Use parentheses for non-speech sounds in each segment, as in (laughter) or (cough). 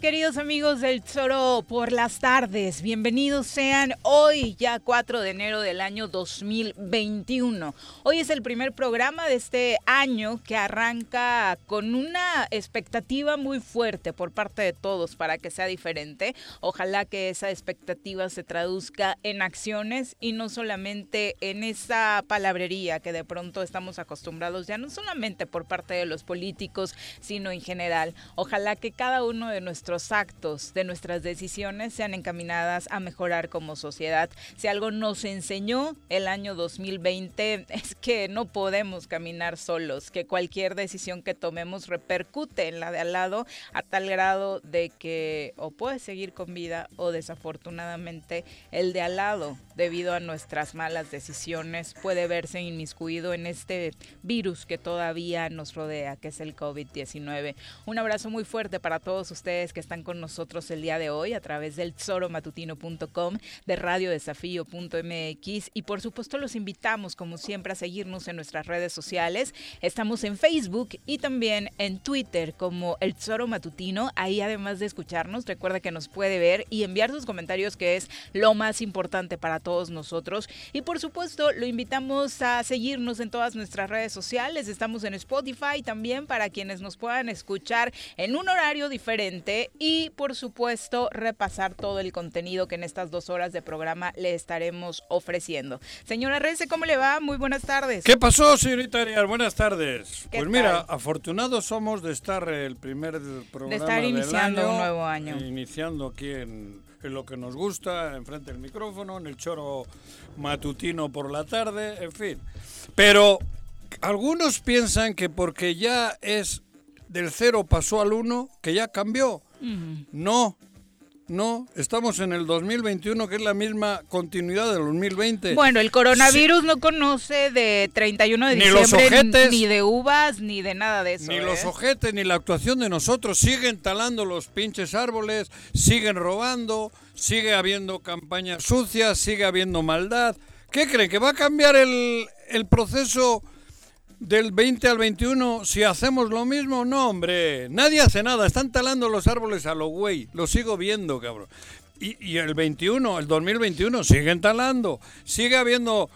queridos amigos del Zoro por las tardes. Bienvenidos sean hoy, ya 4 de enero del año 2021. Hoy es el primer programa de este año que arranca con una expectativa muy fuerte por parte de todos para que sea diferente. Ojalá que esa expectativa se traduzca en acciones y no solamente en esa palabrería que de pronto estamos acostumbrados ya no solamente por parte de los políticos, sino en general. Ojalá que cada uno de nuestros actos, de nuestras decisiones sean encaminadas a mejorar como sociedad. Si algo nos enseñó el año 2020 (laughs) es que no podemos caminar solos, que cualquier decisión que tomemos repercute en la de al lado a tal grado de que o puede seguir con vida o desafortunadamente el de al lado, debido a nuestras malas decisiones, puede verse inmiscuido en este virus que todavía nos rodea, que es el COVID-19. Un abrazo muy fuerte para todos ustedes que están con nosotros el día de hoy a través del tesoromatutino.com, de radiodesafío.mx y por supuesto los invitamos como siempre a seguirnos en nuestras redes sociales. Estamos en Facebook y también en Twitter como El Tesoro Matutino. Ahí además de escucharnos, recuerda que nos puede ver y enviar sus comentarios que es lo más importante para todos nosotros. Y por supuesto lo invitamos a seguirnos en todas nuestras redes sociales. Estamos en Spotify también para quienes nos puedan escuchar en un horario diferente y por supuesto repasar todo el contenido que en estas dos horas de programa le estaremos ofreciendo. Señora Rece, ¿cómo le va? Muy buenas tardes. ¿Qué pasó, señorita Arias? Buenas tardes. Pues mira, afortunados somos de estar el primer programa de estar iniciando un nuevo año. Iniciando aquí en, en lo que nos gusta, enfrente del micrófono, en el choro matutino por la tarde, en fin. Pero algunos piensan que porque ya es del cero pasó al uno, que ya cambió. No, no, estamos en el 2021, que es la misma continuidad del 2020. Bueno, el coronavirus no conoce de 31 de diciembre ni de uvas ni de nada de eso. Ni los ¿eh? ojetes ni la actuación de nosotros. Siguen talando los pinches árboles, siguen robando, sigue habiendo campañas sucias, sigue habiendo maldad. ¿Qué creen? ¿Que va a cambiar el, el proceso? Del 20 al 21, si hacemos lo mismo, no, hombre, nadie hace nada, están talando los árboles a lo güey, lo sigo viendo, cabrón. Y, y, el 21, el 2021, siguen talando, sigue habiendo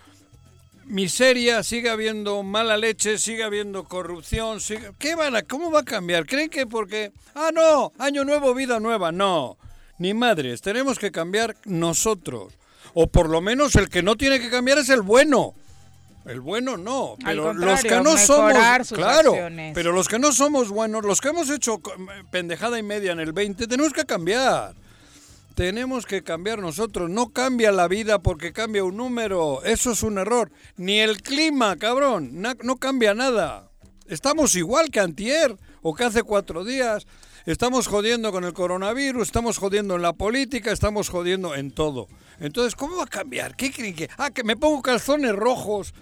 miseria, sigue habiendo mala leche, sigue habiendo corrupción, sigue... ¿qué van a, cómo va a cambiar? ¿Creen que porque, ah, no, año nuevo, vida nueva? No, ni madres, tenemos que cambiar nosotros. O por lo menos el que no tiene que cambiar es el bueno. El bueno no, pero los que no somos, claro, pero los que no somos buenos, los que hemos hecho pendejada y media en el 20, tenemos que cambiar. Tenemos que cambiar nosotros, no cambia la vida porque cambia un número, eso es un error. Ni el clima, cabrón, no, cambia nada. Estamos igual que antier o que hace cuatro días. Estamos jodiendo con el coronavirus, estamos jodiendo en la política, estamos jodiendo en todo. Entonces, ¿cómo va a cambiar? ¿Qué creen que? Ah, que me pongo calzones rojos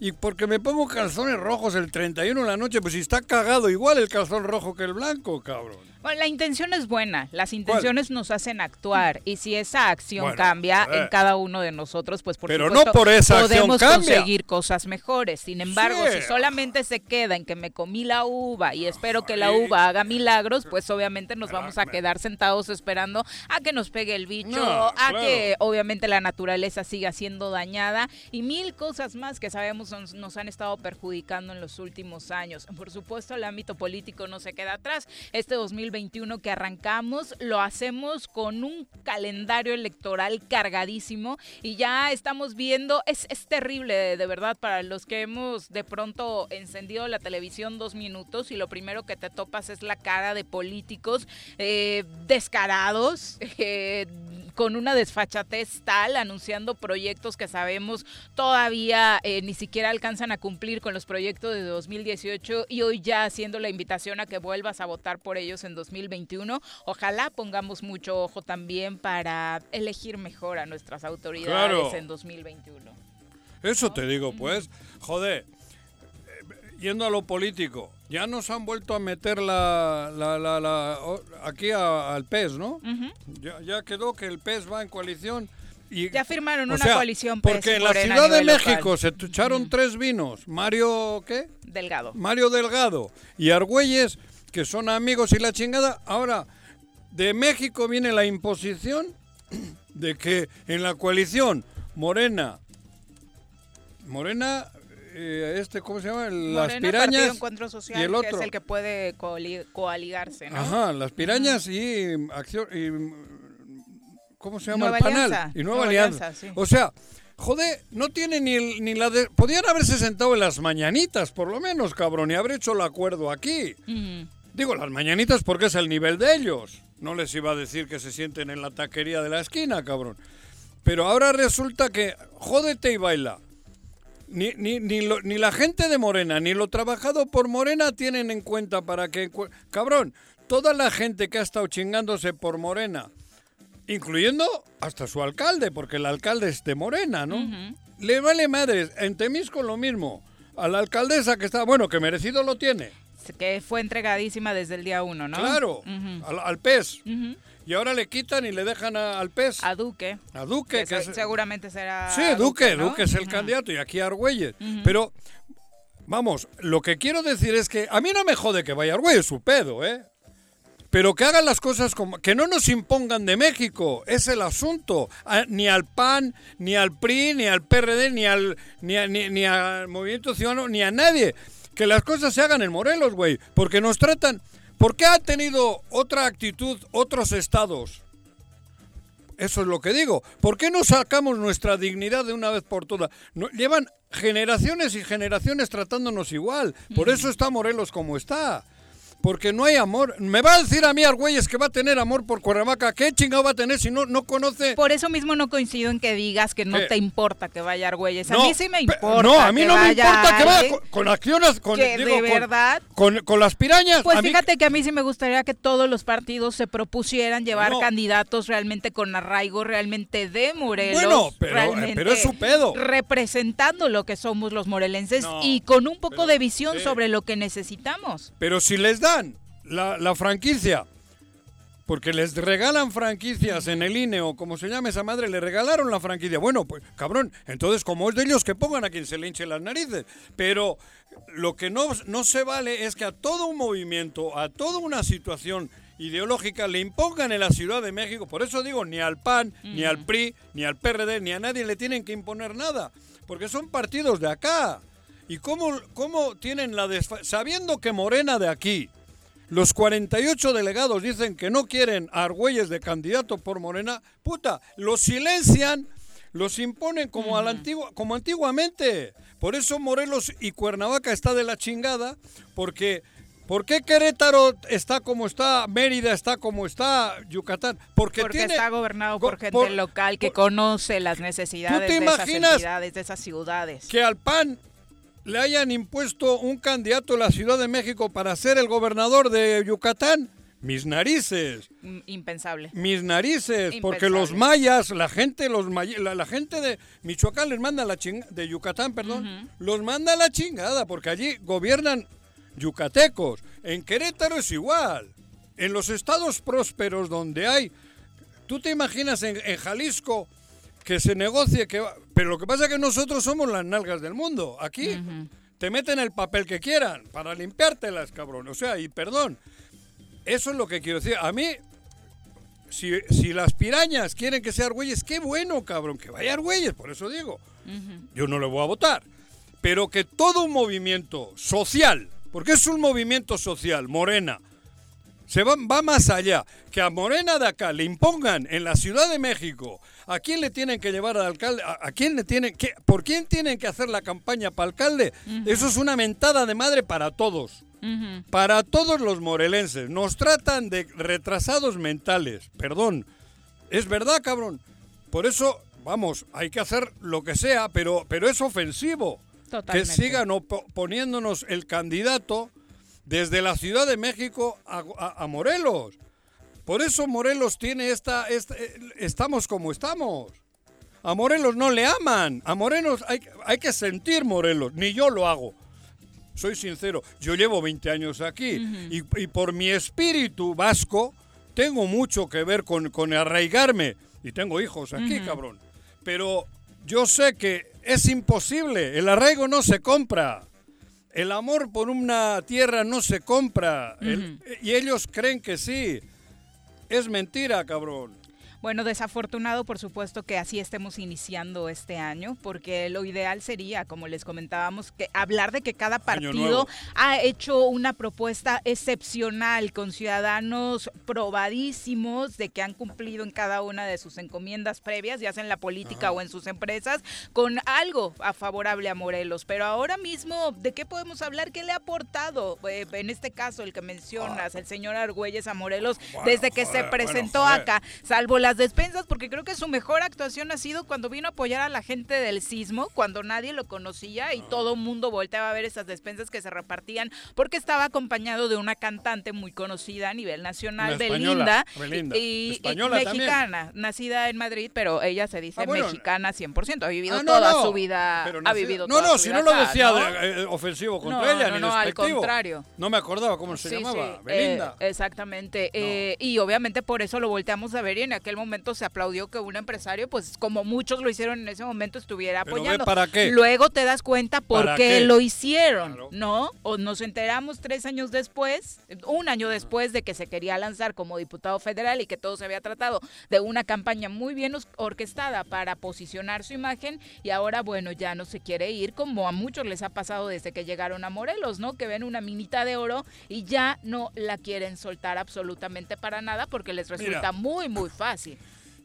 Y porque me pongo calzones rojos el 31 de la noche, pues si está cagado igual el calzón rojo que el blanco, cabrón. Bueno, la intención es buena, las intenciones nos hacen actuar y si esa acción Bueno, cambia en cada uno de nosotros, pues por Pero no supuesto por esa acción podemos conseguir cosas mejores. Sin embargo, Sí. si solamente se queda en que me comí la uva y espero que la uva haga milagros, pues obviamente nos vamos a quedar sentados esperando a que nos pegue el bicho, No, a claro. que obviamente la naturaleza siga siendo dañada y mil cosas más que sabemos nos, han estado perjudicando en los últimos años. Por supuesto, el ámbito político no se queda atrás. Este 2021 que arrancamos lo hacemos con un calendario electoral cargadísimo y ya estamos viendo, es, es terrible de, de verdad para los que hemos de pronto encendido la televisión dos minutos y lo primero que te topas es la cara de políticos eh, descarados, (laughs) eh, con una desfachatez tal, anunciando proyectos que sabemos todavía eh, ni siquiera alcanzan a cumplir con los proyectos de 2018 y hoy ya haciendo la invitación a que vuelvas a votar por ellos en 2021. Ojalá pongamos mucho ojo también para elegir mejor a nuestras autoridades Claro. en 2021. Eso te digo, pues, joder, yendo a lo político, ya nos han vuelto a meter la, la, la, la- o- aquí a- al PES, ¿no? Ya, ya quedó que el PES va en coalición. Y, Ya firmaron una sea, coalición PES Porque en la Ciudad de local. México se echaron tres vinos. Mario, ¿qué? Delgado. Mario Delgado y Argüelles, que son amigos y la chingada. Ahora, de México viene la imposición de que en la coalición Morena, Morena, eh, este, ¿cómo se llama? Las pirañas Encuentro Social, y el que otro. es el que puede coali- coaligarse, ¿no? Ajá, las pirañas y acción y ¿cómo se llama Nueva el panal? Alianza, Y Nueva, Nueva Alianza. Alianza, sí. O sea, joder, no tiene ni, el- ni la de podían haberse sentado en las mañanitas, por lo menos, cabrón, y haber hecho el acuerdo aquí. Digo las mañanitas porque es el nivel de ellos. No les iba a decir que se sienten en la taquería de la esquina, cabrón. Pero ahora resulta que jódete y baila. Ni, ni, ni, lo- ni la gente de Morena, ni lo trabajado por Morena tienen en cuenta para que... Cabrón, toda la gente que ha estado chingándose por Morena, incluyendo hasta su alcalde, porque el alcalde es de Morena, ¿no? Le vale madres. En Temisco lo mismo. A la alcaldesa que está... Bueno, que merecido lo tiene. Que fue entregadísima desde el día uno, ¿no? Claro, al, al pez. Ujú. Y ahora le quitan y le dejan a- al pez. A Duque. A Duque, que que se- es- seguramente será. Sí, Duque, ¿no? Duque es el candidato y aquí Argüelles. Pero, vamos, lo que quiero decir es que a mí no me jode que vaya Argüelles, su pedo, ¿eh? Pero que hagan las cosas como... Que no nos impongan de México, es el asunto. A- ni al PAN, ni al PRI, ni al PRD, ni al, ni, a- ni, ni al Movimiento Ciudadano, ni a nadie. Que las cosas se hagan en Morelos, güey. Porque nos tratan... ¿Por qué han tenido otra actitud otros estados? Eso es lo que digo. ¿Por qué no sacamos nuestra dignidad de una vez por todas? No- llevan generaciones y generaciones tratándonos igual. Por eso está Morelos como está. Porque no hay amor. Me va a decir a mí Argüelles que va a tener amor por Cuernavaca. ¿Qué chingado va a tener si no, no conoce? Por eso mismo no coincido en que digas que no ¿Qué? te importa que vaya Argüelles. A No, mí sí me importa. No, a mí que no me importa que vaya con, con acciones. Con, que digo, de con- verdad Con, con las pirañas. Pues a mí- fíjate que a mí sí me gustaría que todos los partidos se propusieran llevar candidatos realmente con arraigo, realmente de Morelos. Bueno, pero- realmente pero es su pedo. Representando lo que somos los morelenses No, y con un poco pero- de visión sí. sobre lo que necesitamos. Pero si les dan la, la franquicia, porque les regalan franquicias en el INE o como se llame esa madre, le regalaron la franquicia. Bueno, pues cabrón, entonces como es de ellos que pongan a quien se le hinche las narices. Pero lo que no, no se vale es que a todo un movimiento, a toda una situación ideológica le impongan en la Ciudad de México. Por eso digo, ni al PAN, ni al PRI, ni al PRD, ni a nadie le tienen que imponer nada. Porque son partidos de acá. ¿Y cómo, cómo tienen la desfa Sabiendo que Morena de aquí, los 48 delegados dicen que no quieren a Argüelles de candidato por Morena, puta, los silencian, los imponen como, a la antigua, como antiguamente. Por eso Morelos y Cuernavaca está de la chingada, porque... ¿Por qué Querétaro está como está, Mérida está como está, Yucatán? Porque, Porque tiene, está gobernado go- por gente por- local que por- conoce las necesidades te de esas entidades, de esas ciudades. que al PAN le hayan impuesto un candidato a la Ciudad de México para ser el gobernador de Yucatán. Mis narices. Mm, Impensable. Mis narices, porque los mayas, la gente, los may- la, la gente de Michoacán les manda la chingada, de Yucatán, perdón, los manda a la chingada, porque allí gobiernan yucatecos. En Querétaro es igual. En los estados prósperos donde hay, tú te imaginas en, en Jalisco que se negocie, que va- pero lo que pasa es que nosotros somos las nalgas del mundo. Aquí te meten el papel que quieran para limpiártelas, cabrón. O sea, y perdón. Eso es lo que quiero decir. A mí, si, si las pirañas quieren que sea Argüelles, qué bueno, cabrón, que vaya Argüelles, por eso digo. Yo no le voy a votar. Pero que todo un movimiento social, porque es un movimiento social, Morena, se va, va más allá. Que a Morena de acá le impongan en la Ciudad de México a quién le tienen que llevar al alcalde, a, a quién le tienen que, por quién tienen que hacer la campaña para alcalde. Eso es una mentada de madre para todos. Para todos los morelenses. Nos tratan de retrasados mentales. Perdón. Es verdad, cabrón. Por eso, vamos, hay que hacer lo que sea, pero, pero es ofensivo. Totalmente. Que sigan poniéndonos el candidato desde la Ciudad de México a, a- a Morelos. Por eso Morelos tiene esta, esta- eh, Estamos como estamos. A Morelos no le aman. A Morelos hay, hay que sentir Morelos. Ni yo lo hago. Soy sincero. Yo llevo 20 años aquí. y, y por mi espíritu vasco tengo mucho que ver con, con arraigarme. Y tengo hijos aquí, cabrón. Pero yo sé que es imposible. El arraigo no se compra. El amor por una tierra no se compra. El- y ellos creen que sí. Es mentira, cabrón. Bueno, desafortunado, por supuesto, que así estemos iniciando este año, porque lo ideal sería, como les comentábamos, que hablar de que cada partido ha hecho una propuesta excepcional con ciudadanos probadísimos de que han cumplido en cada una de sus encomiendas previas, ya sea en la política o en sus empresas, con algo a favorable a Morelos. Pero ahora mismo, ¿de qué podemos hablar? ¿Qué le ha aportado? Eh, en este caso, el que mencionas, el señor Argüelles a Morelos, Bueno, desde que joder, se presentó acá, salvo las despensas, porque creo que su mejor actuación ha sido cuando vino a apoyar a la gente del sismo, cuando nadie lo conocía Ah. y todo el mundo volteaba a ver esas despensas que se repartían, porque estaba acompañado de una cantante muy conocida a nivel nacional, Belinda, Belinda. y, y Española también. mexicana, nacida en Madrid, pero ella se dice Ah, bueno. mexicana 100%, ha vivido Ah, no, toda no. su vida, Pero ha vivido No, toda no, su si vida no lo decía ¿no? de- eh, ofensivo contra No, ella, no, ni no, al contrario. No me acordaba cómo se Sí, llamaba. sí, Belinda. eh, exactamente. eh, y obviamente por eso lo volteamos a ver y en aquel momento se aplaudió que un empresario, pues como muchos lo hicieron en ese momento, estuviera Pero apoyando. para qué. Luego te das cuenta por ¿Para qué, qué? lo hicieron, Claro. ¿no? O nos enteramos tres años después, un año después de que se quería lanzar como diputado federal y que todo se había tratado de una campaña muy bien orquestada para posicionar su imagen y ahora, bueno, ya no se quiere ir como a muchos les ha pasado desde que llegaron a Morelos, ¿no? Que ven una minita de oro y ya no la quieren soltar absolutamente para nada porque les resulta Mira. muy, muy fácil.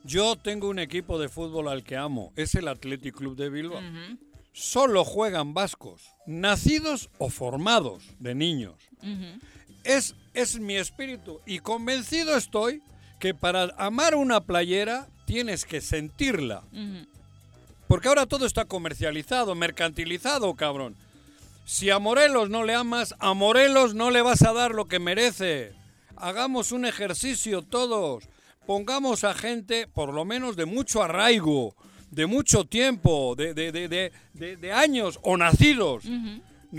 Yo tengo un equipo de fútbol al que amo. Es el Athletic Club de Bilbao. Solo juegan vascos, nacidos o formados de niños. es, es mi espíritu. Y convencido estoy que para amar una playera tienes que sentirla. Porque ahora todo está comercializado, mercantilizado, cabrón. Si a Morelos no le amas, a Morelos no le vas a dar lo que merece. Hagamos un ejercicio todos. Pongamos a gente, por lo menos de mucho arraigo, de mucho tiempo, de, de- de- de- años o nacidos.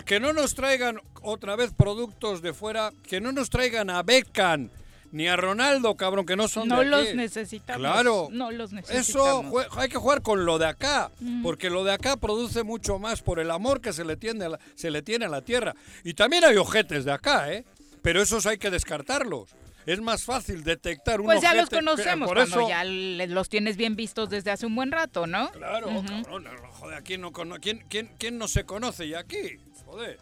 Que no nos traigan otra vez productos de fuera, que no nos traigan a Beckham ni a Ronaldo, cabrón, que no son No de aquí. los necesitamos. Claro. No los Eso necesitamos. jue- hay que jugar con lo de acá, porque lo de acá produce mucho más por el amor que se le, tiene a la, se le tiene a la tierra. Y también hay ojetes de acá, ¿eh? Pero esos hay que descartarlos. Es más fácil detectar un Pues ya los que- conocemos por cuando eso, ya los tienes bien vistos desde hace un buen rato, ¿no? Claro, cabrón, no, joder, ¿quién no, quién, quién- quién no se conoce ya aquí? Joder.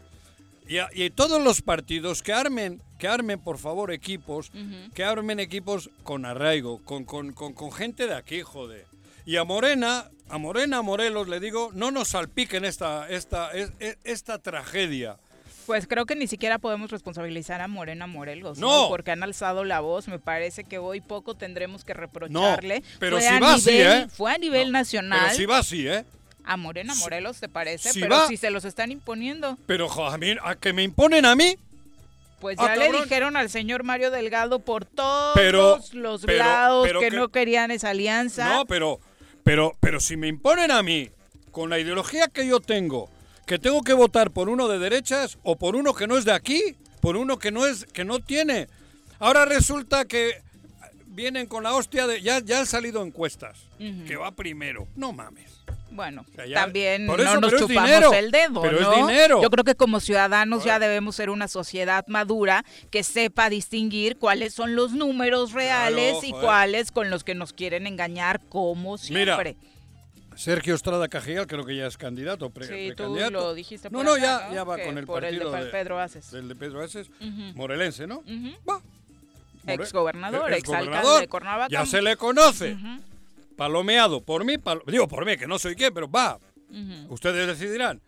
Y, a- y todos los partidos que armen, que armen por favor equipos, que armen equipos con arraigo, con, con, con, con gente de aquí, joder. Y a Morena, a Morena, Morelos, le digo, no nos salpiquen esta, esta, es- es- esta tragedia. Pues creo que ni siquiera podemos responsabilizar a Morena Morelos, ¿no? No. Porque han alzado la voz. Me parece que hoy poco tendremos que reprocharle. pero Fue si va así, ¿eh? Fue a nivel nacional. Pero si va así, ¿eh? A Morena Morelos, ¿te parece? si pero va- si se los están imponiendo, Pero a, mí, a que me imponen a mí, Pues Ah, ya le dijeron al señor Mario Delgado por todos Pero- los pero- lados pero que, que- no querían esa alianza. No, pero, pero, pero si me imponen a mí, con la ideología que yo tengo, que tengo que votar por uno de derechas o por uno que no es de aquí, por uno que no es, que no tiene. Ahora resulta que vienen con la hostia de. Ya, ya han salido encuestas. Que va primero. No mames. Bueno, sea, ya- también por eso, no nos es chupamos dinero, el dedo, pero es ¿no? dinero. Yo creo que como ciudadanos ya debemos ser una sociedad madura que sepa distinguir cuáles son los números reales y cuáles con los que nos quieren engañar como Mira, siempre. Sergio Estrada Cajigal creo que ya es candidato. Pre, Sí, tú precandidato. lo dijiste No, por no, acá, ya, ¿no? ya va Que con el por el de partido. Pedro Aces. Del de Pedro Aces. Morelense, ¿no? Va. More- Exgobernador, eh, exalcalde de Cuernavaca. Ya se le conoce. Palomeado. Por mí, palo- digo por mí, que no soy quién, pero va. Ustedes decidirán.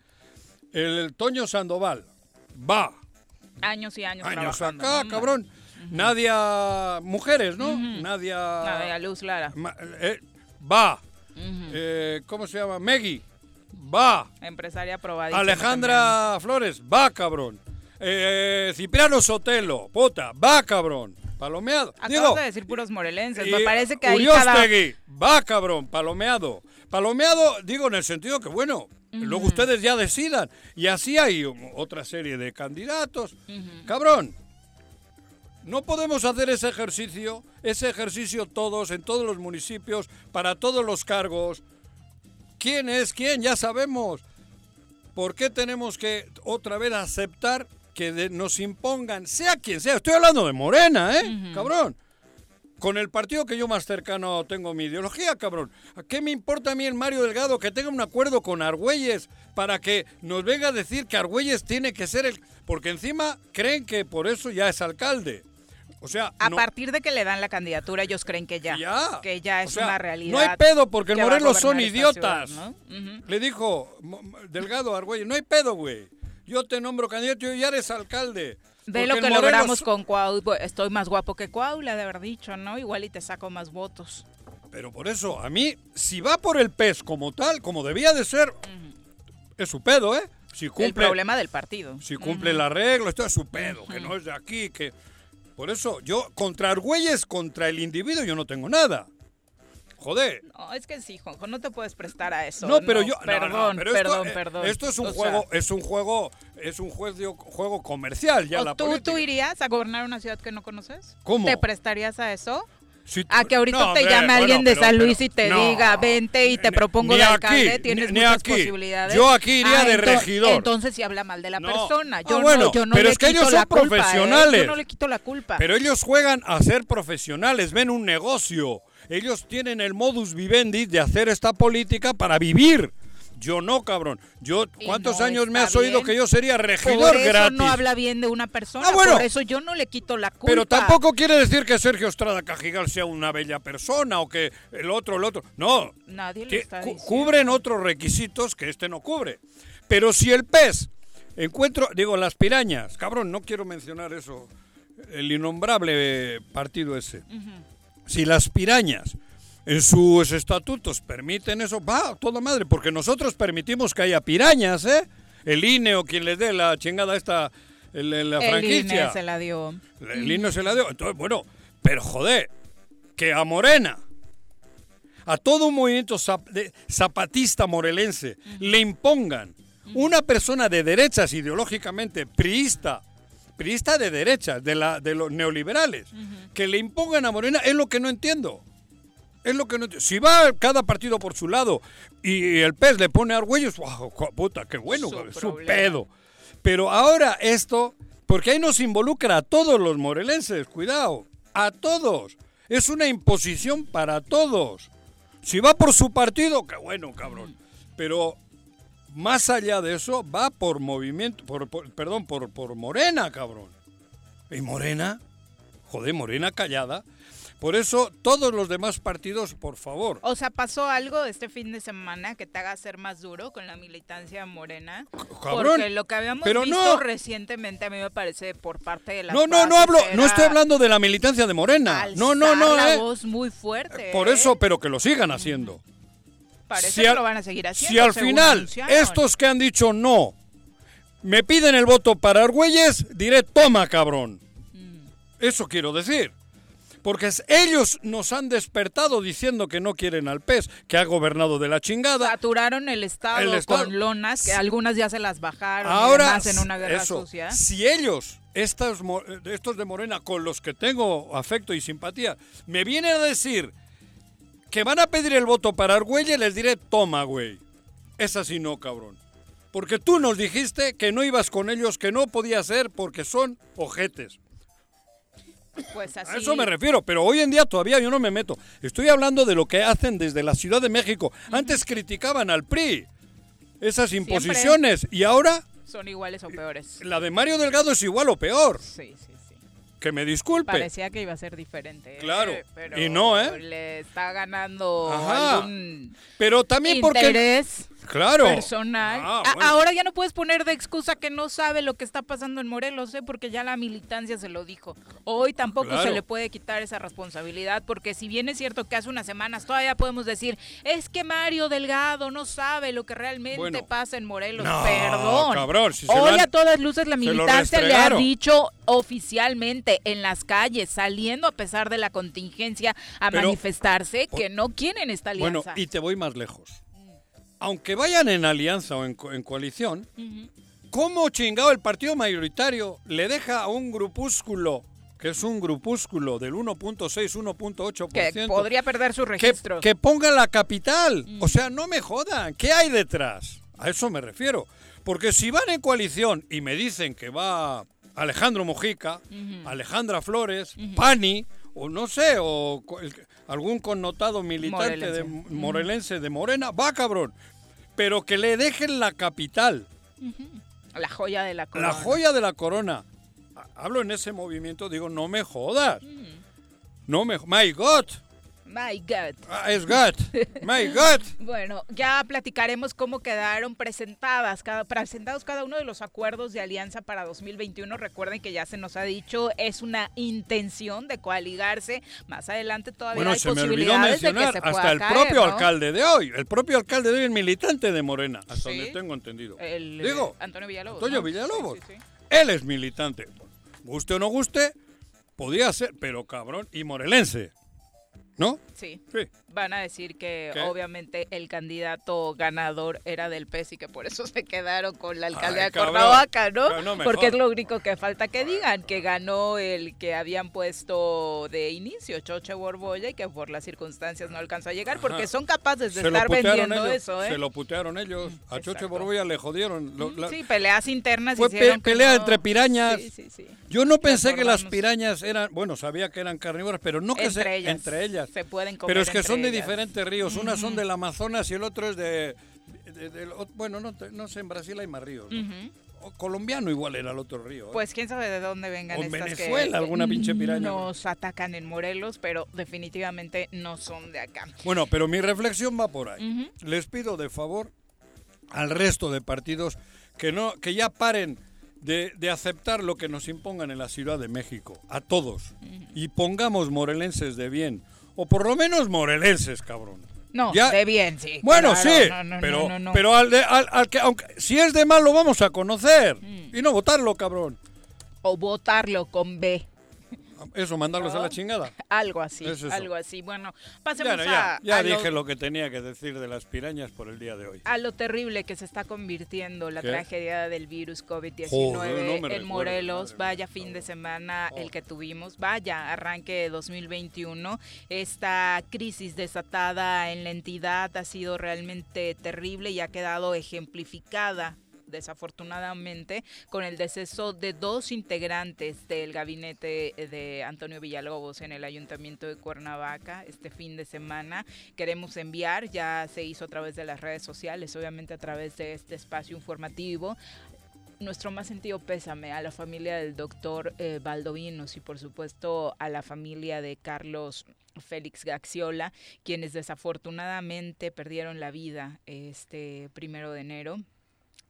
El Toño Sandoval. Va. Años y años, Años acá, ¿no? cabrón. Nadia. Mujeres, ¿no? Nadia. Nadia Luz Lara. Ma- eh, va. Eh, ¿Cómo se llama? Meggy. Va. Empresaria aprobadísima Alejandra Flores, va cabrón. Eh, Cipriano Sotelo, puta, va cabrón. Palomeado. también. Digo, Acabas de decir puros morelenses. Me parece que ahí cada... Va cabrón, palomeado. Palomeado, digo en el sentido que, bueno, luego ustedes ya decidan. Y así hay otra serie de candidatos. Cabrón, no podemos hacer ese ejercicio, ese ejercicio todos, en todos los municipios, para todos los cargos. ¿Quién es quién? Ya sabemos. ¿Por qué tenemos que otra vez aceptar que de- nos impongan, sea quien sea? Estoy hablando de Morena, ¿eh? Cabrón. Con el partido que yo más cercano tengo mi ideología, cabrón. ¿A qué me importa a mí el Mario Delgado que tenga un acuerdo con Argüelles para que nos venga a decir que Argüelles tiene que ser el... Porque encima creen que por eso ya es alcalde. O sea, A no- partir de que le dan la candidatura, ellos creen que ya. Ya. Que ya O es sea, una realidad. No hay pedo porque en Morelos son idiotas. ciudad, ¿no? Ujú. Le dijo Delgado a Argüelles, no hay pedo, güey. Yo te nombro candidato y ya eres alcalde. Ve lo que Morelos logramos con Cuau. Estoy más guapo que Cuau, le ha de haber dicho, ¿no? Igual y te saco más votos. Pero por eso, a mí, si va por el pez como tal, como debía de ser, es su pedo, ¿eh? Si El cumple, problema del partido. si cumple el arreglo, esto es su pedo, que no es de aquí, que... Por eso, yo, contra Argüelles, contra el individuo, yo no tengo nada. Joder. No, es que sí, Juanjo, no te puedes prestar a eso. No, pero yo no, Perdón, no, pero esto, perdón, eh, perdón. Esto es un O juego, sea, es un juego, es un juego, juego comercial ya ¿o la tú, política. ¿Tú irías a gobernar una ciudad que no conoces? ¿Cómo? ¿Te prestarías a eso? Si tú- A que ahorita No, te llame alguien de pero- San Luis y te no, diga, vente y te propongo ni de aquí, alcalde, tienes ni muchas aquí. posibilidades. Yo aquí iría de ento- regidor. Entonces sí habla mal de la No. persona. Ah, Yo bueno, no, yo no pero le es que ellos son culpa, ¿eh? profesionales. Yo no le quito la culpa. Pero ellos juegan a ser profesionales, ven un negocio. Ellos tienen el modus vivendi de hacer esta política para vivir. Yo no, cabrón. Yo, ¿cuántos no años me has oído que yo sería por regidor eso gratis? no habla bien de una persona. Ah, bueno. Por eso yo no le quito la culpa. Pero tampoco quiere decir que Sergio Estrada Cajigal sea una bella persona o que el otro, el otro. No. Nadie lo Que está diciendo. cubren otros requisitos que este no cubre. Pero si el pez encuentro, digo, las pirañas, cabrón, no quiero mencionar eso, el innombrable partido ese. Si las pirañas en sus estatutos permiten eso, va, toda madre, porque nosotros permitimos que haya pirañas, ¿eh? El INE o quien les dé la chingada esta, el- el- la El franquicia. INE se la dio. El himno se la dio. Entonces, bueno, pero joder, que a Morena, a todo un movimiento zapatista morelense, le impongan una persona de derechas ideológicamente, priista, priista de derechas, de, la, de los neoliberales, que le impongan a Morena, es lo que no entiendo. Es lo que no. Si va cada partido por su lado y el pez le pone a Argüelles, ¡guau, cu- puta, qué bueno, Su cabrón, su pedo. Pero ahora esto, porque ahí nos involucra a todos los morelenses, cuidado, a todos. Es una imposición para todos. Si va por su partido, qué bueno, cabrón. Pero más allá de eso, va por movimiento, por, por- perdón, por, por Morena, cabrón. ¿Y Morena? Joder, Morena callada. Por eso, todos los demás partidos, por favor. O sea, ¿pasó algo este fin de semana que te haga ser más duro con la militancia morena? Cabrón, Porque lo que habíamos pero visto no. recientemente a mí me parece por parte de la No, no, no hablo, no estoy hablando de la militancia de Morena. No, no, no, la eh. voz muy fuerte. Por ¿eh? eso, pero que lo sigan haciendo. Parece si que al- lo van a seguir haciendo. Si al final anunciaron. estos que han dicho no me piden el voto para Argüelles, diré, toma, cabrón. Eso quiero decir. Porque ellos nos han despertado diciendo que no quieren al PES, que ha gobernado de la chingada. Saturaron el estado, El estado- con lonas, que algunas ya se las bajaron y Ahora, demás en una guerra eso, sucia. si ellos, estos, estos de Morena, con los que tengo afecto y simpatía, me vienen a decir que van a pedir el voto para Argüelles, les diré, toma, güey. Es así no, cabrón. Porque tú nos dijiste que no ibas con ellos, que no podía ser porque son ojetes. Pues así. A eso me refiero, pero hoy en día todavía yo no me meto. Estoy hablando de lo que hacen desde la Ciudad de México. Antes criticaban al PRI, esas imposiciones, y ahora Son iguales o peores. la de Mario Delgado es igual o peor. Sí, sí, sí. Que me disculpe. Parecía que iba a ser diferente. ¿eh? Claro. Pero Y no, ¿eh? Le está ganando Ajá. algún Pero también porque... Claro. personal. Ah, bueno. Ahora ya no puedes poner de excusa que no sabe lo que está pasando en Morelos, ¿eh? porque ya la militancia se lo dijo. Hoy tampoco Claro. se le puede quitar esa responsabilidad, porque si bien es cierto que hace unas semanas todavía podemos decir, es que Mario Delgado no sabe lo que realmente Bueno. pasa en Morelos. No, Perdón. cabrón, si Hoy han- a todas luces la militancia le ha dicho oficialmente en las calles, saliendo a pesar de la contingencia a Pero- manifestarse, que no quieren esta Bueno, alianza. y te voy más lejos. Aunque vayan en alianza o en, co- en coalición. ¿cómo chingado el partido mayoritario le deja a un grupúsculo, que es un grupúsculo del 1.6, 1.8%, que podría perder sus que, registros. que ponga la capital. O sea, no me jodan. ¿Qué hay detrás? A eso me refiero. Porque si van en coalición y me dicen que va Alejandro Mojica, Alejandra Flores, Pani, o no sé, o algún connotado militante de Morelense. morelense de Morena, va cabrón. Pero que le dejen la capital, La joya de la corona. la joya de la corona. Ha- Hablo en ese movimiento, digo, no me jodas. No me... My God. My God. Ah, es God. My God. (laughs) Bueno, ya platicaremos cómo quedaron presentadas, cada, presentados cada uno de los acuerdos de alianza para 2021. Recuerden que ya se nos ha dicho, es una intención de coaligarse. Más adelante todavía Bueno, hay se me olvidó posibilidades de que mencionar se hasta el caer, propio ¿no? alcalde de hoy. El propio alcalde de hoy es militante de Morena, hasta Sí. donde tengo entendido. El, Digo, eh, Antonio Villalobos. Antonio ¿no? Villalobos. Sí, sí, sí. Él es militante. Guste o no guste, podía ser, pero cabrón, y morelense. ¿No? Sí. Sí. Van a decir que ¿Qué? obviamente el candidato ganador era del PES y que por eso se quedaron con la alcaldía Ay, de. Cuernavaca, ¿no? No Porque es lo único que falta que digan, que ganó el que habían puesto de inicio, Choche Borbolla, y que por las circunstancias no alcanzó a llegar, porque Ajá. son capaces de Se estar vendiendo ellos. eso, ¿eh? Se lo putearon ellos. A Choche exacto. Borbolla le jodieron. Lo- la- Sí, peleas internas Fue pe- pelea no- entre pirañas. Sí, sí, sí. Yo no pensé que las pirañas eran, bueno, sabía que eran carnívoras, pero no que Entre se, ellas. entre ellas. Se pueden comer Pero es que son de ellas. diferentes ríos. Unas son del Amazonas y el otro es de. bueno, no, no sé, en Brasil hay más ríos. ¿no? Ujú. O colombiano igual era el otro río. ¿eh? Pues quién sabe de dónde vengan O en estas que Venezuela, alguna pinche piraña. Nos atacan en Morelos, pero definitivamente no son de acá. Bueno, pero mi reflexión va por ahí. Les pido de favor al resto de partidos que no que ya paren de, de aceptar lo que nos impongan en la Ciudad de México, a todos, y pongamos morelenses de bien, o por lo menos morelenses, cabrón. No, Ya- de bien, sí. Bueno, claro, sí, no, no, pero, no. pero al, de- al- al que, aunque, si es de mal lo vamos a conocer Mm. y no votarlo, cabrón. O votarlo con B. Eso, mandarlos a ¿No? la chingada. Algo así, Es algo así. Bueno, pasemos Ya, ya, a, ya a dije lo, lo que tenía que decir de las pirañas por el día de hoy. a lo terrible que se está convirtiendo la ¿Qué? tragedia del virus COVID-19 Joder, no en Morelos. madre Vaya fin de semana el Oh. que tuvimos. Vaya arranque de 2021. Esta crisis desatada en la entidad ha sido realmente terrible y ha quedado ejemplificada desafortunadamente con el deceso de dos integrantes del gabinete de Antonio Villalobos en el ayuntamiento de Cuernavaca este fin de semana. Queremos enviar, ya se hizo a través de las redes sociales, obviamente a través de este espacio informativo, nuestro más sentido pésame a la familia del doctor eh, Valdovinos y por supuesto a la familia de Carlos Félix Gaxiola, quienes desafortunadamente perdieron la vida este primero de enero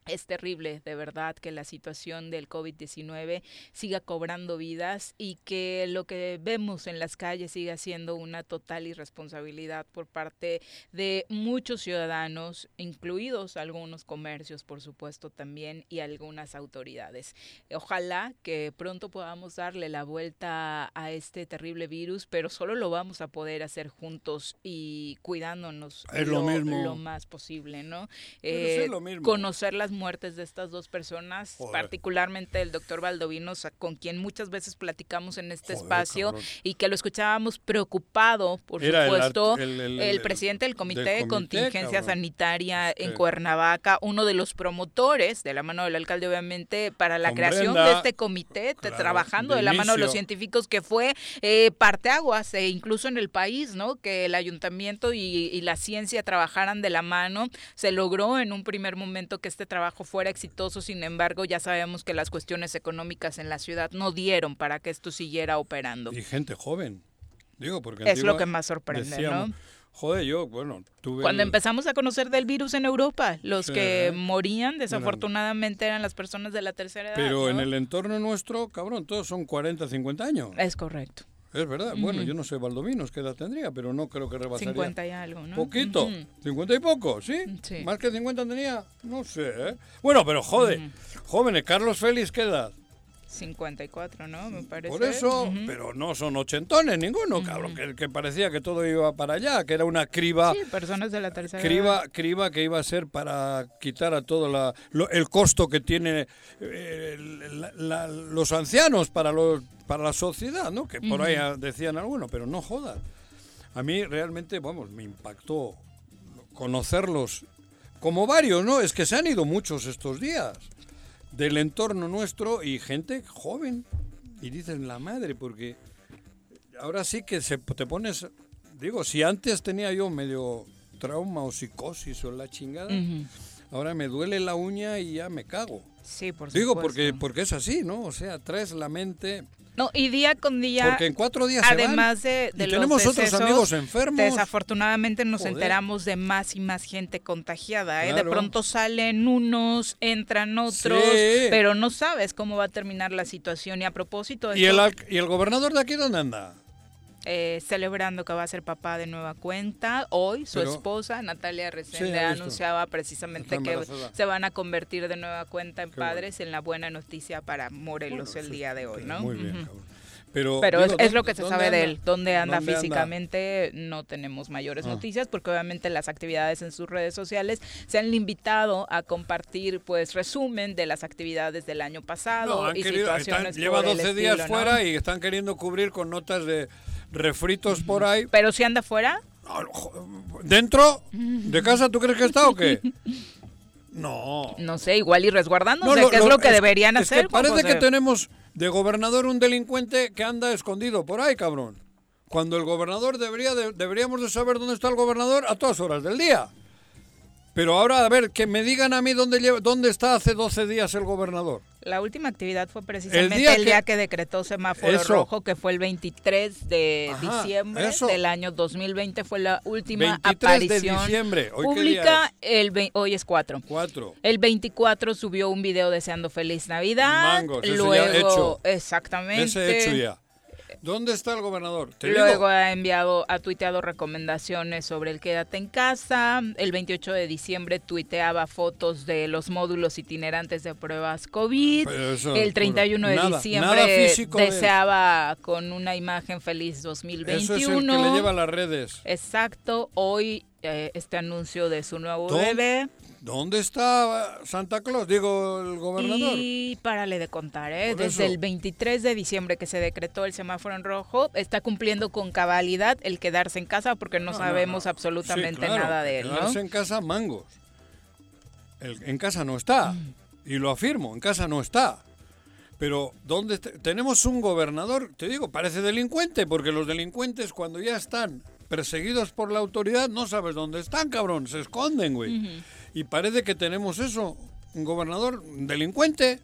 es terrible, de verdad, que la situación del COVID-19 siga cobrando vidas y que lo que vemos en las calles siga siendo una total irresponsabilidad por parte de muchos ciudadanos, incluidos algunos comercios, por supuesto, también, y algunas autoridades. Ojalá que pronto podamos darle la vuelta a este terrible virus, pero solo lo vamos a poder hacer juntos y cuidándonos lo, más posible, ¿no? Eh, lo mismo. Conocer las muertes de estas dos personas, particularmente el doctor Valdovino, con quien muchas veces platicamos en este espacio y que lo escuchábamos preocupado, por supuesto, el, presidente del Comité de Contingencia Sanitaria en Cuernavaca, uno de los promotores, de la mano del alcalde obviamente, para la creación de este comité, trabajando de, la mano de los científicos, que fue eh, parteaguas, e incluso en el país, ¿no? Que el ayuntamiento y, y la ciencia trabajaran de la mano, se logró en un primer momento que este trabajo fuera exitoso, sin embargo, ya sabemos que las cuestiones económicas en la ciudad no dieron para que esto siguiera operando. Y gente joven, digo, porque... Es lo que más sorprende, ¿no? Joder, yo, bueno, tuve... Cuando empezamos a conocer del virus en Europa, los que morían desafortunadamente eran las personas de la tercera edad. Pero en el entorno nuestro, cabrón, todos son 40, 50 años. Es correcto. Es verdad. Bueno, yo no sé Valdovinos qué edad tendría, pero no creo que rebasaría. 50 y algo, ¿no? Poquito. 50 y poco, ¿sí? ¿sí? Más que 50 tenía? No sé, ¿eh? Bueno, pero jode. Jóvenes, Carlos Félix, ¿qué edad? 54, ¿no? Me parece. Por eso, pero no son ochentones ninguno, cabrón, que, parecía que todo iba para allá, que era una criba. Sí, personas de la tercera criba, Criba que iba a ser para quitar a todo la, el costo que tiene eh, los ancianos para, los, para la sociedad, ¿no? Que por ahí decían algunos, pero no jodas. A mí realmente, vamos, me impactó conocerlos como varios, ¿no? Es que se han ido muchos estos días del entorno nuestro y gente joven. Y dicen la madre, porque ahora sí que se, te pones, digo, si antes tenía yo medio trauma o psicosis o la chingada, ahora me duele la uña y ya me cago. Sí, por Digo, porque, porque es así, ¿no? O sea, traes la mente no, y día con día. Porque en cuatro días además de, de tenemos otros amigos enfermos. Desafortunadamente nos enteramos de más y más gente contagiada. ¿eh? De pronto salen unos, entran otros, pero no sabes cómo va a terminar la situación. Y a propósito ¿Y, el, ¿Y el gobernador de aquí dónde anda? Eh, celebrando que va a ser papá de nueva cuenta. Hoy su esposa, Natalia Resende, anunciaba precisamente que se van a convertir de nueva cuenta en padres en la buena noticia para Morelos el día de hoy, ¿no? Muy bien, Pero, Pero es, lo que se sabe de él. ¿Dónde anda físicamente? No tenemos mayores ah. noticias porque obviamente las actividades en sus redes sociales se han invitado a compartir pues resumen de las actividades del año pasado y situaciones Lleva 12 días fuera y están queriendo cubrir con notas de refritos por ahí. ¿Pero si anda fuera? ¿Dentro? ¿De casa tú crees que está o qué? (laughs) No. No sé, igual y resguardándose, no, ¿qué es lo que deberían hacer? parece que tenemos de gobernador un delincuente que anda escondido por ahí, cabrón. Cuando el gobernador debería deberíamos de saber dónde está el gobernador a todas horas del día. Pero ahora, a ver, que me digan a mí dónde, dónde está hace 12 días el gobernador. La última actividad fue precisamente el día, que, decretó semáforo rojo, que fue el 23 de diciembre del año 2020. Fue la última 23 aparición de diciembre. ¿Hoy pública. El, hoy es 4. 4. El 24 subió un video deseando feliz Navidad. Mangos, Luego, hecho. exactamente. Ese hecho ya. ¿Dónde está el gobernador? Luego ha enviado, ha tuiteado recomendaciones sobre el quédate en casa. El 28 de diciembre tuiteaba fotos de los módulos itinerantes de pruebas COVID. el 31 de diciembre deseaba con una imagen feliz 2021. Eso es el que le lleva las redes. Exacto. Hoy eh, este anuncio de su nuevo bebé. ¿Dónde está Santa Claus? Digo, el gobernador. Y párale de contar, ¿eh? Desde el 23 de diciembre que se decretó el semáforo en rojo, está cumpliendo con cabalidad el quedarse en casa porque no, sabemos absolutamente nada de él, quedarse en casa, mangos. en casa no está. Y lo afirmo, en casa no está. Pero ¿dónde tenemos un gobernador? Te digo, parece delincuente, porque los delincuentes cuando ya están perseguidos por la autoridad no sabes dónde están, cabrón, se esconden, güey. Y parece que tenemos eso, un gobernador delincuente,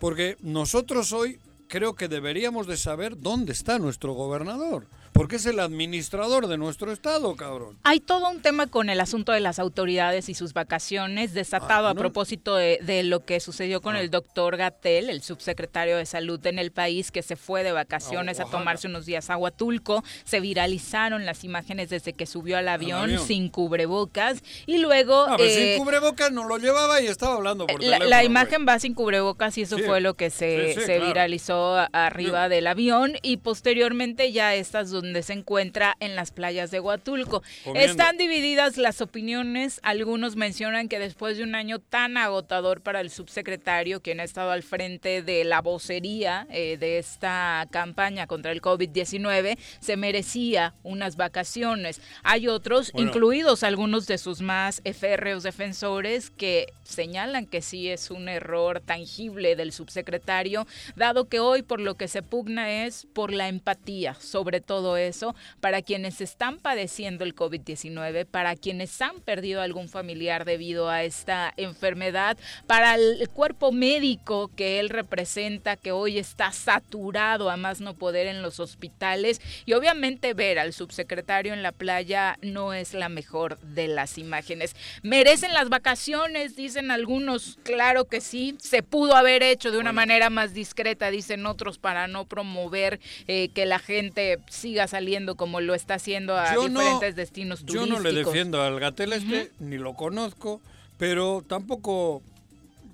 porque nosotros hoy creo que deberíamos de saber dónde está nuestro gobernador. Porque es el administrador de nuestro estado, cabrón. Hay todo un tema con el asunto de las autoridades y sus vacaciones, desatado Ah, a propósito de, de lo que sucedió con Ah. el doctor Gatel, el subsecretario de salud en el país, que se fue de vacaciones A a tomarse unos días a Huatulco. Se viralizaron las imágenes desde que subió al avión, avión. sin cubrebocas. Y luego... A ver, eh, sin cubrebocas no lo llevaba y estaba hablando por la, teléfono. la güey. imagen va sin cubrebocas y eso Sí. fue lo que se, Sí, sí, se claro. viralizó arriba del avión y posteriormente ya estas donde se encuentra en las playas de Huatulco. Comiendo. Están divididas las opiniones, algunos mencionan que después de un año tan agotador para el subsecretario, quien ha estado al frente de la vocería eh, de esta campaña contra el COVID-19, se merecía unas vacaciones. Hay otros, Bueno. incluidos algunos de sus más férreos defensores, que señalan que sí es un error tangible del subsecretario, dado que hoy por lo que se pugna es por la empatía sobre todo eso, para quienes están padeciendo el COVID-19, para quienes han perdido algún familiar debido a esta enfermedad, para el cuerpo médico que él representa, que hoy está saturado a más no poder en los hospitales, y obviamente ver al subsecretario en la playa no es la mejor de las imágenes. ¿Merecen las vacaciones? Dicen algunos, claro que sí, se pudo haber hecho de una manera más discreta, dicen otros, para no promover eh, que la gente siga saliendo como lo está haciendo a Yo no- diferentes destinos Yo turísticos. no le defiendo al Gatel este, ni lo conozco, pero tampoco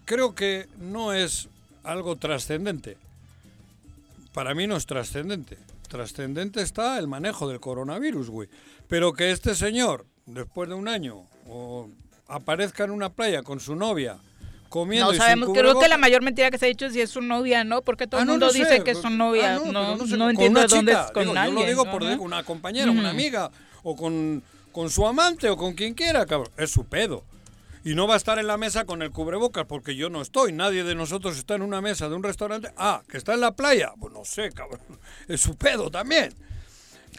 creo que no es algo trascendente. Para mí no es trascendente. Trascendente está el manejo del coronavirus, güey. Pero que este señor, después de un año, o aparezca en una playa con su novia, comiendo No sabemos, creo que la mayor mentira que se ha dicho es si es su novia, ¿no? Porque todo Ah, el no, mundo no dice que es su novia. ah, no, no, sé, con entiendo dónde es con digo, alguien. Yo lo digo por ajá. una compañera, una amiga, o con, con su amante, o con quien quiera, cabrón. Es su pedo. Y no va a estar en la mesa con el cubrebocas, porque yo no estoy. Nadie de nosotros está en una mesa de un restaurante. Ah, que está en la playa. Pues no sé, cabrón. (laughs) Es su pedo también.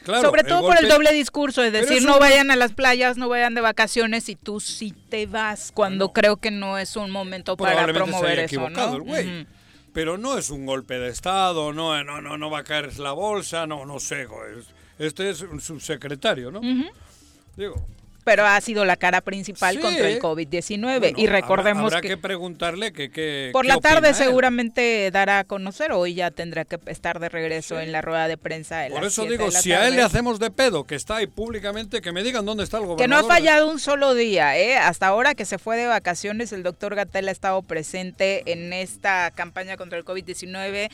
Claro, Sobre todo por el doble discurso, es decir, no un- vayan a las playas, no vayan de vacaciones y tú sí te vas cuando creo que no es un momento para promover eso, ¿no? el güey. Ujú. Pero no es un golpe de Estado, no, no, no, no va a caer la bolsa, no, no sé. güey. Este es un subsecretario, ¿no? Digo, Pero ha sido la cara principal Sí. contra el COVID-19 bueno, y recordemos habrá, habrá que, que, preguntarle que, que por la tarde él. seguramente dará a conocer, hoy ya tendrá que estar de regreso en la rueda de prensa de Por las eso digo, de la si a él le hacemos de pedo, que está ahí públicamente, que me digan dónde está el Que no ha gobernador. fallado un solo día, ¿eh? Hasta ahora que se fue de vacaciones, el doctor Gatel ha estado presente en esta campaña contra el COVID-19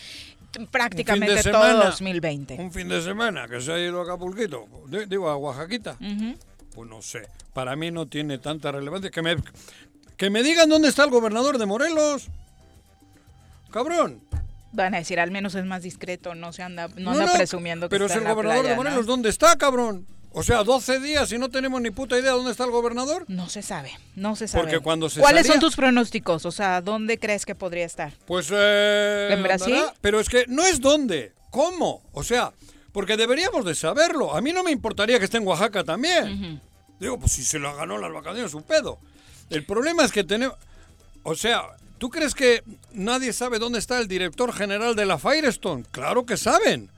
prácticamente todo semana. 2020. Un fin de semana que se ha ido a Acapulquito, di- digo a Oaxaquita. Ujú. Pues no sé, para mí no tiene tanta relevancia. Que me, que me digan dónde está el gobernador de Morelos. Cabrón. Van a decir, al menos es más discreto, no se anda, no, No, anda no, presumiendo que Pero está es en el la gobernador playa, de. Morelos, ¿dónde está, cabrón? O sea, 12 días y no tenemos ni puta idea dónde está el gobernador. No se sabe, no se sabe. Porque cuando se ¿Cuáles salía- son tus pronósticos? O sea, ¿dónde crees que podría estar? Pues eh, ¿En Brasil? andará. Pero es que no es dónde, cómo. O sea, porque deberíamos de saberlo. A mí no me importaría que esté en Oaxaca también. Digo, pues si se lo ganó las vacaciones, su pedo. El problema es que tenemos... O sea, ¿tú crees que nadie sabe dónde está el director general de la Firestone? Claro que saben.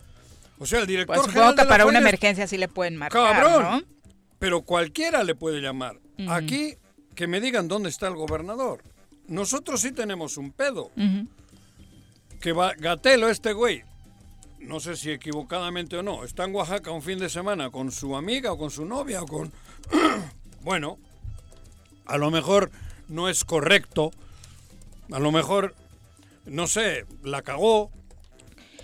O sea, el director Pues general supongo que de la para una emergencia sí le pueden marcar, Cabrón. ¿no? Pero cualquiera le puede llamar. Aquí, que me digan dónde está el gobernador. Nosotros sí tenemos un pedo. Que va, Gatelo, este güey, no sé si equivocadamente o no, está en Oaxaca un fin de semana con su amiga o con su novia o con... (clears throat) bueno, a lo mejor no es correcto, a lo mejor, no sé, la cagó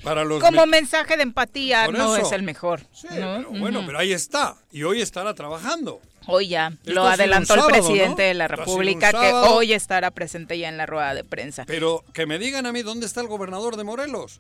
para los... Como me- mensaje de empatía Por no eso. es el mejor. Sí, ¿no? pero bueno, pero ahí está, y hoy estará trabajando. Hoy ya Esto lo adelantó el presidente ¿no? de la República que hoy estará presente ya en la rueda de prensa. Pero que me digan a mí dónde está el gobernador de Morelos.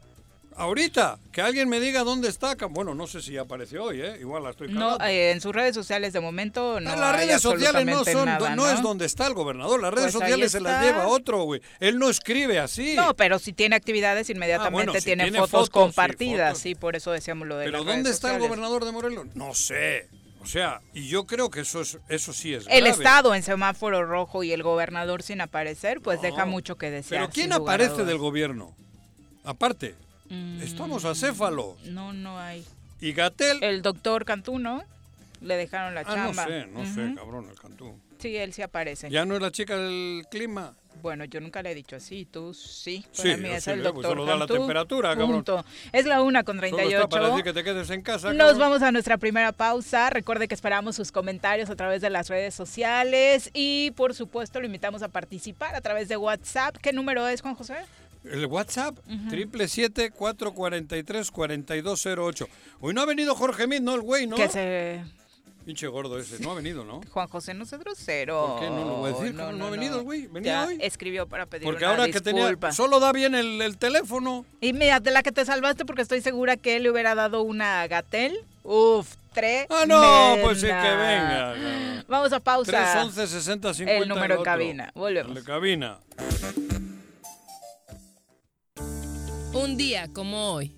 Ahorita, que alguien me diga dónde está. Bueno, no sé si apareció hoy, ¿eh? Igual la estoy No, cagando. eh, en sus redes sociales de momento no Ah, las hay redes sociales no son, nada, no, es donde está el gobernador. Las redes Pues sociales se las lleva otro, güey. Él no escribe así. No, pero si tiene actividades inmediatamente Ah, bueno, si tiene, tiene fotos, fotos, sí, compartidas, fotos. sí, por eso decíamos lo de pero las ¿dónde redes está el gobernador de Morelos? No sé. O sea, y yo creo que eso es, eso sí es El grave. estado en semáforo rojo y el gobernador sin aparecer, pues No. deja mucho que desear. Pero ¿quién aparece del gobierno? Aparte, Mm, Estamos acéfalos. No, no hay. ¿Y Gatel? El doctor Cantú, ¿no? Le dejaron la ah, chamba. no sé, no sé, cabrón, el Cantú. Sí, él sí aparece. ¿Ya no es la chica del clima? Bueno, yo nunca le he dicho así, tú sí. Sí, mí es sí, el pues doctor solo da la temperatura, cabrón. punto. Es la una con Solo está para 38. decir que te quedes en casa, Nos cabrón. vamos a nuestra primera pausa. Recuerde que esperamos sus comentarios a través de las redes sociales y por supuesto lo invitamos a participar a través de WhatsApp. ¿Qué número es, Juan José? El WhatsApp, triple siete cuatro cuarenta y tres cuarenta y dos cero ocho. Hoy no ha venido Jorge Mit, ¿no? El güey, ¿no? Que se... Pinche gordo ese, no ha venido, ¿no? Juan José no se grosero. ¿Por qué? No lo voy a decir, no ha venido el güey, venía Ya hoy. escribió para pedir Porque una ahora que tenía, solo da bien el, el teléfono. Y mira, de la que te salvaste porque estoy segura que él le hubiera dado una Gatel. Uf, tres. Ah, no, pues sí que venga. Vamos a pausa. 311 60 50 El número en cabina. Volvemos. El de cabina. Un día como hoy.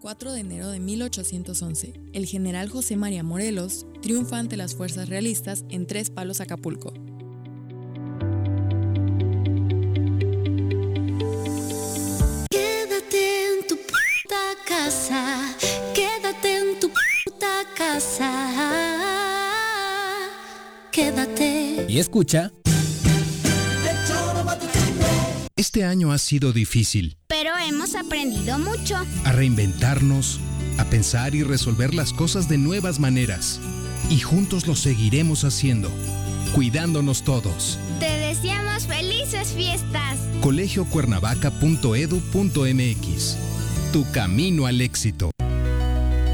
4 de enero de 1811, el general José María Morelos triunfa ante las fuerzas realistas en Tres Palos, Acapulco. Quédate en tu puta casa, quédate en tu puta casa. Quédate. Y escucha. Este año ha sido difícil. Pero hemos aprendido mucho. A reinventarnos, a pensar y resolver las cosas de nuevas maneras. Y juntos lo seguiremos haciendo, cuidándonos todos. Te deseamos felices fiestas. colegiocuernavaca.edu.mx Tu camino al éxito.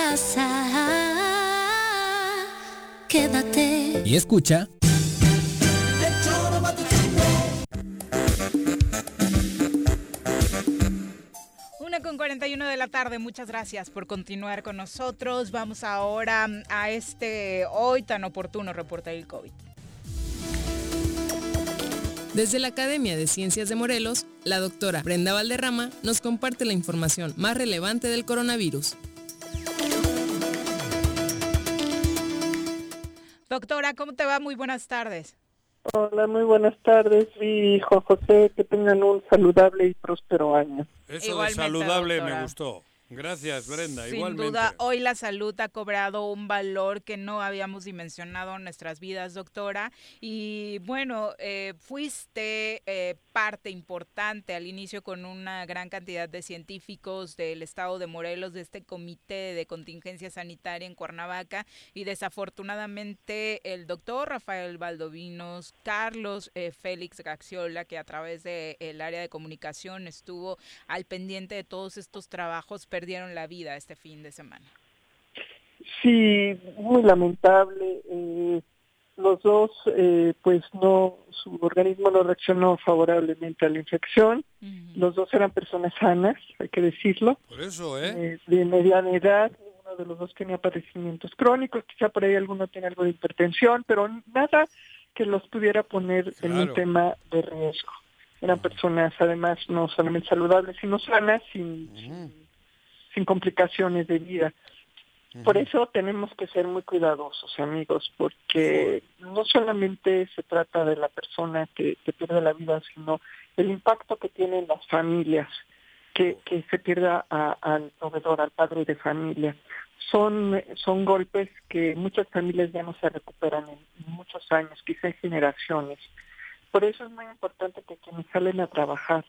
Casa. Quédate. Y escucha. Una con 41 de la tarde, muchas gracias por continuar con nosotros. Vamos ahora a este hoy tan oportuno reporte del COVID. Desde la Academia de Ciencias de Morelos, la doctora Brenda Valderrama nos comparte la información más relevante del coronavirus. Doctora, ¿cómo te va? Muy buenas tardes. Hola, muy buenas tardes, y Juan José, que tengan un saludable y próspero año. Eso Igualmente, de saludable doctora. me gustó. Gracias, Brenda. Sin Igualmente. duda, hoy la salud ha cobrado un valor que no habíamos dimensionado en nuestras vidas, doctora. Y bueno, eh, fuiste eh, parte importante al inicio con una gran cantidad de científicos del estado de Morelos, de este comité de contingencia sanitaria en Cuernavaca. Y desafortunadamente el doctor Rafael Valdovinos, Carlos eh, Félix Gaxiola, que a través del área de comunicación estuvo al pendiente de todos estos trabajos, perdieron la vida este fin de semana. Sí, muy lamentable. eh, Los dos, eh, pues no, su organismo no reaccionó favorablemente a la infección. Los dos eran personas sanas, hay que decirlo. Por eso, ¿eh? Eh, de mediana edad, ninguno de los dos tenía padecimientos crónicos, quizá por ahí alguno tiene algo de hipertensión, pero nada que los pudiera poner en un tema de riesgo. Eran personas además no solamente saludables, sino sanas, sin, sin, sin complicaciones de vida. Por eso tenemos que ser muy cuidadosos, amigos, porque no solamente se trata de la persona que, que pierde la vida, sino el impacto que tienen las familias, que, que se pierda a- al proveedor, al padre de familia. Son, son golpes que muchas familias ya no se recuperan en muchos años, quizá en generaciones. Por eso es muy importante que quienes salen a trabajar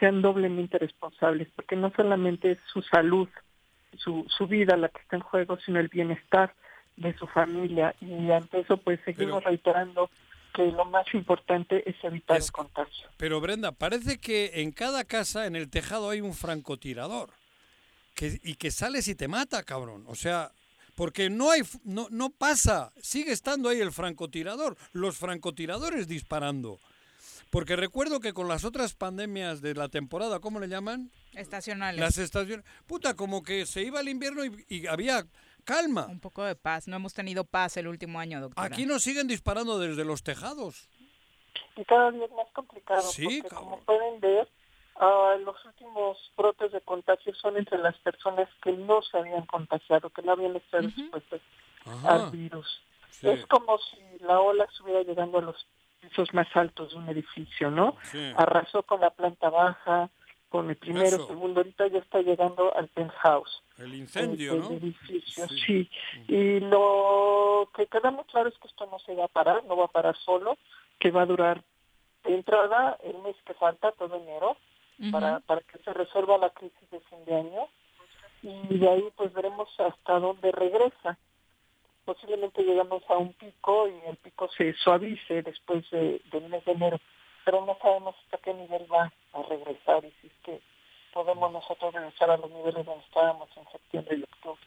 sean doblemente responsables, porque no solamente es su salud, su, su vida la que está en juego, sino el bienestar de su familia. Y ante eso, pues seguimos reiterando que lo más importante es evitar el contagio. Pero Brenda, parece que en cada casa, en el tejado, hay un francotirador. Que, y que sales y te mata, cabrón. O sea, porque no hay, no, no pasa, sigue estando ahí el francotirador, los francotiradores disparando. Porque recuerdo que con las otras pandemias de la temporada, ¿cómo le llaman? Estacionales. Las estaciones. Puta, como que se iba el invierno y, y había calma. Un poco de paz. No hemos tenido paz el último año, doctora. Aquí nos siguen disparando desde los tejados. Y cada día es más complicado, Sí, porque como pueden ver, ah, los últimos brotes de contagio son entre las personas que no se habían contagiado, que no habían estado expuestas Ajá. al virus. Sí. Es como si la ola estuviera llegando a los pisos más altos de un edificio, ¿no? Sí. Arrasó con la planta baja, con el primero, Eso. segundo, ahorita ya está llegando al penthouse. El incendio, el, ¿no? el edificio, sí. Y lo que queda muy claro es que esto no se va a parar, no va a parar solo, que va a durar de entrada el mes que falta, todo enero, para, para que se resuelva la crisis de fin de año. Y de ahí pues veremos hasta dónde regresa. Posiblemente llegamos a un pico y el pico se suavice después de, del mes de enero, pero no sabemos hasta qué nivel va a regresar y si es que podemos nosotros regresar a los niveles donde estábamos en septiembre y octubre.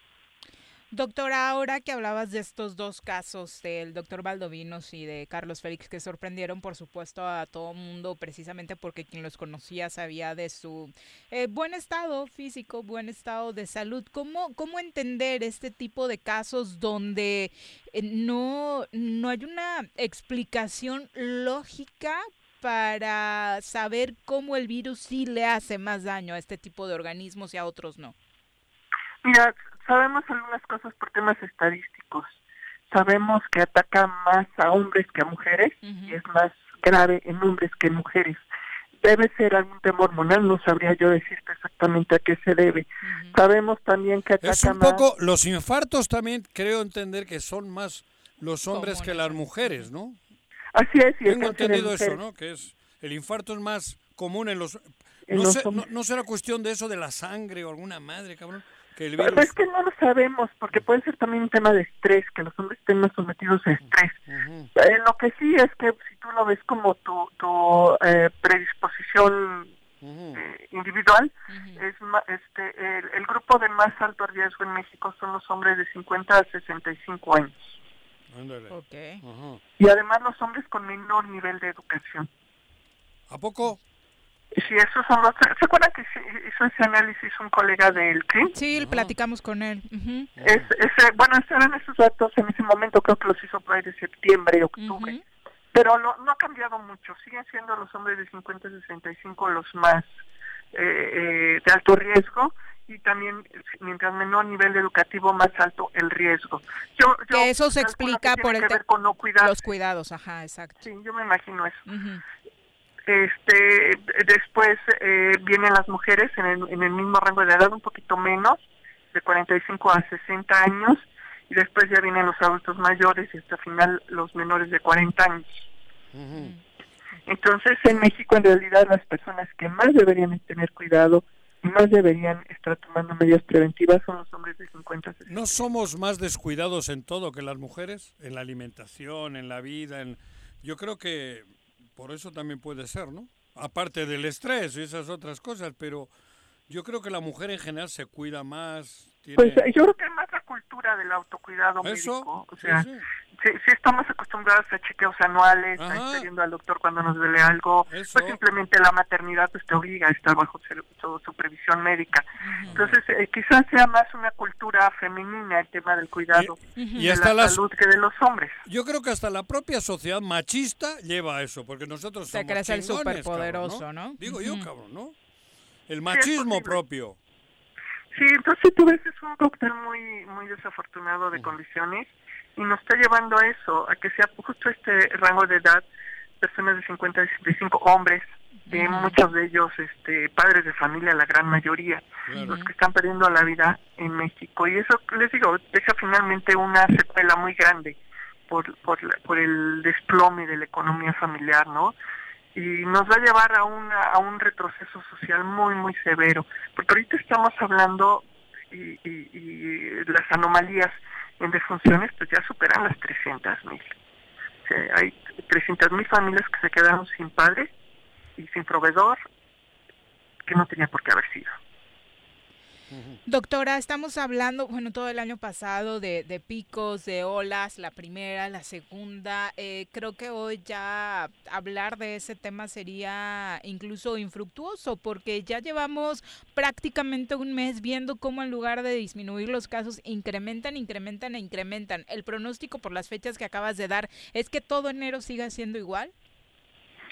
Doctora, ahora que hablabas de estos dos casos del doctor Valdovinos y de Carlos Félix que sorprendieron, por supuesto, a todo mundo, precisamente porque quien los conocía sabía de su eh, buen estado físico, buen estado de salud. ¿Cómo, cómo entender este tipo de casos donde eh, no, no hay una explicación lógica para saber cómo el virus sí le hace más daño a este tipo de organismos y a otros no? Mira, sabemos algunas cosas por temas estadísticos. Sabemos que ataca más a hombres que a mujeres y es más grave en hombres que en mujeres. Debe ser algún tema hormonal, no sabría yo decirte exactamente a qué se debe. Sabemos también que ataca Es un más... poco, los infartos también creo entender que son más los hombres que las mujeres, ¿no? Así es, y Tengo entendido eso. ¿no? Que es el infarto es más común en los... En No, los sé- no, no será cuestión de eso de la sangre o alguna madre, cabrón, que el Pero virus... es que no lo sabemos, porque puede ser también un tema de estrés, que los hombres estén más sometidos a estrés. Eh, lo que sí es que si tú lo ves como tu, tu eh, predisposición eh, individual, es ma- este el, el grupo de más alto riesgo en México son los hombres de 50 a 65 años. Ándale. Ajá. Y además los hombres con menor nivel de educación. ¿A poco? Sí, esos son los... ¿Se acuerdan que hizo ese análisis un colega del CRIM? Sí, platicamos con él. Ujú. Es, ese, bueno, eran esos datos en ese momento, creo que los hizo por ahí de septiembre, octubre. Pero no, no ha cambiado mucho. Siguen siendo los hombres de 50 a 65 los más eh, eh, de alto riesgo y también, mientras menor nivel educativo, más alto el riesgo. Yo, yo Que eso se que explica tiene por el que ver con no cuidar. los cuidados, ajá, exacto. Sí, yo me imagino eso. Ujú. Este, después eh, vienen las mujeres en el, en el mismo rango de edad, un poquito menos, de 45 a 60 años, y después ya vienen los adultos mayores y hasta final los menores de 40 años. Entonces, en México, en realidad, las personas que más deberían tener cuidado y más deberían estar tomando medidas preventivas son los hombres de 50 a 60. ¿No somos más descuidados en todo que las mujeres? En la alimentación, en la vida, en... Yo creo que por eso también puede ser, ¿no? Aparte del estrés y esas otras cosas, pero Yo creo que la mujer en general se cuida más. Pues eh, yo creo que más la cultura del autocuidado ¿Eso? médico. O sea, Sí, sí. sí, sí estamos acostumbrados a chequeos anuales, a estar yendo al doctor cuando nos duele algo. Eso. Pues simplemente la maternidad pues te obliga a estar bajo su- su supervisión médica. Entonces, eh, quizás sea más una cultura femenina el tema del cuidado y de hasta la las- salud que de los hombres. Yo creo que hasta la propia sociedad machista lleva a eso, porque nosotros somos cree ser chingones, superpoderoso, cabrón, ¿no? Digo yo, cabrón, ¿no? El machismo propio. Sí, entonces tú ves es un cóctel muy muy desafortunado de condiciones y nos está llevando a eso, a que sea justo este rango de edad, personas de 50 a 65 hombres, eh, muchos de ellos este padres de familia, la gran mayoría, los que están perdiendo la vida en México. Y eso, les digo, deja finalmente una secuela muy grande por, por, la- por el desplome de la economía familiar, ¿no? Y nos va a llevar a, una, a un retroceso social muy, muy severo. Porque ahorita estamos hablando y, y- las anomalías en defunciones pues ya superan las 300 mil. O sea, hay 300 mil familias que se quedaron sin padre y sin proveedor que no tenía por qué haber sido. Doctora, estamos hablando, bueno, todo el año pasado de, de picos, de olas, la primera, la segunda. Eh, creo que hoy ya hablar de ese tema sería incluso infructuoso porque ya llevamos prácticamente un mes viendo cómo en lugar de disminuir los casos incrementan, incrementan e incrementan. El pronóstico por las fechas que acabas de dar es que todo enero siga siendo igual.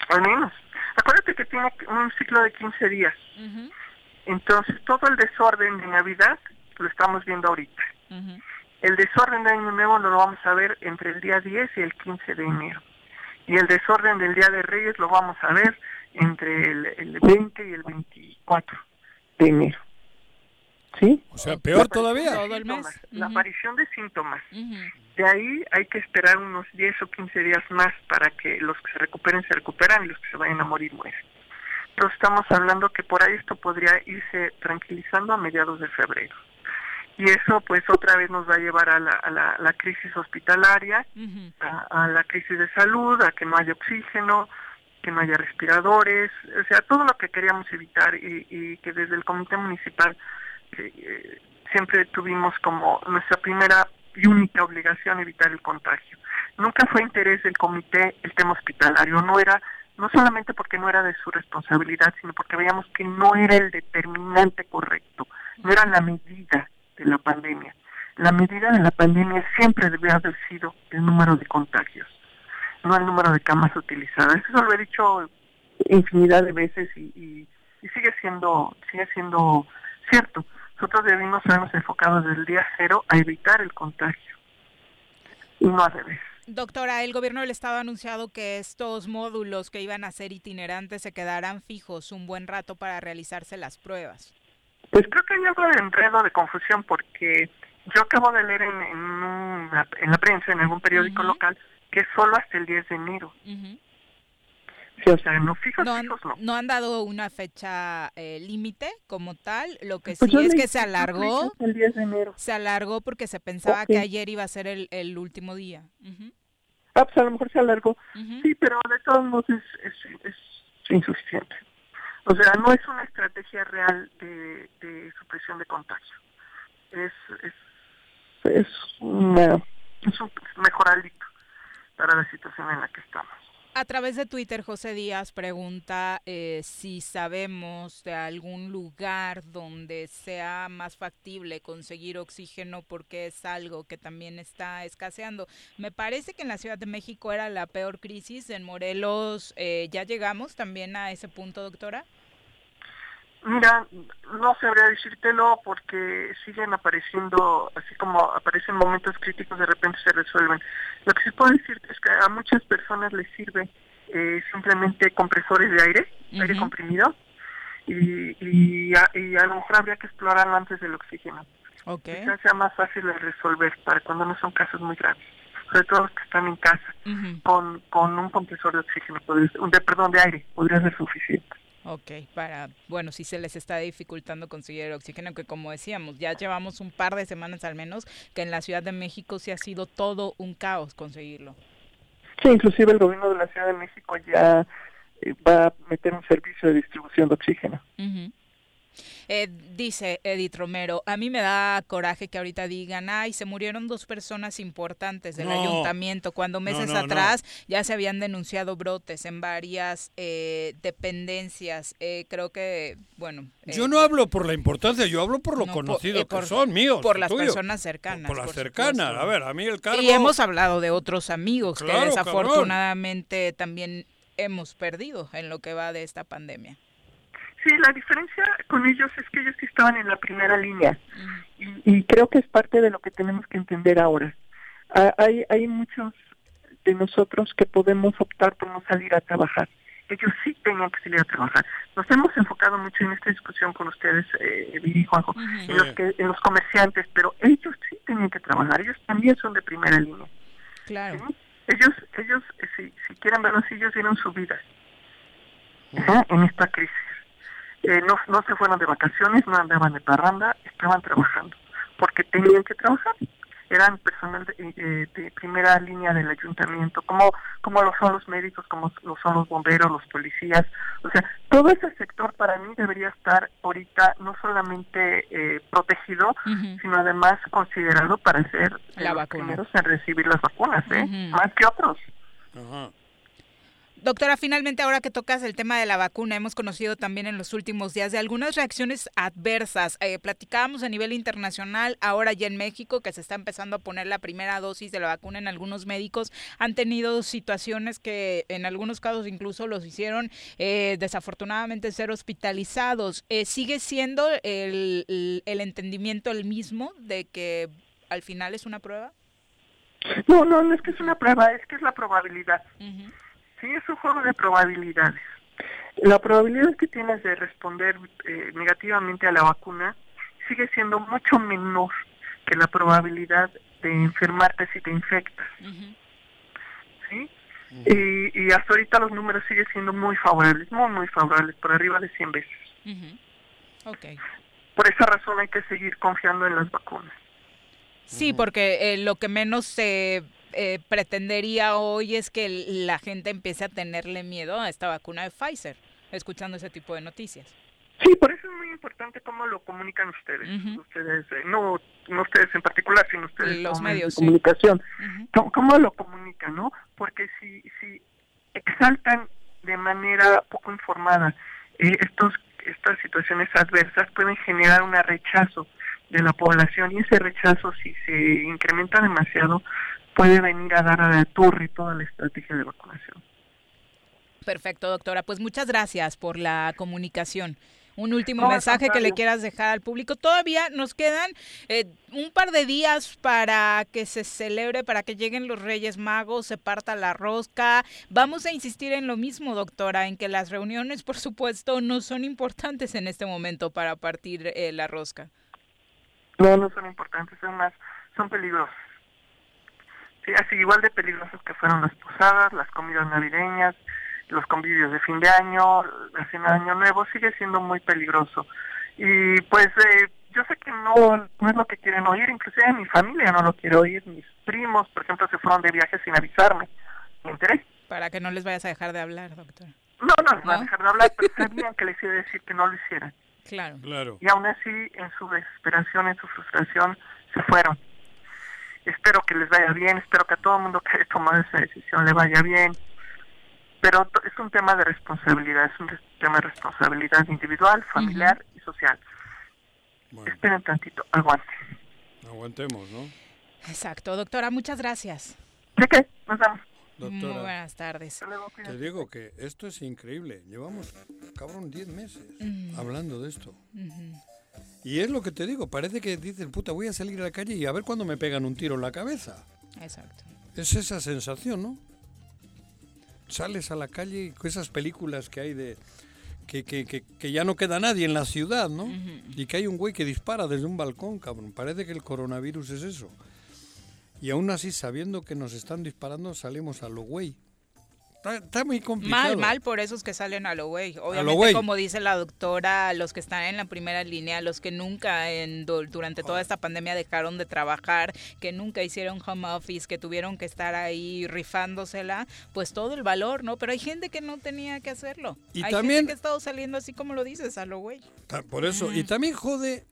Al menos. Acuérdate que tiene un ciclo de 15 días. Entonces, todo el desorden de Navidad lo estamos viendo ahorita. El desorden de Año Nuevo lo vamos a ver entre el día 10 y el 15 de enero. Y el desorden del Día de Reyes lo vamos a ver entre el, el 20 y el 24 de enero. ¿Sí? O sea, peor todavía. Todo el mes. Síntomas, La aparición de síntomas. De ahí hay que esperar unos 10 o 15 días más para que los que se recuperen se recuperan y los que se vayan a morir mueren. Entonces estamos hablando que por ahí esto podría irse tranquilizando a mediados de febrero. Y eso pues otra vez nos va a llevar a la, a la, la crisis hospitalaria, a la crisis de salud, a que no haya oxígeno, que no haya respiradores, o sea, todo lo que queríamos evitar y, y que desde el comité municipal eh, eh, siempre tuvimos como nuestra primera y única obligación evitar el contagio. Nunca fue interés del comité el tema hospitalario, no era no solamente porque no era de su responsabilidad, sino porque veíamos que no era el determinante correcto, no era la medida de la pandemia. La medida de la pandemia siempre debió haber sido el número de contagios, no el número de camas utilizadas. Eso lo he dicho infinidad de veces y sigue siendo sigue siendo cierto. Nosotros debimos habernos enfocado desde el día cero a evitar el contagio y no al revés. Doctora, el gobierno del estado ha anunciado que estos módulos que iban a ser itinerantes se quedarán fijos un buen rato para realizarse las pruebas. Pues creo que hay algo de enredo, de confusión, porque yo acabo de leer en, en, una- en la prensa, en algún periódico local, que es solo hasta el 10 de enero. Sí, o sea, no fijos, No han, fijos no. no han dado una fecha eh, límite como tal, lo que Pues sí es que se alargó, el 10 de enero. se alargó porque se pensaba que ayer iba a ser el, el último día. Ujú, Ah, pues a lo mejor se alargó. ujú. Sí, pero de todos modos es, es, es insuficiente. O sea, no es una estrategia real de, de supresión de contagio. Es, es, es, una, es un mejoralito para la situación en la que estamos. A través de Twitter, José Díaz pregunta eh, si sabemos de algún lugar donde sea más factible conseguir oxígeno porque es algo que también está escaseando. Me parece que en la Ciudad de México era la peor crisis. En Morelos eh, ya llegamos también a ese punto, doctora. Mira, no sabría decírtelo porque siguen apareciendo, así como aparecen momentos críticos, de repente se resuelven. Lo que sí puedo decirte es que a muchas personas les sirve eh, simplemente compresores de aire, aire comprimido, y, y, a, y a lo mejor habría que explorarlo antes del oxígeno. Ok. Quizás sea más fácil de resolver para cuando no son casos muy graves, sobre todo los que están en casa. Con, con un compresor de oxígeno, podría- de, perdón, de aire, podría ser suficiente. Ok, para, bueno, si se les está dificultando conseguir el oxígeno, que como decíamos, ya llevamos un par de semanas al menos, que en la Ciudad de México sí ha sido todo un caos conseguirlo. Sí, inclusive el gobierno de la Ciudad de México ya eh, va a meter un servicio de distribución de oxígeno. Ujú. Eh, dice Edith Romero, a mí me da coraje que ahorita digan, ay, se murieron dos personas importantes del No. ayuntamiento, cuando meses no, no. atrás ya se habían denunciado brotes en varias eh, dependencias. Eh, creo que, bueno... eh, Yo no hablo por la importancia, yo hablo por lo conocido eh, por- que son míos. por las personas cercanas, Por, las por cercanas. A ver, a mí el cargo. Y hemos hablado de otros amigos Claro, que cabrón. desafortunadamente también hemos perdido en lo que va de esta pandemia. Sí, la diferencia con ellos es que ellos sí estaban en la primera línea y, y creo que es parte de lo que tenemos que entender ahora. Ah, hay, hay muchos de nosotros que podemos optar por no salir a trabajar. Ellos sí tenían que salir a trabajar. Nos hemos enfocado mucho en esta discusión con ustedes, eh, Viri y Juanjo, en, los que, en los comerciantes, pero ellos sí tenían que trabajar. Ellos también son de primera línea. Claro. Ellos, ellos eh, si, si quieren verlo así, ellos dieron su vida en esta crisis. Eh, no, no se fueron de vacaciones, no andaban de parranda, estaban trabajando, porque tenían que trabajar. Eran personal de, eh, de primera línea del ayuntamiento, como, como lo son los médicos, como lo son los bomberos, los policías. O sea, todo ese sector para mí debería estar ahorita no solamente eh, protegido, sino además considerado para ser La los vacuna. primeros en recibir las vacunas, ¿eh? Más que otros. Doctora, finalmente ahora que tocas el tema de la vacuna, hemos conocido también en los últimos días de algunas reacciones adversas. Eh, platicábamos a nivel internacional, ahora ya en México, que se está empezando a poner la primera dosis de la vacuna en algunos médicos, han tenido situaciones que en algunos casos incluso los hicieron eh, desafortunadamente ser hospitalizados. Eh, ¿Sigue siendo el, el- el entendimiento el mismo de que al final es una prueba? No, no, no es que es una prueba, es que es la probabilidad. Sí, es un juego de probabilidades. La probabilidad que tienes de responder eh, negativamente a la vacuna sigue siendo mucho menor que la probabilidad de enfermarte si te infectas. ¿Sí? Y, y hasta ahorita los números siguen siendo muy favorables, muy, muy favorables, por arriba de 100 veces. Ok. Por esa razón hay que seguir confiando en las vacunas. Sí, porque eh, lo que menos se eh, pretendería hoy es que la gente empiece a tenerle miedo a esta vacuna de Pfizer, escuchando ese tipo de noticias. Sí, por eso es muy importante cómo lo comunican ustedes. Ustedes, eh, no, no ustedes en particular, sino ustedes Los como medios de sí. comunicación. ¿Cómo, cómo lo comunican, no? Porque si, si exaltan de manera poco informada eh, estos estas situaciones adversas pueden generar un rechazo de la población y ese rechazo si se incrementa demasiado puede venir a dar a la torre toda la estrategia de vacunación. Perfecto, doctora. Pues muchas gracias por la comunicación. Un último No, mensaje que le quieras dejar al público. Todavía nos quedan eh, un par de días para que se celebre, para que lleguen los Reyes Magos, se parta la rosca. Vamos a insistir en lo mismo, doctora, en que las reuniones, por supuesto, no son importantes en este momento para partir eh, la rosca. No, no son importantes, son más, son peligrosas. Sí, así igual de peligrosas que fueron las posadas, las comidas navideñas, los convivios de fin de año, la cena de año nuevo, sigue siendo muy peligroso. Y pues eh, yo sé que no, no es lo que quieren oír, inclusive mi familia no lo quiere oír, mis primos, por ejemplo, se fueron de viaje sin avisarme. ¿Me enteré? Para que no les vayas a dejar de hablar, doctora. No, no les van a dejar de hablar, pero sabían que les iba a decir que no lo hicieran. Claro. Claro. Y aún así, en su desesperación, en su frustración, se fueron. Espero que les vaya bien, espero que a todo el mundo que haya tomado esa decisión le vaya bien. Pero es un tema de responsabilidad, es un tema de responsabilidad individual, familiar y social. Esperen tantito, aguanten. Aguantemos, ¿no? Exacto, doctora, muchas gracias. ¿De qué? Nos vemos. Muy Doctora, buenas tardes. te digo que esto es increíble. Llevamos, cabrón, 10 meses hablando de esto. Y es lo que te digo, parece que dicen, puta, voy a salir a la calle y a ver cuándo me pegan un tiro en la cabeza. Exacto. Es esa sensación, ¿no? Sales a la calle y con esas películas que hay de... Que, que, que, que ya no queda nadie en la ciudad, ¿no? Y que hay un güey que dispara desde un balcón, cabrón. Parece que el coronavirus es eso. Y aún así, sabiendo que nos están disparando, salimos a lo güey. está, muy complicado. Mal, mal por esos que salen a lo güey. Obviamente, como dice la doctora, los que están en la primera línea, los que nunca en, durante toda esta pandemia dejaron de trabajar, que nunca hicieron home office, que tuvieron que estar ahí rifándosela, pues todo el valor, ¿no? Pero hay gente que no tenía que hacerlo. Y hay también, gente que ha estado saliendo así como lo dices, a lo güey. Por eso, y también jode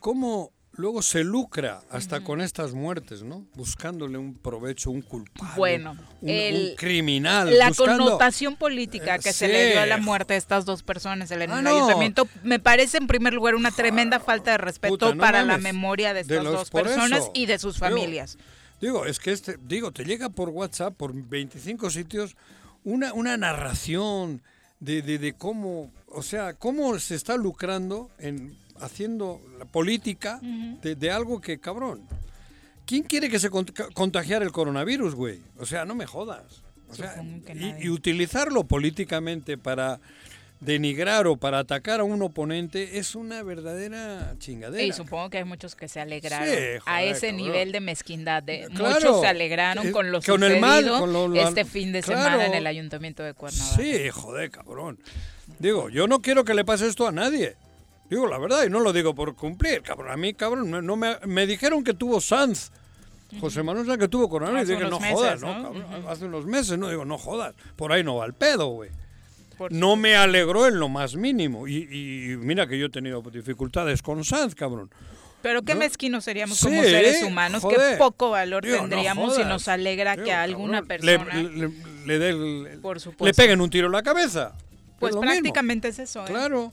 cómo luego se lucra hasta con estas muertes, ¿no? Buscándole un provecho, un culpable. Bueno, un, criminal. La connotación política que se le dio a la muerte de estas dos personas en el ah, ayuntamiento me parece en primer lugar una tremenda falta de respeto para la memoria de estas dos personas y de sus familias. Digo, es que este, digo, te llega por WhatsApp, por 25 sitios, una, una narración de, de, de cómo, o sea, cómo se está lucrando en haciendo la política de, algo que, cabrón, ¿quién quiere que se contagiara el coronavirus, güey? O sea, no me jodas. y, utilizarlo políticamente para denigrar o para atacar a un oponente es una verdadera chingadera. Y supongo que hay muchos que se alegraron a ese nivel de mezquindad. De, muchos se alegraron con lo con el mal, este fin de semana en el ayuntamiento de Cuernavaca. Sí, joder, cabrón. Digo, yo no quiero que le pase esto a nadie. Digo la verdad y no lo digo por cumplir, cabrón. A mí, cabrón, no, me, me dijeron que tuvo Sanz. José Manuel Sanz que tuvo coronavirus y dije, no jodas, ¿no? Cabrón, Hace unos meses, ¿no? Digo, no jodas. Por ahí no va el pedo, güey. No me alegró en lo más mínimo. Y, y, mira que yo he tenido dificultades con Sanz, cabrón. Pero qué mezquinos seríamos como seres humanos, qué poco valor tendríamos si nos alegra que a alguna persona le, le, le, peguen un tiro en la cabeza. Pues prácticamente es eso. ¿eh? Claro.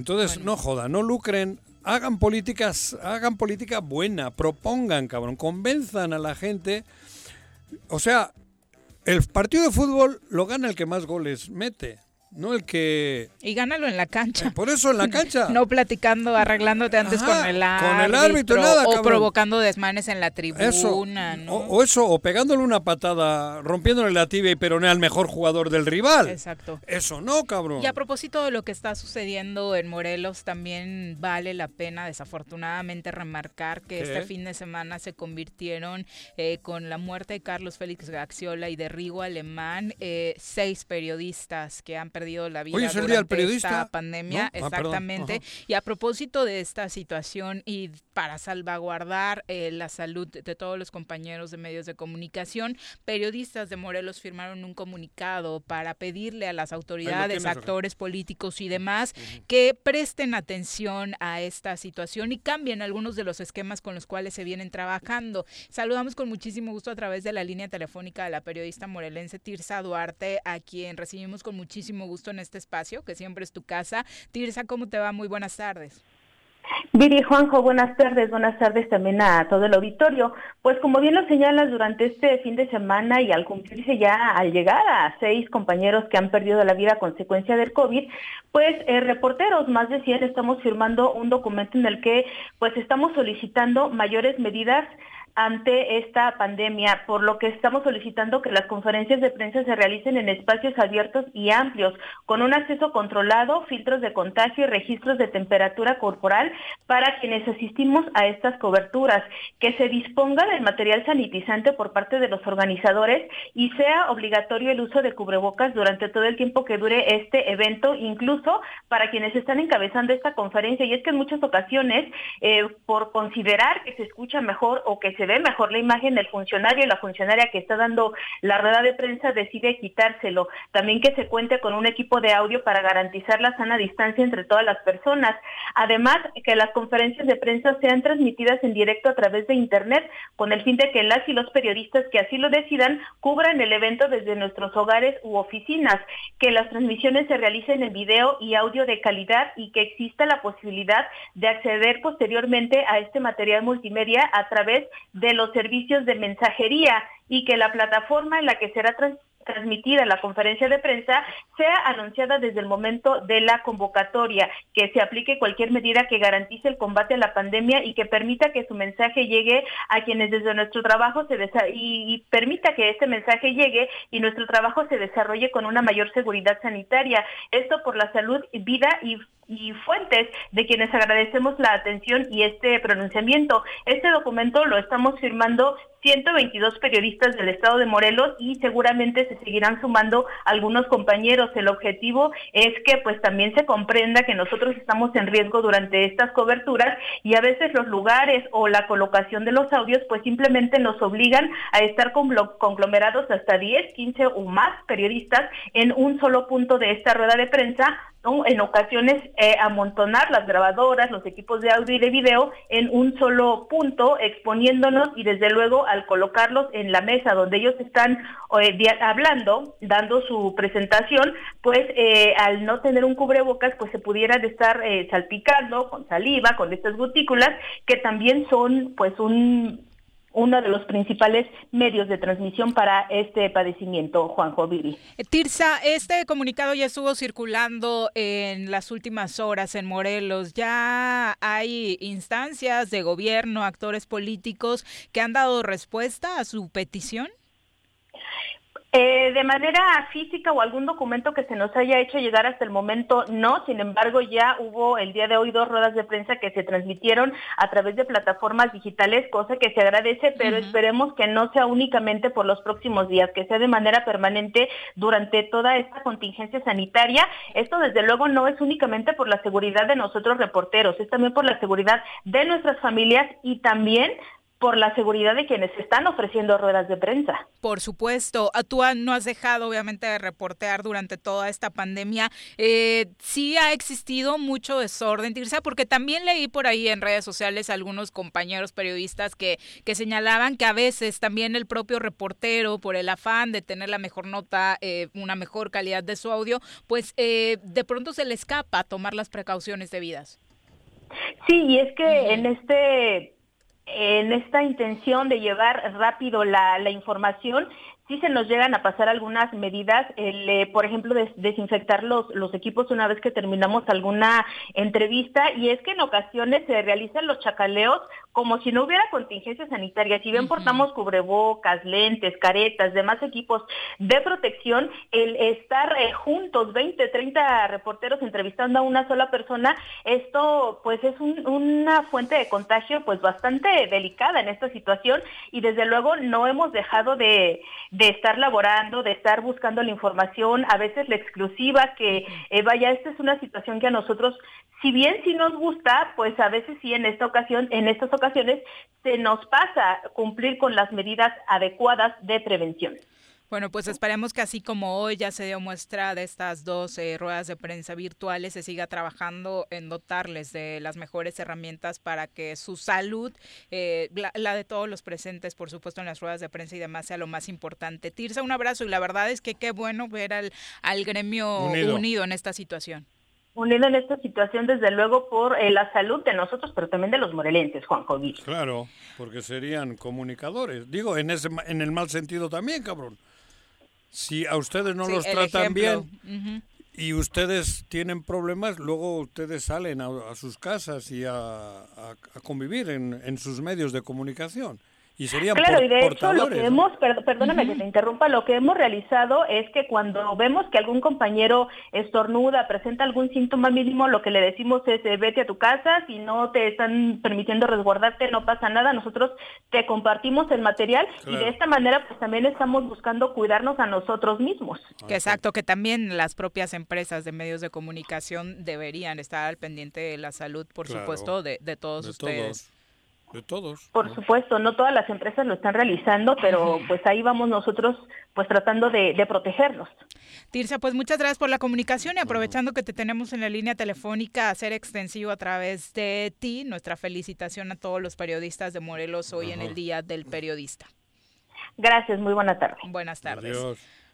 Entonces, no joda, no lucren, hagan políticas, hagan política buena, propongan, cabrón, convenzan a la gente. O sea, el partido de fútbol lo gana el que más goles mete. No el que... Y gánalo en la cancha. Eh, por eso en la cancha. (laughs) no platicando, arreglándote antes con el árbitro. Con el árbitro, nada, O provocando desmanes en la tribuna, eso, ¿no? o, eso, o pegándole una patada, rompiéndole la tibia y peroné al mejor jugador del rival. Exacto. Eso no, cabrón. Y a propósito de lo que está sucediendo en Morelos, también vale la pena, desafortunadamente, remarcar que este fin de semana se convirtieron eh, con la muerte de Carlos Félix Gaxiola y de Rigo Alemán, eh, seis periodistas que han perdido la vida Hoy el día durante esta pandemia, ah, exactamente. y a propósito de esta situación y para salvaguardar eh, la salud de todos los compañeros de medios de comunicación, periodistas de Morelos firmaron un comunicado para pedirle a las autoridades, actores políticos y demás que presten atención a esta situación y cambien algunos de los esquemas con los cuales se vienen trabajando. Saludamos con muchísimo gusto a través de la línea telefónica de la periodista morelense Tirsa Duarte, a quien recibimos con muchísimo gusto en este espacio, que siempre es tu casa. Tirsa, ¿cómo te va? Muy buenas tardes. Viri Juanjo, buenas tardes, buenas tardes también a todo el auditorio. Pues como bien lo señalas, durante este fin de semana y al cumplirse ya, al llegar a seis compañeros que han perdido la vida a consecuencia del COVID, pues eh, reporteros, más de 100, estamos firmando un documento en el que pues estamos solicitando mayores medidas ante esta pandemia, por lo que estamos solicitando que las conferencias de prensa se realicen en espacios abiertos y amplios, con un acceso controlado, filtros de contagio y registros de temperatura corporal para quienes asistimos a estas coberturas, que se disponga del material sanitizante por parte de los organizadores y sea obligatorio el uso de cubrebocas durante todo el tiempo que dure este evento, incluso para quienes están encabezando esta conferencia. Y es que en muchas ocasiones, eh, por considerar que se escucha mejor o que se ve mejor la imagen del funcionario y la funcionaria que está dando la rueda de prensa decide quitárselo. También que se cuente con un equipo de audio para garantizar la sana distancia entre todas las personas. Además, que las conferencias de prensa sean transmitidas en directo a través de Internet con el fin de que las y los periodistas que así lo decidan cubran el evento desde nuestros hogares u oficinas, que las transmisiones se realicen en video y audio de calidad y que exista la posibilidad de acceder posteriormente a este material multimedia a través de los servicios de mensajería y que la plataforma en la que será transmitida la conferencia de prensa sea anunciada desde el momento de la convocatoria, que se aplique cualquier medida que garantice el combate a la pandemia y que permita que su mensaje llegue a quienes desde nuestro trabajo se y, y, permita que este mensaje llegue y nuestro trabajo se desarrolle con una mayor seguridad sanitaria. Esto por la salud, vida y y fuentes de quienes agradecemos la atención y este pronunciamiento. Este documento lo estamos firmando 122 periodistas del estado de Morelos y seguramente se seguirán sumando algunos compañeros. El objetivo es que pues también se comprenda que nosotros estamos en riesgo durante estas coberturas y a veces los lugares o la colocación de los audios pues simplemente nos obligan a estar conglomerados hasta 10, 15 o más periodistas en un solo punto de esta rueda de prensa en ocasiones eh, amontonar las grabadoras, los equipos de audio y de video en un solo punto, exponiéndonos y desde luego al colocarlos en la mesa donde ellos están eh, hablando, dando su presentación, pues eh, al no tener un cubrebocas, pues se pudieran estar salpicando con saliva, con estas gotículas, que también son pues un uno de los principales medios de transmisión para este padecimiento, Juanjo Viri. Eh, Tirsa, este comunicado ya estuvo circulando en las últimas horas en Morelos. Ya hay instancias de gobierno, actores políticos que han dado respuesta a su petición. Eh, de manera física o algún documento que se nos haya hecho llegar hasta el momento, no. Sin embargo, ya hubo el día de hoy dos ruedas de prensa que se transmitieron a través de plataformas digitales, cosa que se agradece, pero esperemos que no sea únicamente por los próximos días, que sea de manera permanente durante toda esta contingencia sanitaria. Esto, desde luego, no es únicamente por la seguridad de nosotros reporteros, es también por la seguridad de nuestras familias y también por la seguridad de quienes están ofreciendo ruedas de prensa. Por supuesto, ah, tú no has dejado obviamente de reportear durante toda esta pandemia. Eh, sí ha existido mucho desorden, Tirsa, porque también leí por ahí en redes sociales algunos compañeros periodistas que, que señalaban que a veces también el propio reportero, por el afán de tener la mejor nota, eh, una mejor calidad de su audio, pues eh, de pronto se le escapa tomar las precauciones debidas. Sí, y es que en este en esta intención de llevar rápido la, información, sí se nos llegan a pasar algunas medidas, eh, por ejemplo, desinfectar los, los equipos una vez que terminamos alguna entrevista y es que en ocasiones se realizan los chacaleos como si no hubiera contingencia sanitaria. Si bien portamos cubrebocas, lentes, caretas, demás equipos de protección, el estar eh, juntos, 20, 30 reporteros entrevistando a una sola persona, esto pues es una fuente de contagio pues bastante delicada en esta situación y desde luego no hemos dejado de de estar laborando, de estar buscando la información, a veces la exclusiva, que eh, vaya, esta es una situación que a nosotros, si bien sí nos gusta, pues a veces sí en esta ocasión, en estas ocasiones, se nos pasa cumplir con las medidas adecuadas de prevención. Bueno, pues esperemos que así como hoy ya se dio muestra de estas dos eh, ruedas de prensa virtuales, se siga trabajando en dotarles de las mejores herramientas para que su salud, eh, la, de todos los presentes, por supuesto, en las ruedas de prensa y demás, sea lo más importante. Tirsa, un abrazo y la verdad es que qué bueno ver al, al gremio unido. en esta situación unido en esta situación, desde luego, por eh, la salud de nosotros, pero también de los morelenses, Juan Joví. Claro, porque serían comunicadores. Digo, en, ese, en el mal sentido también, cabrón. Si a ustedes no los tratan bien y ustedes tienen problemas, luego ustedes salen a, sus casas y a, convivir en, en sus medios de comunicación y serían claro, y de hecho lo que hemos, perdóname que te interrumpa, lo que hemos realizado es que cuando vemos que algún compañero estornuda, presenta algún síntoma mínimo, lo que le decimos es eh, vete a tu casa, si no te están permitiendo resguardarte, no pasa nada, nosotros te compartimos el material y de esta manera pues también estamos buscando cuidarnos a nosotros mismos. Que exacto, que también las propias empresas de medios de comunicación deberían estar al pendiente de la salud, por supuesto, de, de todos ustedes. De todos. Por supuesto, no todas las empresas lo están realizando, pero pues ahí vamos nosotros pues tratando de, de, protegernos. Tirsa, pues muchas gracias por la comunicación y aprovechando que te tenemos en la línea telefónica, hacer extensivo a través de ti nuestra felicitación a todos los periodistas de Morelos hoy en el Día del Periodista. Gracias, muy buena tarde. Buenas tardes.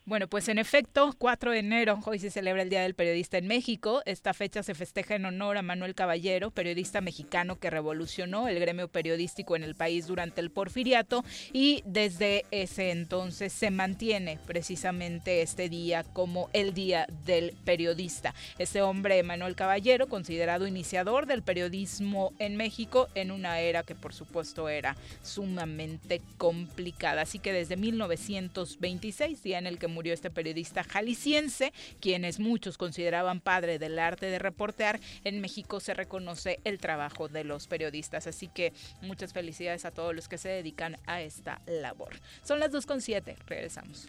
Bueno, pues en efecto, 4 de enero, hoy se celebra el Día del Periodista en México. Esta fecha se festeja en honor a Manuel Caballero, periodista mexicano que revolucionó el gremio periodístico en el país durante el porfiriato y desde ese entonces se mantiene precisamente este día como el Día del Periodista. Este hombre, Manuel Caballero, considerado iniciador del periodismo en México en una era que por supuesto era sumamente complicada. Así que desde 1926, día en el que murió este periodista jalisciense, quienes muchos consideraban padre del arte de reportear. En México se reconoce el trabajo de los periodistas, así que muchas felicidades a todos los que se dedican a esta labor. Son las 2.7, regresamos.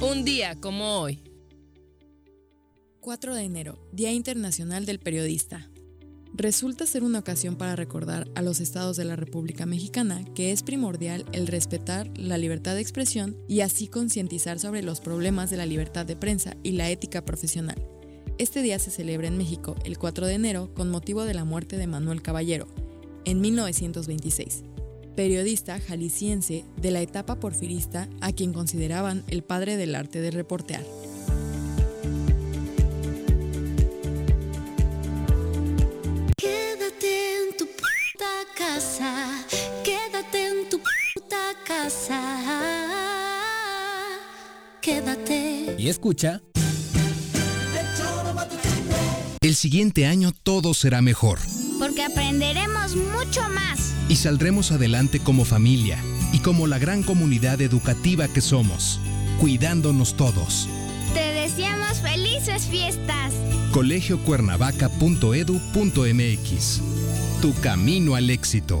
Un día como hoy. 4 de enero, Día Internacional del Periodista. Resulta ser una ocasión para recordar a los estados de la República Mexicana que es primordial el respetar la libertad de expresión y así concientizar sobre los problemas de la libertad de prensa y la ética profesional. Este día se celebra en México el 4 de enero con motivo de la muerte de Manuel Caballero, en 1926, periodista jalisciense de la etapa porfirista a quien consideraban el padre del arte de reportear. Casa, quédate en tu puta casa. Quédate. Y escucha. El siguiente año todo será mejor Porque aprenderemos mucho más. y saldremos adelante como familia y como la gran comunidad educativa que somos, cuidándonos todos. Te deseamos felices fiestas. colegiocuernavaca.edu.mx Tu camino al éxito.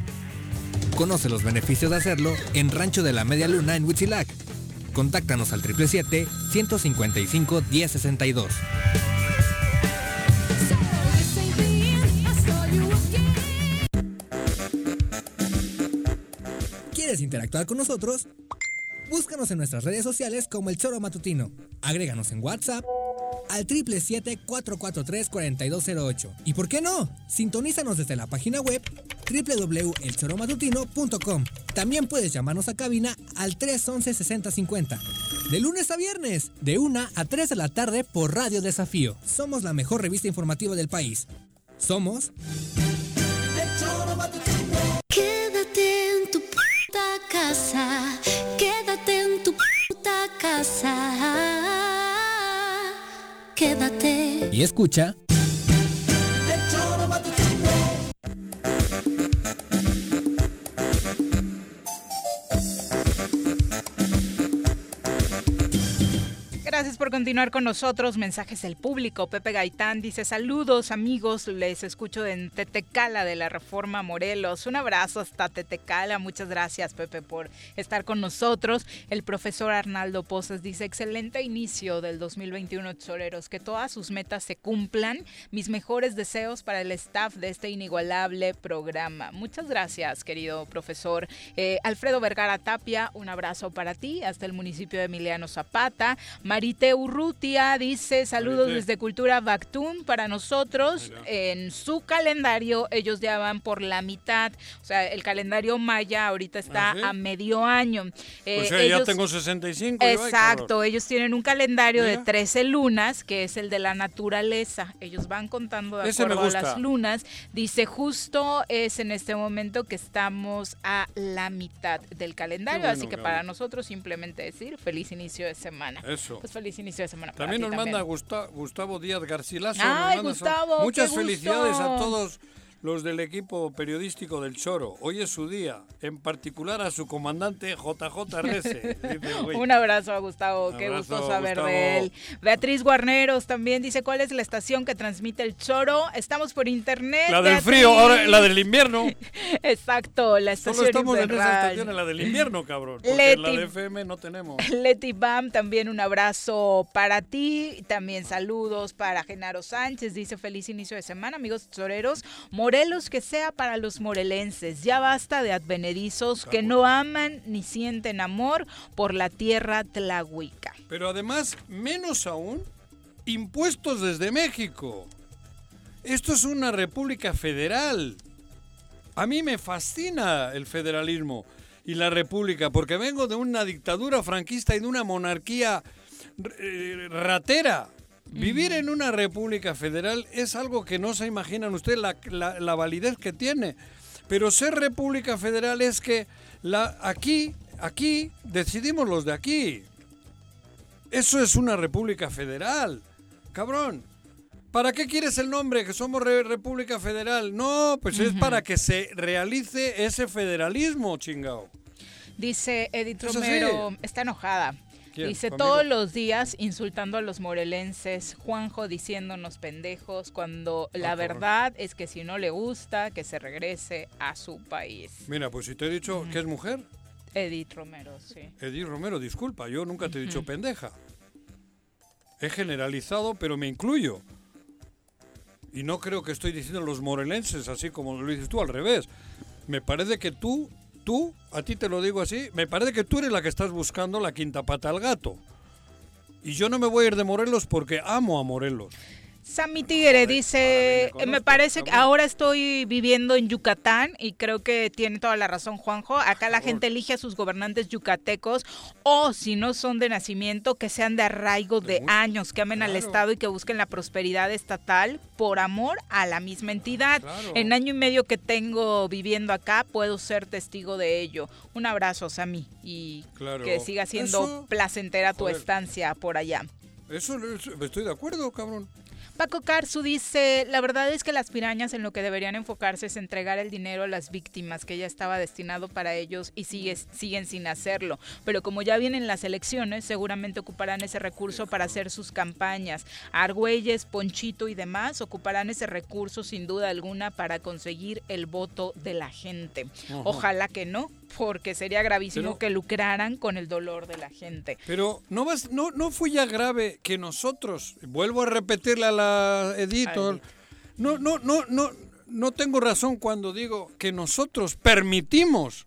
Conoce los beneficios de hacerlo en Rancho de la Media Luna en Huitzilac. Contáctanos al 777-155-1062. ¿Quieres interactuar con nosotros? Búscanos en nuestras redes sociales como El Choro Matutino. Agréganos en WhatsApp al 777-443-4208. ¿Y por qué no? Sintonízanos desde la página web www.elchoromatutino.com. También puedes llamarnos a cabina al 311-6050. De lunes a viernes, de 1 a 3 de la tarde por Radio Desafío. Somos la mejor revista informativa del país. Somos... Quédate en tu puta casa, quédate en tu puta casa. Quédate. Y escucha... por continuar con nosotros. Mensajes del público. Pepe Gaitán dice: Saludos, amigos. Les escucho en Tetecala de la Reforma Morelos. Un abrazo hasta Tetecala. Muchas gracias, Pepe, por estar con nosotros. El profesor Arnaldo Pozas dice: Excelente inicio del 2021, Choreros. Que todas sus metas se cumplan. Mis mejores deseos para el staff de este inigualable programa. Muchas gracias, querido profesor. Eh, Alfredo Vergara Tapia, un abrazo para ti hasta el municipio de Emiliano Zapata. Marite Urrutia dice saludos desde Cultura Bactún para nosotros. En su calendario ellos ya van por la mitad. O sea, el calendario maya ahorita está ¿Ah, sí? a medio año. Eh, o sea, ya ellos- tengo 65. yo, ay, Exacto, ellos tienen un calendario de Mira. 13 lunas, que es el de la naturaleza. Ellos van contando de Ese acuerdo a las lunas. Dice, justo es en este momento que estamos a la mitad del calendario, bueno, así que cabrón. para nosotros simplemente decir feliz inicio de semana. Eso. Pues feliz inicio de semana. También nos manda Gusta- Gustavo Díaz Garcilaso. Ay, Gustavo, Muchas gusto. felicidades a todos los del equipo periodístico del Choro. Hoy es su día, en particular a su comandante JJ Rece. (laughs) Un abrazo a Gustavo, qué gusto saber Gustavo. de él. Beatriz Guarneros también dice cuál es la estación que transmite el choro. Estamos por internet. La del Beatriz. frío, ahora la del invierno. (laughs) Exacto, la estación Solo estamos en esa estación, en la del invierno, cabrón. Porque en la Leti- de FM no tenemos. (laughs) Leti Bam, también un abrazo para ti. También saludos para Genaro Sánchez. Dice feliz inicio de semana, amigos toreros. Morelos que sea para los morelenses. Ya basta de advenedizos que no aman ni sienten amor por la tierra tlahuica. Pero además, menos aún, impuestos desde México. Esto es una república federal. A mí me fascina el federalismo. y la república, porque vengo de una dictadura franquista y de una monarquía eh, ratera. Vivir en una república federal es algo que no se imaginan ustedes la, la- la validez que tiene. Pero ser república federal es que la, aquí, aquí decidimos los de aquí. Eso es una república federal. Cabrón. ¿Para qué quieres el nombre? Que somos re- república federal. No, pues es para que se realice ese federalismo, chingao. Dice Edith. Romero, está enojada. ¿Quién? Dice ¿Conmigo? todos los días insultando a los morelenses, Juanjo diciéndonos pendejos, cuando la cabrón. verdad es que si no le gusta, que se regrese a su país. Mira, pues si te he dicho que es mujer, Edith Romero, sí. Edith Romero, disculpa, yo nunca te he dicho Ujú. pendeja. He generalizado, pero me incluyo. Y no creo que estoy diciendo los morelenses, así como lo dices tú, al revés. Me parece que tú, tú, a ti te lo digo así, me parece que tú eres la que estás buscando la quinta pata al gato. Y yo no me voy a ir de Morelos porque amo a Morelos. Sammy Tigre dice, me parece que ahora estoy viviendo en Yucatán y creo que tiene toda la razón Juanjo. Acá la gente elige a sus gobernantes yucatecos o si no son de nacimiento, que sean de arraigo de años, que amen al Estado y que busquen la prosperidad estatal por amor a la misma entidad. Claro. En año y medio que tengo viviendo acá, puedo ser testigo de ello. Un abrazo, Sammy, y Claro. que siga siendo Eso- placentera tu Joder. estancia por allá. Eso, eso- estoy de acuerdo, cabrón. Paco Carzu dice, la verdad es que las pirañas en lo que deberían enfocarse es entregar el dinero a las víctimas, que ya estaba destinado para ellos y sigue, siguen sin hacerlo. Pero como ya vienen las elecciones, seguramente ocuparán ese recurso para hacer sus campañas. Argüelles, Ponchito y demás ocuparán ese recurso sin duda alguna para conseguir el voto de la gente. Ojalá que no, porque sería gravísimo Pero- que lucraran con el dolor de la gente. Pero no vas, no, no fue ya grave que nosotros, vuelvo a repetirle a la editor, no, no, no, no, no tengo razón cuando digo que nosotros permitimos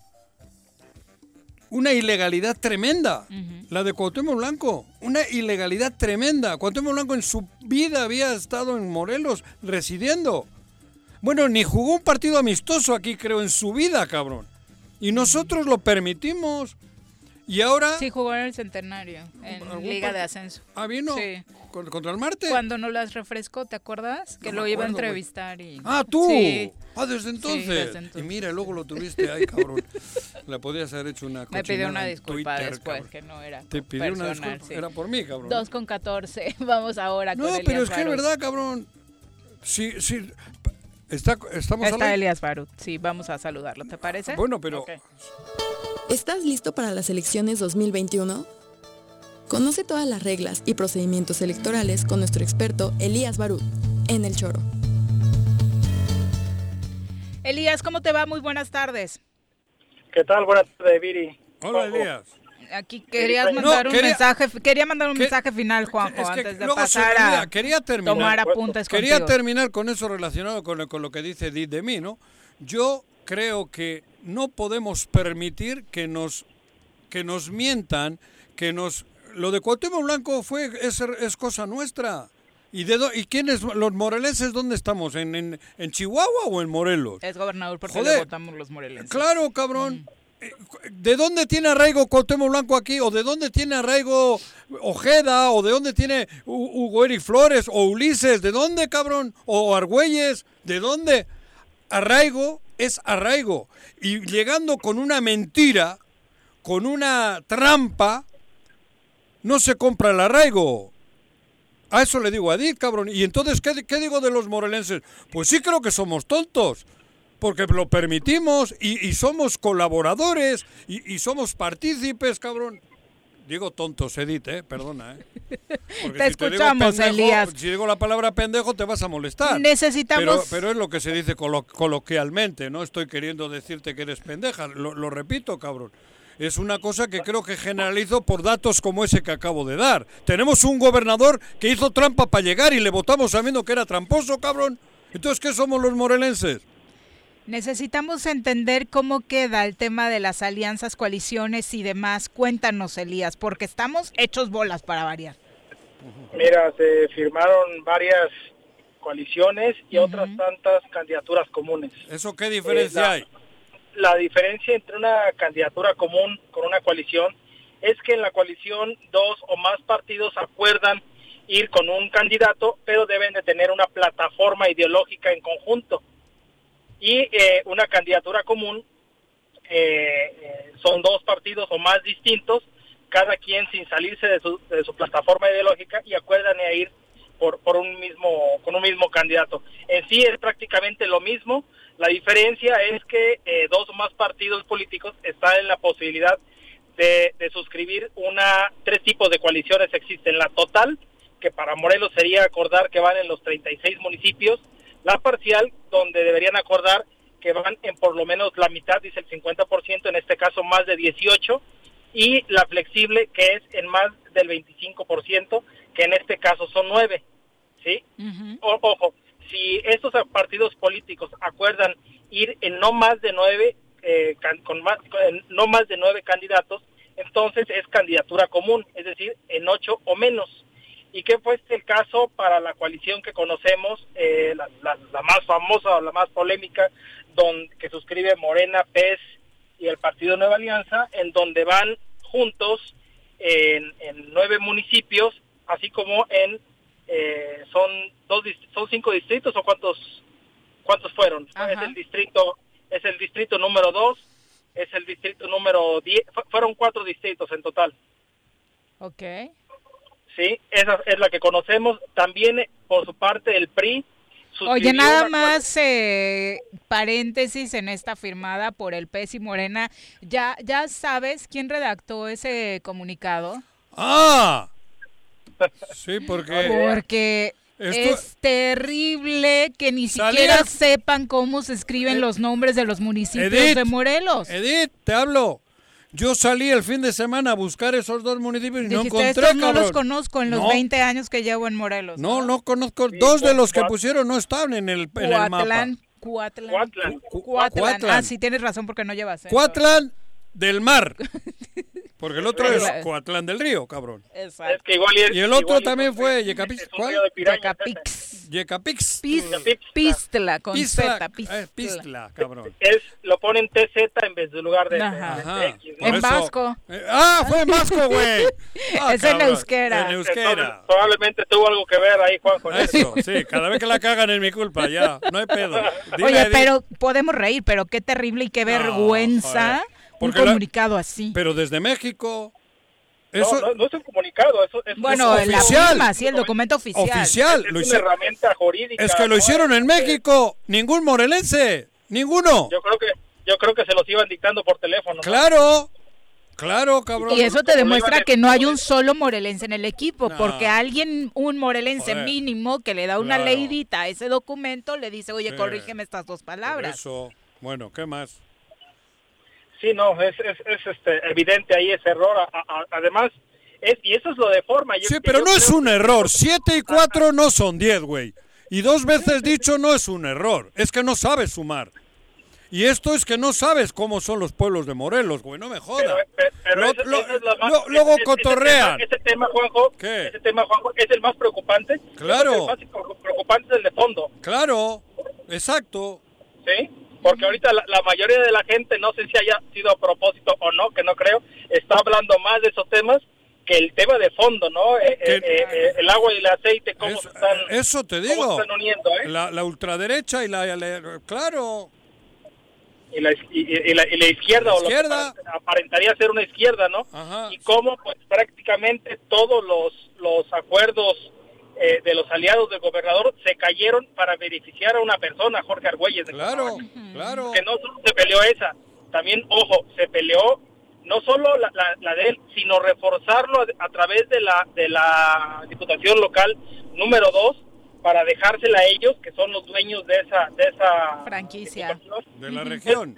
una ilegalidad tremenda, la de Cuauhtémoc Blanco, una ilegalidad tremenda. Cuauhtémoc Blanco en su vida había estado en Morelos residiendo. Bueno, ni jugó un partido amistoso aquí, creo, en su vida, cabrón. Y nosotros lo permitimos. Y ahora... Sí, jugó en el centenario, en ¿Algún Liga de? Ascenso. Ah, vino Sí. con- contra el Marte. Cuando no las refrescó, ¿te acuerdas? Que No lo iba a acuerdo, entrevistar y... Ah, tú. Sí. Ah, desde Sí, entonces. desde entonces. Y mira, luego lo tuviste ahí, cabrón. Le podías haber hecho una Me pidió una disculpa Twitter, después, cabrón. que no era Te pidió una disculpa. sí. Era por mí, cabrón. Dos con 14. (laughs) Vamos ahora No, con pero Elías es que es verdad, cabrón. Sí, sí. Está, estamos Está? Elías Barut. Sí, vamos a saludarlo, ¿te parece? Bueno, pero... ¿Estás listo para las elecciones 2021? Conoce todas las reglas y procedimientos electorales con nuestro experto Elías Barut en El Choro. Elías, ¿cómo te va? Muy buenas tardes. ¿Qué tal? Buenas tardes, Viri. Hola, Elías. Aquí querías No, mandar un quería- mensaje, quería mandar un mensaje final, Juanjo, Es que antes de pasar olvida. a Quería terminar. tomar apuntes Quería contigo. terminar con eso relacionado con, lo- con lo que dice Edith de mí, ¿no? Yo creo que no podemos permitir que nos que nos mientan, que nos lo de Cuauhtémoc Blanco fue es, es cosa nuestra. ¿Y de y quiénes los morelenses dónde estamos? ¿En, en, en Chihuahua o en Morelos? Es gobernador porque Joder. le votamos los morelenses. Claro, cabrón. Eh, ¿De dónde tiene arraigo Cuauhtémoc Blanco aquí? ¿O de dónde tiene arraigo Ojeda? ¿O de dónde tiene Hu- Hugo Eric Flores? ¿O Ulises? ¿De dónde, cabrón? ¿O Argüelles? ¿De dónde? Arraigo es arraigo. Y llegando con una mentira, con una trampa, no se compra el arraigo. A eso le digo a Edith, cabrón. Y entonces, ¿qué, qué digo de los morelenses? Pues sí creo que somos tontos porque lo permitimos y, y somos colaboradores y, y somos partícipes, cabrón. Digo tontos, Edith, ¿eh? Perdona, ¿eh? (laughs) Porque Te si digo escuchamos, pendejo, Elías. Si digo la palabra pendejo, te vas a molestar. Necesitamos- Pero, pero es lo que se dice colo- coloquialmente, no estoy queriendo decirte que eres pendeja. Lo, lo repito, cabrón. Es una cosa que creo que generalizo por datos como ese que acabo de dar. Tenemos un gobernador que hizo trampa para llegar y le votamos sabiendo que era tramposo, cabrón. Entonces, ¿qué somos los morelenses? Necesitamos entender cómo queda el tema de las alianzas, coaliciones y demás. Cuéntanos, Elías, porque estamos hechos bolas para variar. Mira, se firmaron varias coaliciones y otras tantas candidaturas comunes. ¿Eso qué diferencia Eh, la- hay? la diferencia entre una candidatura común con una coalición es que en la coalición dos o más partidos acuerdan ir con un candidato, pero deben de tener una plataforma ideológica en conjunto. Y eh, una candidatura común eh, eh, son dos partidos o más distintos, cada quien sin salirse de su, de su plataforma ideológica y acuerdan a ir por, por un mismo con un mismo candidato. En sí es prácticamente lo mismo. La diferencia es que eh, dos o más partidos políticos están en la posibilidad de, de suscribir una tres tipos de coaliciones existen la total que para Morelos sería acordar que van en los 36 municipios la parcial donde deberían acordar que van en por lo menos la mitad dice el 50% en este caso más de 18 y la flexible que es en más del 25% que en este caso son nueve sí O- ojo si estos partidos políticos acuerdan ir en no más de nueve eh, can- con más con no más de nueve candidatos entonces es candidatura común es decir en ocho o menos y que fue este el caso para la coalición que conocemos eh, la, la- la más famosa o la más polémica don, que suscribe Morena PES y el Partido Nueva Alianza en donde van juntos en, en nueve municipios así como en eh, son dos son cinco distritos o cuántos cuántos fueron es el distrito es el distrito número dos es el distrito número diez fu- fueron cuatro distritos en total. Ok. Sí esa es la que conocemos también por su parte el PRI Oye, nada más eh, paréntesis en esta firmada por el PES y Morena. ¿Ya, ¿Ya sabes quién redactó ese comunicado? ¡Ah! (laughs) Sí, porque... Porque Esto- es terrible que ni siquiera sepan cómo se escriben los nombres de los municipios Edith, de Morelos. Edith, te hablo. Yo salí el fin de semana a buscar esos dos municipios y no Dijiste, encontré, estos no los cabrón. conozco en los No. 20 años que llevo en Morelos. No, no conozco. Dos de los que pusieron no estaban en el, en el mapa. Cuatlán, Cuatlán. Cuatlán. Cuatlán. Cuatlán. Ah, sí, tienes razón porque no llevas. Cuatlán del mar. (laughs) Porque el otro es Claro. Coatlán del río, cabrón. Exacto. Es que igual y es- Y el otro igual también es- fue es Yecapix. ¿Cuál? Yecapix. Yecapix. Pis- Pistla, con Pistla, Z, Pistla. eh, Pistla, cabrón. es lo ponen TZ en vez de lugar de, Ajá. de. X, ¿no? En vasco. Eh, ah, fue en vasco, güey. (laughs) Ah, Es en cabrón. euskera. En euskera. Entonces, probablemente tuvo algo que ver ahí Juan con eso. Eso, sí, cada vez que la cagan es mi culpa, ya, no hay pedo. (laughs) Dile, Oye, pero podemos reír, pero qué terrible y qué vergüenza un la- comunicado así. Pero desde México. No, Eso, no, no es un comunicado, eso es, Bueno, es oficial. firma, sí, el documento oficial. oficial. es lo una herramienta jurídica. es que lo ¿no? hicieron en México. Ningún morelense. Ninguno. Yo creo que yo creo que se los iban dictando por teléfono. ¿no? Claro. Claro, cabrón. Y eso te demuestra que no hay un solo morelense en el equipo, No. porque alguien, un morelense Joder. mínimo, que le da una Claro. leidita a ese documento, le dice, oye, Sí. corrígeme estas dos Por palabras. Eso. Bueno, ¿qué más? Sí, no, es, es, es, este, evidente ahí ese error. A- a- además, es, y eso es lo de forma. Yo- Sí, pero no es un que- error. (laughs) Siete y cuatro no son diez, güey. Y dos veces dicho no es un error. Es que no sabes sumar. Y esto es que no sabes cómo son los pueblos de Morelos, güey. No me jodas. lo- luego cotorrean. tema- Ese tema, Juanjo, ¿Qué? ese tema, Juanjo, es el más preocupante. Claro. El más preocupante es el de fondo, Claro. Exacto. ¿sí? Porque ahorita la, la mayoría de la gente, no sé si haya sido a propósito o no, que no creo, está hablando más de esos temas que el tema de fondo, ¿no? Eh, eh, eh, el agua y el aceite, cómo se están, eso te cómo digo. se están uniendo, ¿eh? La, la ultraderecha y la, la- Claro. y la, y, y- la, y la izquierda, o lo que Izquierda. apare- aparentaría ser una izquierda, ¿no? Ajá. Y cómo pues prácticamente todos los, los acuerdos eh, de los aliados del gobernador se cayeron para beneficiar a una persona, Jorge Argüelles. de Claro. Claro. Que no solo se peleó esa, también, ojo, se peleó no solo la, la- la de él, sino reforzarlo a, a través de la, de la Diputación Local número 2 para dejársela a ellos, que son los dueños de esa, de esa Franquicia. De la región.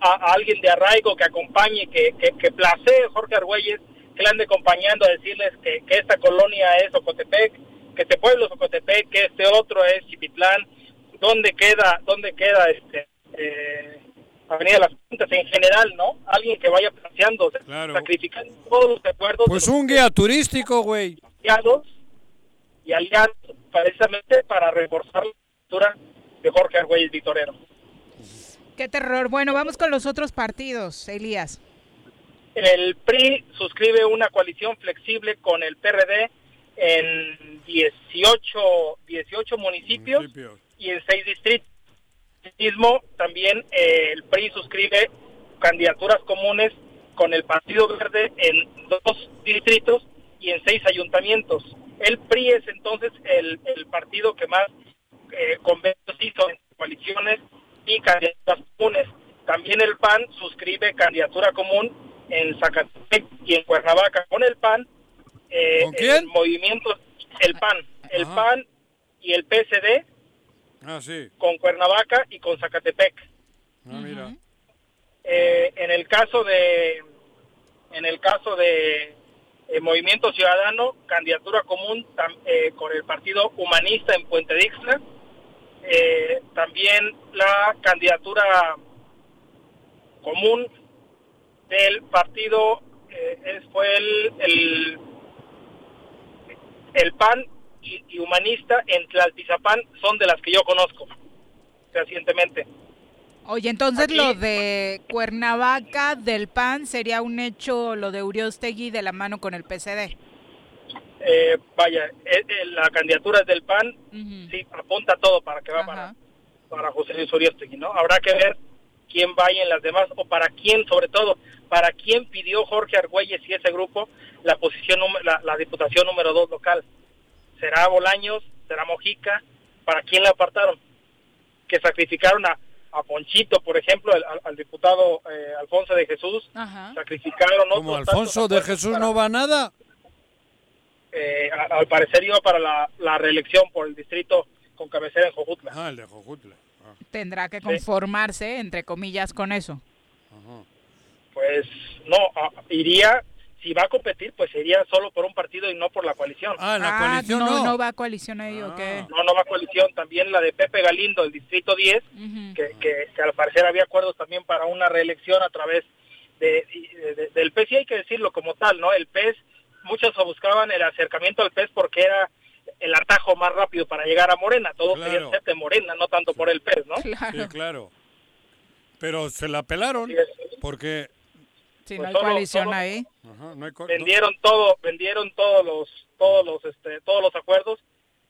a, a alguien de arraigo que acompañe, que, que, que placee Jorge Argüelles, que le ande acompañando a decirles que, que esta colonia es Ocotepec, este pueblo es Ocotepec, que este otro es Chipitlán, dónde queda, dónde queda este eh, Avenida Las Puntas en general, ¿no? Alguien que vaya planteando, Claro. sacrificando todos los acuerdos Pues de los un guía turístico, güey. aliados y aliados precisamente para reforzar la cultura de Jorge Argüelles Vitorero. Qué terror. Bueno, vamos con los otros partidos, Elías. El PRI suscribe una coalición flexible con el PRD 18, 18 municipios, y en 6 distritos. Mismo, también eh, el PRI suscribe candidaturas comunes con el Partido Verde en dos distritos y en seis ayuntamientos. El PRI es entonces el, el partido que más eh, convenios hizo en coaliciones y candidaturas comunes. También el PAN suscribe candidatura común en Zacatepec y en Cuernavaca con el PAN. Eh, ¿Con quién? El movimiento, el PAN, el PAN y el PSD Ah, sí. con Cuernavaca y con Zacatepec. Ah, mira. Eh, en el caso de en el caso de eh, Movimiento Ciudadano, candidatura común tam- eh, con el Partido Humanista en Puente Dixla. Eh, también la candidatura común del partido eh, fue el, el, el PAN y, y Humanista en Tlaltizapán, son de las que yo conozco recientemente. Oye, entonces Aquí- lo de Cuernavaca del PAN sería un hecho, lo de Uriostegui de la mano con el PCD. Eh, vaya, eh, eh, la candidatura del PAN, sí, apunta todo para que va para, para José Luis Uriostegui, ¿no? Habrá que ver quién vaya en las demás, o para quién, sobre todo, para quién pidió Jorge Argüelles y ese grupo la posición, la, la diputación número dos local. ¿Será Bolaños? ¿Será Mojica? ¿Para quién la apartaron? Que sacrificaron a, a Ponchito, por ejemplo, al, al- al diputado eh, Alfonso de Jesús, sacrificaron otros Como Alfonso de Jesús no va a nada. eh, al parecer iba para la, la reelección por el distrito con cabecera en Jojutla. Ah, el de Jojutla. Tendrá que conformarse, entre comillas, con eso. Pues no, a- iría, si va a competir, pues iría solo por un partido y no por la coalición. Ah, Ah, no, no va a coalición ahí, ¿o qué? No, no va a coalición. También la de Pepe Galindo, el distrito 10, que, que, que al parecer había acuerdos también para una reelección a través de, de- de- del PES. Y hay que decirlo como tal, ¿no? El PES, muchos buscaban el acercamiento al PES porque era el atajo más rápido para llegar a Morena. Todos Claro. querían ser de Morena, no tanto por el PES, ¿no? Sí, claro. Pero se la pelaron porque... Si Pues no hay coalición ahí. Ajá, no hay co- vendieron todo vendieron todos los todos los este todos los acuerdos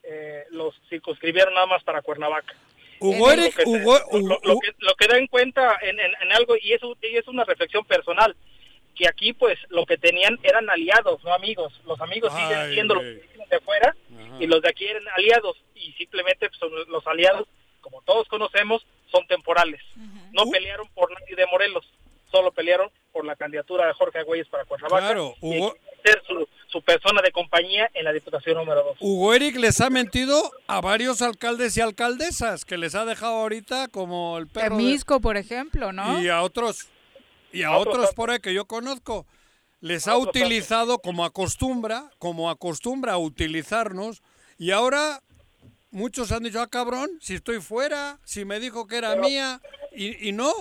eh, los circunscribieron nada más para Cuernavaca. Hugo Lo que, Hugo- lo- lo- lo que, lo que da en cuenta en, en- en algo y eso y es una reflexión personal que aquí pues lo que tenían eran aliados no amigos. Los amigos siguen Ay, siendo los de fuera y los de aquí eran aliados. Y simplemente pues, son los aliados como todos conocemos son temporales. No pelearon por nadie de Morelos solo pelearon por la candidatura de Jorge Agüeyes para Cuernavaca Claro, y Hugo- ser su, su persona de compañía en la diputación número 2 Hugo Eric les ha mentido a varios alcaldes y alcaldesas que les ha dejado ahorita como el perro de- Temisco, por ejemplo, ¿no? y a otros y a A otros otros por ahí que yo conozco. Les ha utilizado como acostumbra como acostumbra a utilizarnos. Y ahora muchos han dicho ah cabrón si estoy fuera si me dijo que era mía y, y no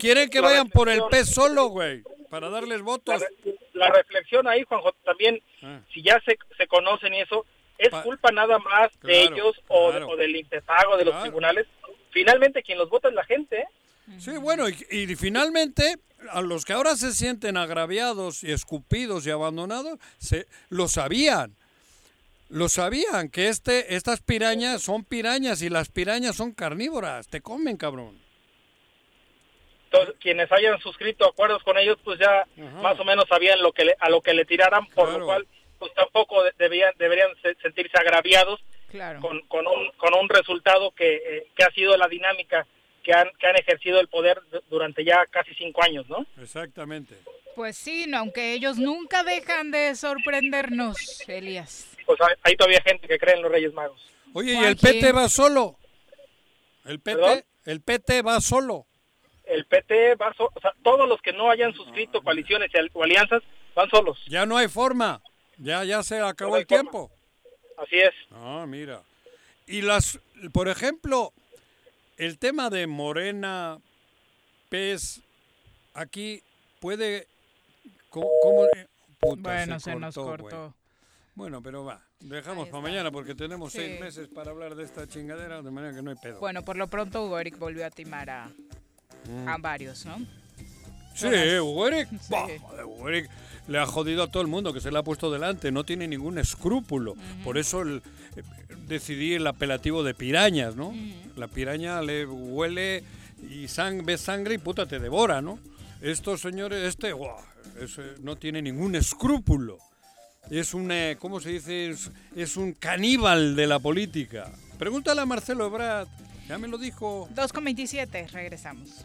quieren que vayan por el pez solo güey para darles la, votos re- la reflexión ahí Juanjo también Ah. si ya se, se conocen y eso es Pa- culpa nada más de ellos o, claro. o del impepago de los tribunales finalmente quien los vota es la gente ¿eh? Sí, bueno, y, y finalmente a los que ahora se sienten agraviados y escupidos y abandonados, se, lo sabían. Lo sabían, que este, estas pirañas son pirañas y las pirañas son carnívoras, te comen, cabrón. Entonces, quienes hayan suscrito acuerdos con ellos pues ya más o menos sabían lo que le- a lo que le tiraran por Claro. lo cual pues tampoco de- debían deberían se- sentirse agraviados Claro. con, con un con un resultado que, eh, que ha sido la dinámica que han que han ejercido el poder durante ya casi cinco años no Exactamente. Pues sí, no, aunque ellos nunca dejan de sorprendernos, Elías. pues hay, hay todavía gente que cree en los Reyes Magos Oye, ¿y el. PT va solo? ¿El PT? ¿Perdón? El PT va solo. El PT va so- o sea, todos los que no hayan suscrito coaliciones y al- o alianzas van solos Ya no hay forma. Ya, ya se acabó No el tiempo. así es Ah, mira. Y las, por ejemplo, el tema de Morena, PES, aquí puede, ¿cómo? cómo- puta, Bueno, se nos cortó. Bueno, pero va, dejamos para mañana porque tenemos seis meses para hablar de esta chingadera, de manera que no hay pedo. Bueno, por lo pronto Hugo Eric volvió a timar a, a varios, ¿no? Sí, Hugo Eric le ha jodido a todo el mundo que se le ha puesto delante, no tiene ningún escrúpulo. Por eso el- eh, decidí el apelativo de pirañas, ¿no? La piraña le huele y sang, ve sangre y puta te devora, ¿no? Estos señores, este, no tiene ningún escrúpulo. Es un, eh, ¿cómo se dice? Es, es un caníbal de la política. Pregúntale a Marcelo Ebrard, ya me lo dijo. 2,27, regresamos.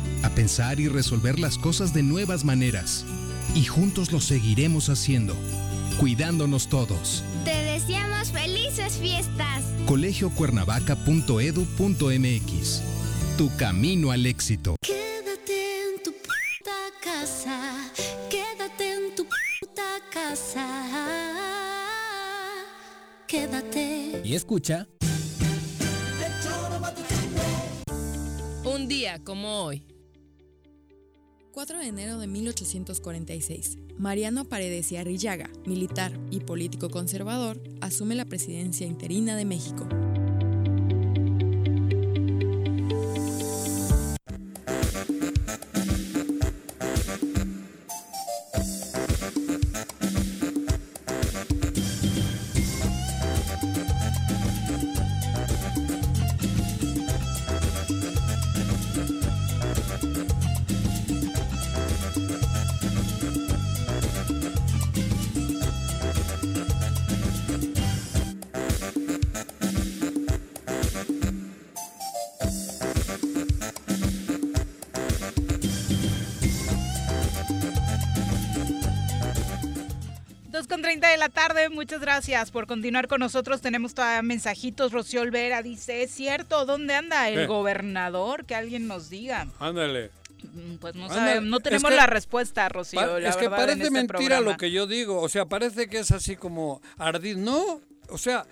a pensar y resolver las cosas de nuevas maneras. Y juntos lo seguiremos haciendo, cuidándonos todos. Te deseamos felices fiestas. colegiocuernavaca.edu.mx Tu camino al éxito. Quédate en tu puta casa, quédate en tu puta casa, quédate. Y escucha. Un día como hoy. 4 de enero de 1846, Mariano Paredes y Arrillaga, militar y político conservador, asume la presidencia interina de México. Con 30 de la tarde, muchas gracias por continuar con nosotros. Tenemos todavía mensajitos. Rocío Olvera dice, ¿es cierto? ¿Dónde anda el ¿Qué? gobernador? Que alguien nos diga. Ándale. Mm, Pues no sabemos, no es tenemos que- la respuesta, Rocío. Pa- la es que verdad, parece este mentira programa. lo que yo digo. O sea, parece que es así como ardid. No, o sea,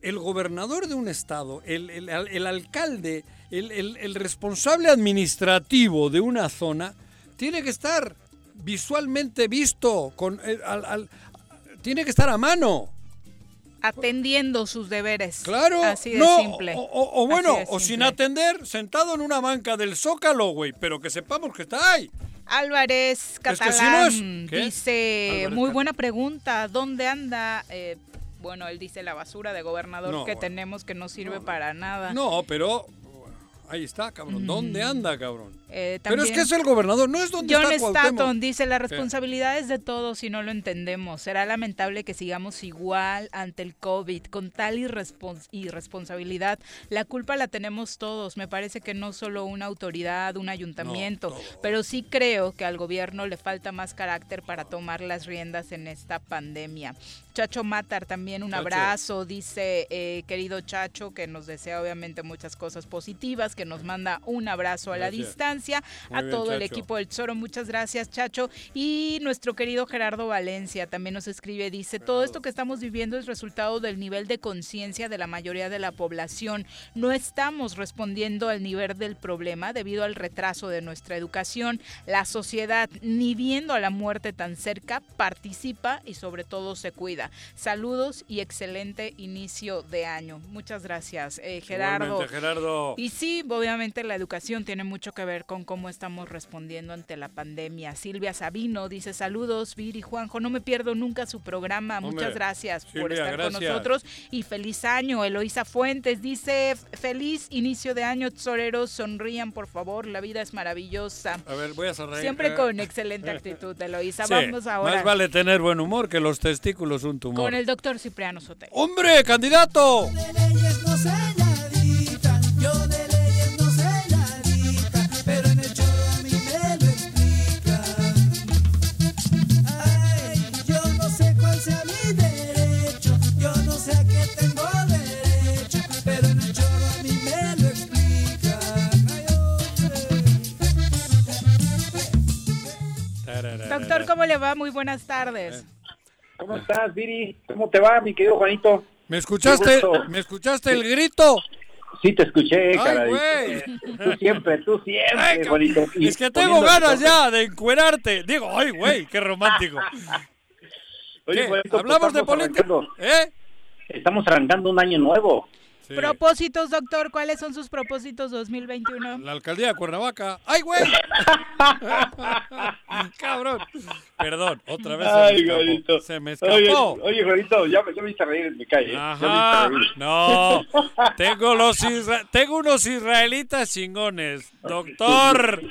el gobernador de un estado, el, el- el alcalde, el, el- el responsable administrativo de una zona, tiene que estar visualmente visto, con, eh, al- al- tiene que estar a mano. Atendiendo sus deberes. Claro, Así de no, simple. O, o- o bueno, o sin atender, sentado en una banca del Zócalo, güey, pero que sepamos que está ahí. Álvarez que si no Catalán dice, Álvarez muy Cat- buena pregunta, ¿dónde anda? Eh, bueno, él dice la basura de gobernador No, que bueno. tenemos que no sirve para nada. No, pero ahí está, cabrón. ¿Dónde anda, cabrón? Eh, Pero es que es el gobernador, no es donde John está Cuauhtémoc. Stanton dice, la responsabilidad es de todos si no lo entendemos. Será lamentable que sigamos igual ante el COVID, con tal irrespons- irresponsabilidad. La culpa la tenemos todos. Me parece que no solo una autoridad, un ayuntamiento, pero sí creo que al gobierno le falta más carácter para tomar las riendas en esta pandemia. Chacho Matar también un Chacho. abrazo, dice eh, querido Chacho, que nos desea obviamente muchas cosas positivas, que nos manda un abrazo a la distancia. Muy a bien, todo el equipo del Zoro, muchas gracias, Chacho. Y nuestro querido Gerardo Valencia también nos escribe, dice, todo esto que estamos viviendo es resultado del nivel de conciencia de la mayoría de la población. No estamos respondiendo al nivel del problema debido al retraso de nuestra educación. La sociedad, ni viendo a la muerte tan cerca, participa y sobre todo se cuida. Saludos y excelente inicio de año. Muchas gracias, eh, Gerardo. Gerardo. Y sí, obviamente la educación tiene mucho que ver con cómo estamos respondiendo ante la pandemia. Silvia Sabino dice saludos, Viri Juanjo, no me pierdo nunca su programa. Hombre, Muchas gracias por estar con nosotros y feliz año. Eloísa Fuentes dice feliz inicio de año, tesoreros, sonrían por favor, la vida es maravillosa. A ver, voy a sonreír. Siempre Eh. con excelente actitud, (laughs) Eloísa. Sí, Vamos ahora Más vale tener buen humor que los testículos un tumor. con el doctor Cipriano Sotelo. ¡Hombre, candidato! Doctor, ¿cómo le va? Muy buenas tardes. ¿Cómo estás, Viri? ¿Cómo te va, mi querido Juanito? ¿Me escuchaste. ¿me escuchaste el grito? Sí, te escuché, Ay, caray. güey. Tú siempre, tú siempre, Ay, Juanito. Y Es que tengo ganas ya de encuerarte. Digo, ay, güey, qué romántico. Oye. Juanito, pues ¿Hablamos de política? ¿Eh? Estamos arrancando un año nuevo. Propósitos, doctor, ¿cuáles son sus propósitos 2021? La alcaldía de Cuernavaca. ¡Ay, güey! (laughs) Cabrón. Perdón, otra vez Ay, se me Juanito. escapó. Se me escapó. Oye, oye, Juanito, ya, me- ya me hice reír, me cae. ¿eh? Ya me hice Ajá. reír. No, tengo los isra- tengo unos israelitas chingones. Doctor.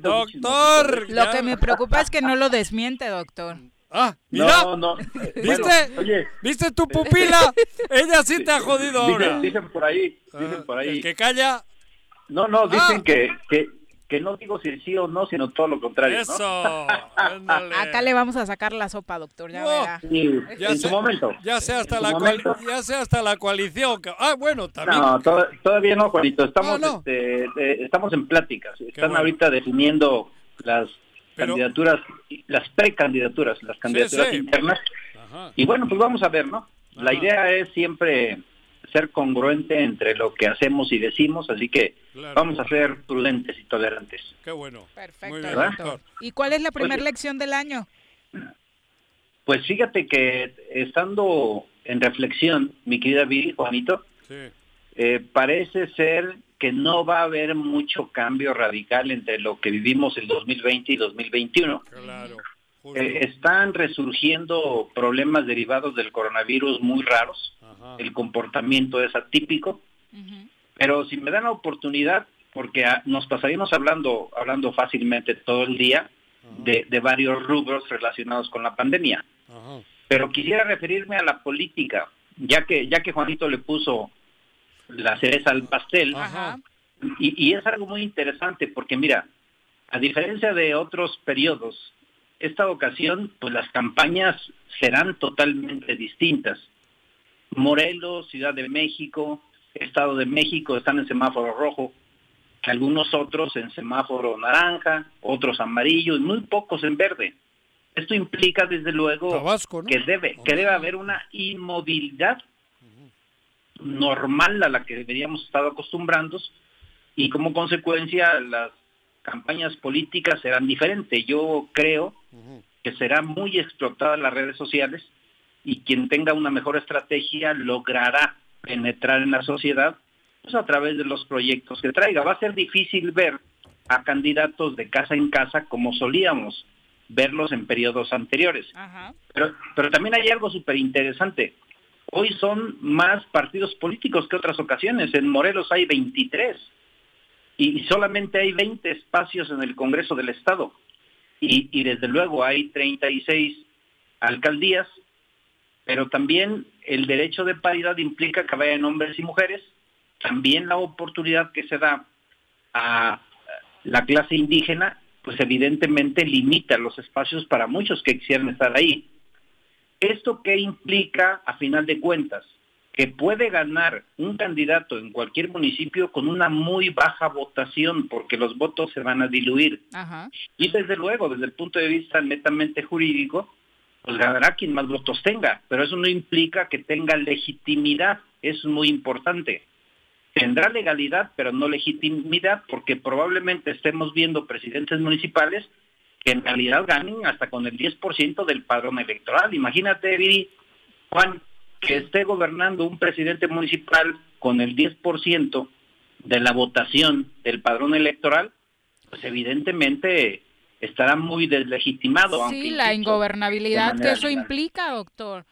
Doctor. Lo que me preocupa es que no lo desmiente, doctor. Ah, mira. No, no. ¿Viste? Bueno, oye. ¿Viste tu pupila? (laughs) Ella sí te ha jodido Dicen, ahora. dicen por ahí, dicen por ahí. El que calla. No, no, dicen Ah. que, que, que no digo si sí o no, sino todo lo contrario. ¿no? Eso. (laughs) ándale. Acá le vamos a sacar la sopa, doctor, ya Oh. verá. Sí, Ya en sé, su momento. Ya sea hasta la momento. ya sea hasta la coalición. Ah, bueno, también. No, to- todavía no, Juanito. Estamos, Ah, no. este, eh, estamos en pláticas. Están bueno. ahorita definiendo las Pero- candidaturas, las precandidaturas, las candidaturas sí. internas. Ajá. Y bueno, pues vamos a ver, ¿no? La idea es siempre ser congruente entre lo que hacemos y decimos, así que Claro. vamos a ser prudentes y tolerantes. Qué bueno. Perfecto, Muy bien, ¿verdad? doctor. ¿Y cuál es la primera lección del año? Pues fíjate que estando en reflexión, mi querida Viri, Juanito, Sí. eh, parece ser que no va a haber mucho cambio radical entre lo que vivimos el 2020 y 2021. Claro. Eh, están resurgiendo problemas derivados del coronavirus muy raros. Ajá. El comportamiento es atípico. Pero si me dan la oportunidad, porque ah, nos pasaríamos hablando, hablando fácilmente todo el día de, de varios rubros relacionados con la pandemia. Ajá. Pero quisiera referirme a la política, ya que, ya que Juanito le puso la cereza al pastel. Ajá. Y, y es algo muy interesante porque mira, a diferencia de otros periodos, esta ocasión pues las campañas serán totalmente distintas. Morelos, Ciudad de México, Estado de México están en semáforo rojo, algunos otros en semáforo naranja, otros amarillo y muy pocos en verde. Esto implica desde luego Tabasco, ¿no? que debe que debe haber una inmovilidad normal a la que deberíamos estar acostumbrados y como consecuencia las campañas políticas serán diferentes. Yo creo que será muy explotada las redes sociales y quien tenga una mejor estrategia logrará penetrar en la sociedad pues a través de los proyectos que traiga. Va a ser difícil ver a candidatos de casa en casa como solíamos verlos en periodos anteriores. Pero, pero también hay algo súper interesante. Hoy son más partidos políticos que otras ocasiones. En Morelos hay 23 y solamente hay 20 espacios en el Congreso del Estado. Y, y desde luego hay 36 alcaldías, pero también el derecho de paridad implica que vayan hombres y mujeres. También la oportunidad que se da a la clase indígena, pues evidentemente limita los espacios para muchos que quisieran estar ahí. ¿Esto qué implica a final de cuentas? que puede ganar un candidato en cualquier municipio con una muy baja votación, porque los votos se van a diluir. Ajá. Y desde luego, desde el punto de vista netamente jurídico, pues ganará quien más votos tenga, pero eso no implica que tenga legitimidad, es muy importante. Tendrá legalidad, pero no legitimidad, porque probablemente estemos viendo presidentes municipales que en realidad ganen hasta con el 10% del padrón electoral. Imagínate, Viri, Juan, que esté gobernando un presidente municipal con el 10% de la votación del padrón electoral, pues evidentemente estará muy deslegitimado. aunque, Sí, la insisto, ingobernabilidad que eso legal. implica, doctor.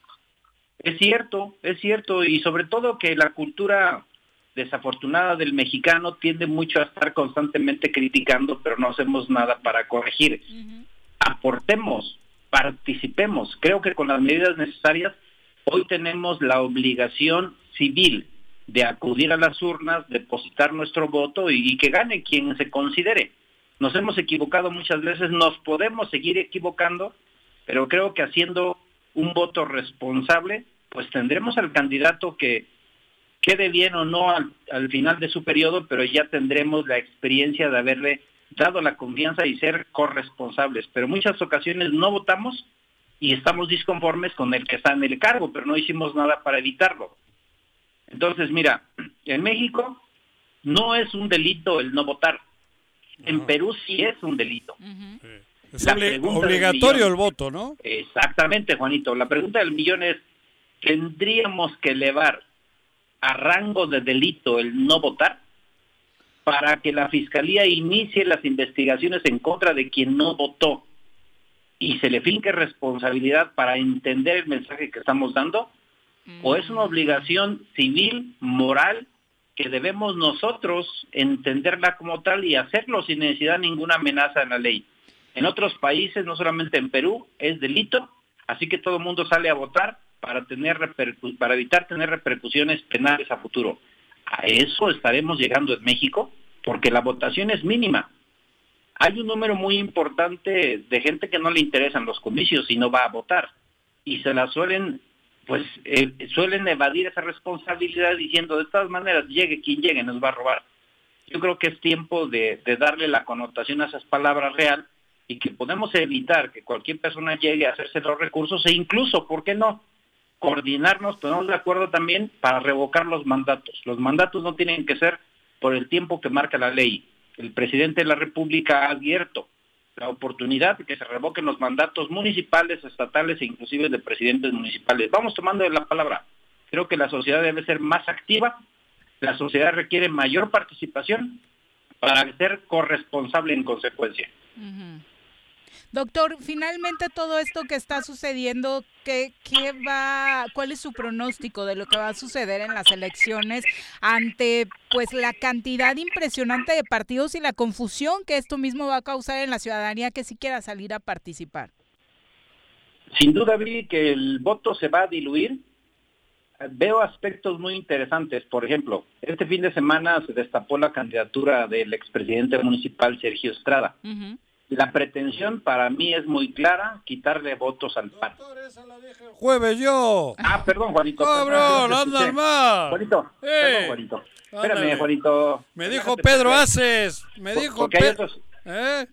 Es cierto, es cierto, y sobre todo que la cultura desafortunada del mexicano tiende mucho a estar constantemente criticando, pero no hacemos nada para corregir. Aportemos, participemos. Creo que con las medidas necesarias, hoy tenemos la obligación civil de acudir a las urnas, depositar nuestro voto y, y que gane quien se considere. Nos hemos equivocado muchas veces, nos podemos seguir equivocando, pero creo que haciendo un voto responsable, pues tendremos al candidato que quede bien o no al, al final de su periodo, pero ya tendremos la experiencia de haberle dado la confianza y ser corresponsables. Pero en muchas ocasiones no votamos y estamos disconformes con el que está en el cargo, pero no hicimos nada para evitarlo. Entonces, mira, en México no es un delito el no votar. En Perú sí es un delito. Es La obli- pregunta del obligatorio millón. el voto, ¿no? Exactamente, Juanito. La pregunta del millón es, ¿tendríamos que elevar a rango de delito el no votar para que la Fiscalía inicie las investigaciones en contra de quien no votó y se le finque responsabilidad para entender el mensaje que estamos dando? ¿O es una obligación civil, moral, que debemos nosotros entenderla como tal y hacerlo sin necesidad de ninguna amenaza en la ley? En otros países, no solamente en Perú, es delito, así que todo el mundo sale a votar para tener repercu- para evitar tener repercusiones penales a futuro. A eso estaremos llegando en México, porque la votación es mínima. Hay un número muy importante de gente que no le interesan los comicios y no va a votar y se la suelen pues eh, suelen evadir esa responsabilidad diciendo de todas maneras llegue quien llegue nos va a robar. Yo creo que es tiempo de, de darle la connotación a esas palabras real y que podemos evitar que cualquier persona llegue a hacerse los recursos e incluso, ¿por qué no? Coordinarnos, ponernos de acuerdo también para revocar los mandatos. Los mandatos no tienen que ser por el tiempo que marca la ley. El presidente de la República ha abierto la oportunidad de que se revoquen los mandatos municipales, estatales e inclusive de presidentes municipales. Vamos tomando la palabra. Creo que la sociedad debe ser más activa, la sociedad requiere mayor participación para ser corresponsable en consecuencia. Doctor, finalmente todo esto que está sucediendo, ¿qué, qué va, ¿cuál es su pronóstico de lo que va a suceder en las elecciones ante pues la cantidad impresionante de partidos y la confusión que esto mismo va a causar en la ciudadanía que sí quiera salir a participar? Sin duda vi que el voto se va a diluir. Veo aspectos muy interesantes. Por ejemplo, este fin de semana se destapó la candidatura del expresidente municipal Sergio Estrada. La pretensión para mí es muy clara, quitarle votos al PAN. Jueves yo. Ah, perdón, Juanito. Cabrón, no anda mar. Juanito, Eh, perdón, Juanito. Espérame, ándale. Juanito. Me dijo Pedro. Aces. Me dijo porque hay otros- ¿Eh?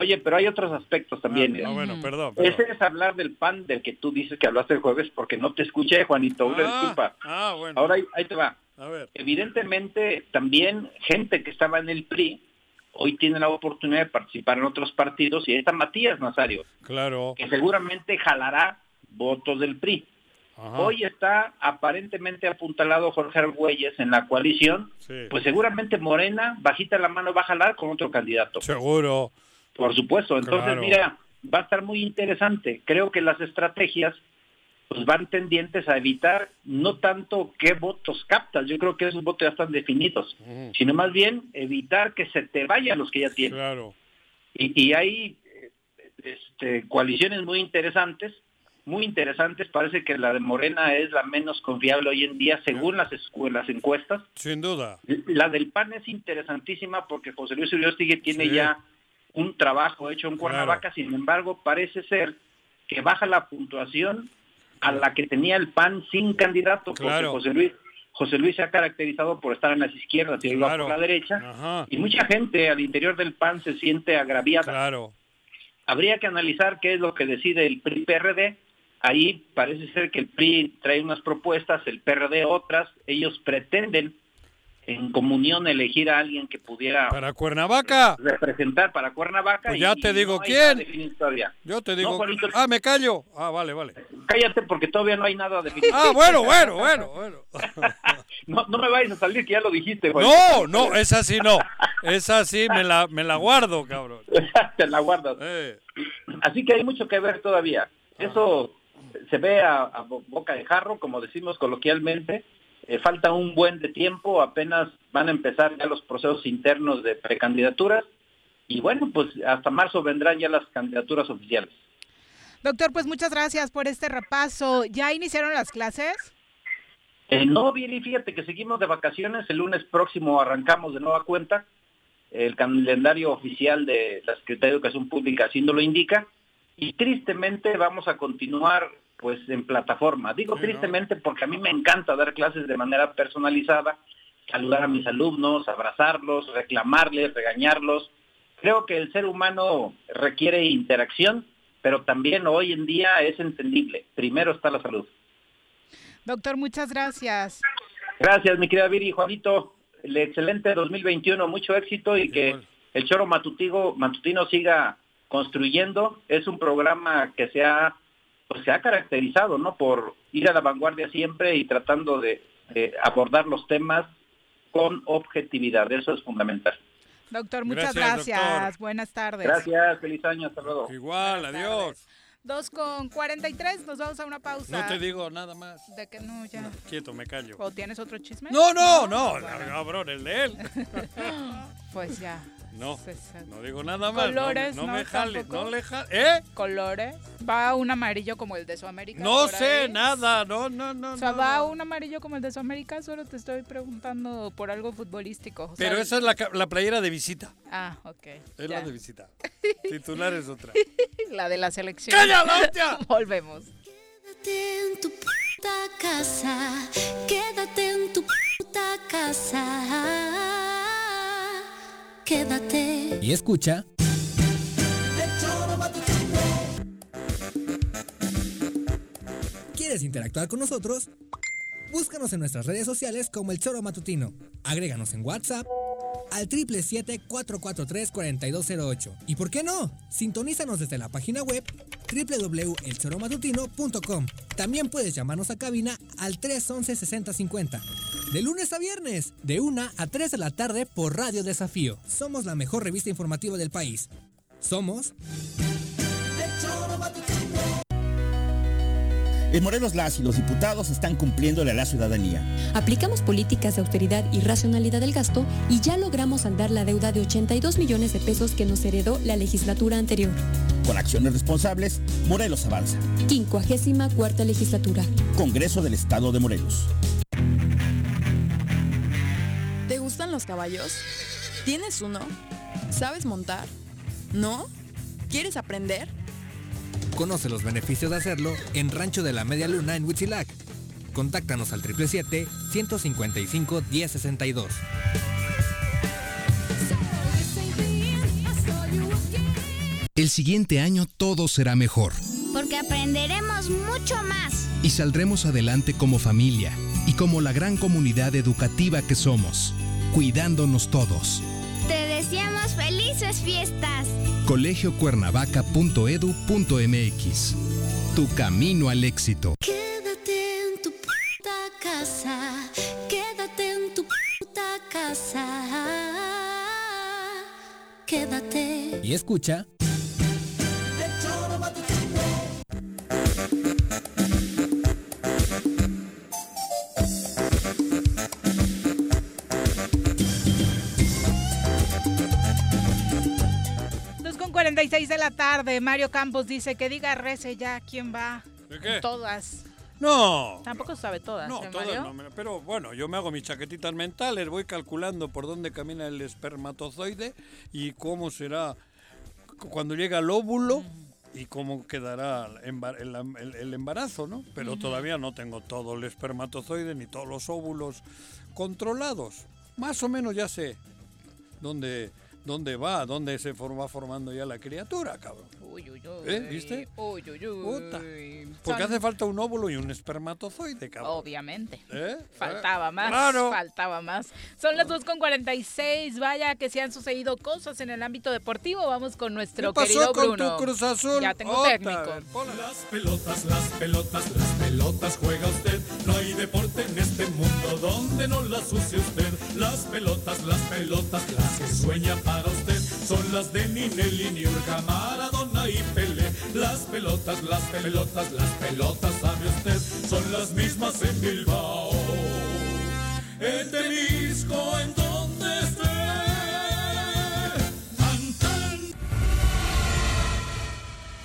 Oye, pero hay otros aspectos también. Ah, bueno, perdón. Ese es hablar del PAN del que tú dices que hablaste el jueves porque no te escuché, Juanito. Una Ah, disculpa. Ah, bueno. Ahora ahí, ahí te va. A ver. Evidentemente, también gente que estaba en el PRI hoy tiene la oportunidad de participar en otros partidos y ahí está Matías Nazario, Claro. que seguramente jalará votos del PRI. Ajá. Hoy está aparentemente apuntalado Jorge Argüelles en la coalición, Sí. pues seguramente Morena, bajita la mano, va a jalar con otro candidato. Seguro. Por supuesto. Entonces, Claro. mira, va a estar muy interesante. Creo que las estrategias pues van tendientes a evitar no tanto qué votos captas, yo creo que esos votos ya están definidos, sino más bien evitar que se te vayan los que ya tienes. Claro. Y, y hay eh, este, coaliciones muy interesantes, muy interesantes. Parece que la de Morena es la menos confiable hoy en día, según las, las encuestas. Sin duda. La del PAN es interesantísima porque José Luis Uriostegui tiene Sí. ya un trabajo hecho en Cuernavaca, sin embargo, parece ser que baja la puntuación a la que tenía el PAN sin candidato, Claro. porque José Luis, José Luis se ha caracterizado por estar en las izquierdas y por la derecha, Ajá. y mucha gente al interior del PAN se siente agraviada. Claro. Habría que analizar qué es lo que decide el PRI-PRD. Ahí parece ser que el PRI trae unas propuestas, el PRD otras. Ellos pretenden en comunión elegir a alguien que pudiera Para Cuernavaca. representar para Cuernavaca. Pues ya y- te digo no quién. Yo te No, digo. Juanito. ah, me callo. Ah, vale, vale. Cállate porque todavía no hay nada definido. Ah, bueno, bueno, (laughs) bueno, bueno. (laughs) No, no me vayas a salir que ya lo dijiste, Juanito. No, no, esa sí no. Esa sí me la, me la guardo, cabrón. (laughs) Te la guardas. Eh. Así que hay mucho que ver todavía. Eso se ve a, a bo- boca de jarro, como decimos coloquialmente. Eh, falta un buen de tiempo, apenas van a empezar ya los procesos internos de precandidaturas. Y bueno, pues hasta marzo vendrán ya las candidaturas oficiales. Doctor, pues muchas gracias por este repaso. ¿Ya iniciaron las clases? Eh, no, Viri, fíjate que seguimos de vacaciones. El lunes próximo arrancamos de nueva cuenta. El calendario oficial de la Secretaría de Educación Pública así lo indica. Y tristemente vamos a continuar pues en plataforma. Digo tristemente porque a mí me encanta dar clases de manera personalizada, saludar a mis alumnos, abrazarlos, reclamarles, regañarlos. Creo que el ser humano requiere interacción, pero también hoy en día es entendible. Primero está la salud. Doctor, muchas gracias. Gracias, mi querida Viri. Juanito, el excelente 2021, mucho éxito y que el Choro Matutigo, Matutino siga construyendo. Es un programa que se ha, pues, se ha caracterizado ¿no? por ir a la vanguardia siempre y tratando de, de abordar los temas con objetividad. Eso es fundamental. Doctor, muchas Gracias, gracias. doctor. Buenas tardes. Gracias, feliz año, hasta luego. Igual, adiós. Dos con 43, nos vamos a una pausa. No te digo nada más. De que no, ya. Quieto, me callo. ¿O tienes otro chisme? No, no, no, no, cabrón, el de él. (laughs) Pues ya. No, no digo nada más. no- Colores, no, ¿no? me jale, Tampoco. no le jale. ¿Eh? Colores. Va un amarillo como el de Sudamérica. No sé ahí? nada, no, no, no. O sea, no, va no. un amarillo como el de Sudamérica, solo te estoy preguntando por algo futbolístico. o sea, Pero esa es la, la playera de visita. Ah, ok. Es ya. la de visita. (laughs) Titular es otra. (laughs) La de la selección. ¡Cállala, hostia! (laughs) Volvemos. Quédate en tu puta casa, quédate en tu puta casa, quédate. Y escucha. ¿Quieres interactuar con nosotros? Búscanos en nuestras redes sociales como El Choro Matutino. Agréganos en WhatsApp al 777-443-4208. ¿Y por qué no? Sintonízanos desde la página web www.elchoromatutino.com. También puedes llamarnos a cabina al 311-6050. De lunes a viernes, de 1 a 3 de la tarde por Radio Desafío. Somos la mejor revista informativa del país. Somos... En Morelos las y los diputados están cumpliéndole a la ciudadanía. Aplicamos políticas de austeridad y racionalidad del gasto y ya logramos saldar la deuda de 82 millones de pesos que nos heredó la legislatura anterior. Con acciones responsables, Morelos avanza. 54 legislatura. Congreso del Estado de Morelos. Los caballos? ¿Tienes uno? ¿Sabes montar? ¿No? ¿Quieres aprender? Conoce los beneficios de hacerlo en Rancho de la Media Luna en Huitzilac. Contáctanos al 777-155-1062. El siguiente año todo será mejor Porque aprenderemos mucho más. y saldremos adelante como familia y como la gran comunidad educativa que somos, cuidándonos todos. Te deseamos felices fiestas. colegiocuernavaca.edu.mx Tu camino al éxito. Quédate en tu puta casa, quédate en tu puta casa, quédate. Y escucha. La tarde. Mario Campos dice que diga Rece ya quién va. ¿De qué? Todas. No. Tampoco sabe todas. No, ¿eh, todas Mario? no, pero bueno, yo me hago mis chaquetitas mentales, voy calculando por dónde camina el espermatozoide y cómo será cu- cuando llega al óvulo y cómo quedará el, embar- el- el- el embarazo, ¿no? Pero todavía no tengo todo el espermatozoide ni todos los óvulos controlados. Más o menos ya sé dónde, dónde va, dónde se forma formando ya la criatura, cabrón. Uy, uy, uy. ¿Eh? ¿Viste? Uy, uy, uy. Puta. Porque Son- hace falta un óvulo y un espermatozoide, cabrón. Obviamente. ¿Eh? Faltaba ¿Eh? más. Claro. Faltaba más. Son las 2.46. Vaya que se han sucedido cosas en el ámbito deportivo. Vamos con nuestro ¿Qué pasó querido con Bruno. tu Cruz Azul? Ya tengo Otra técnico. Las pelotas, las pelotas, las pelotas juega usted. No deporte en este mundo donde no las use usted. Las pelotas, las pelotas, las que sueña para usted. Son las de Ninelli, Niurka, Maradona y Pelé. Las pelotas, las pelotas, las pelotas, sabe usted. Son las mismas en Bilbao. En Temisco, en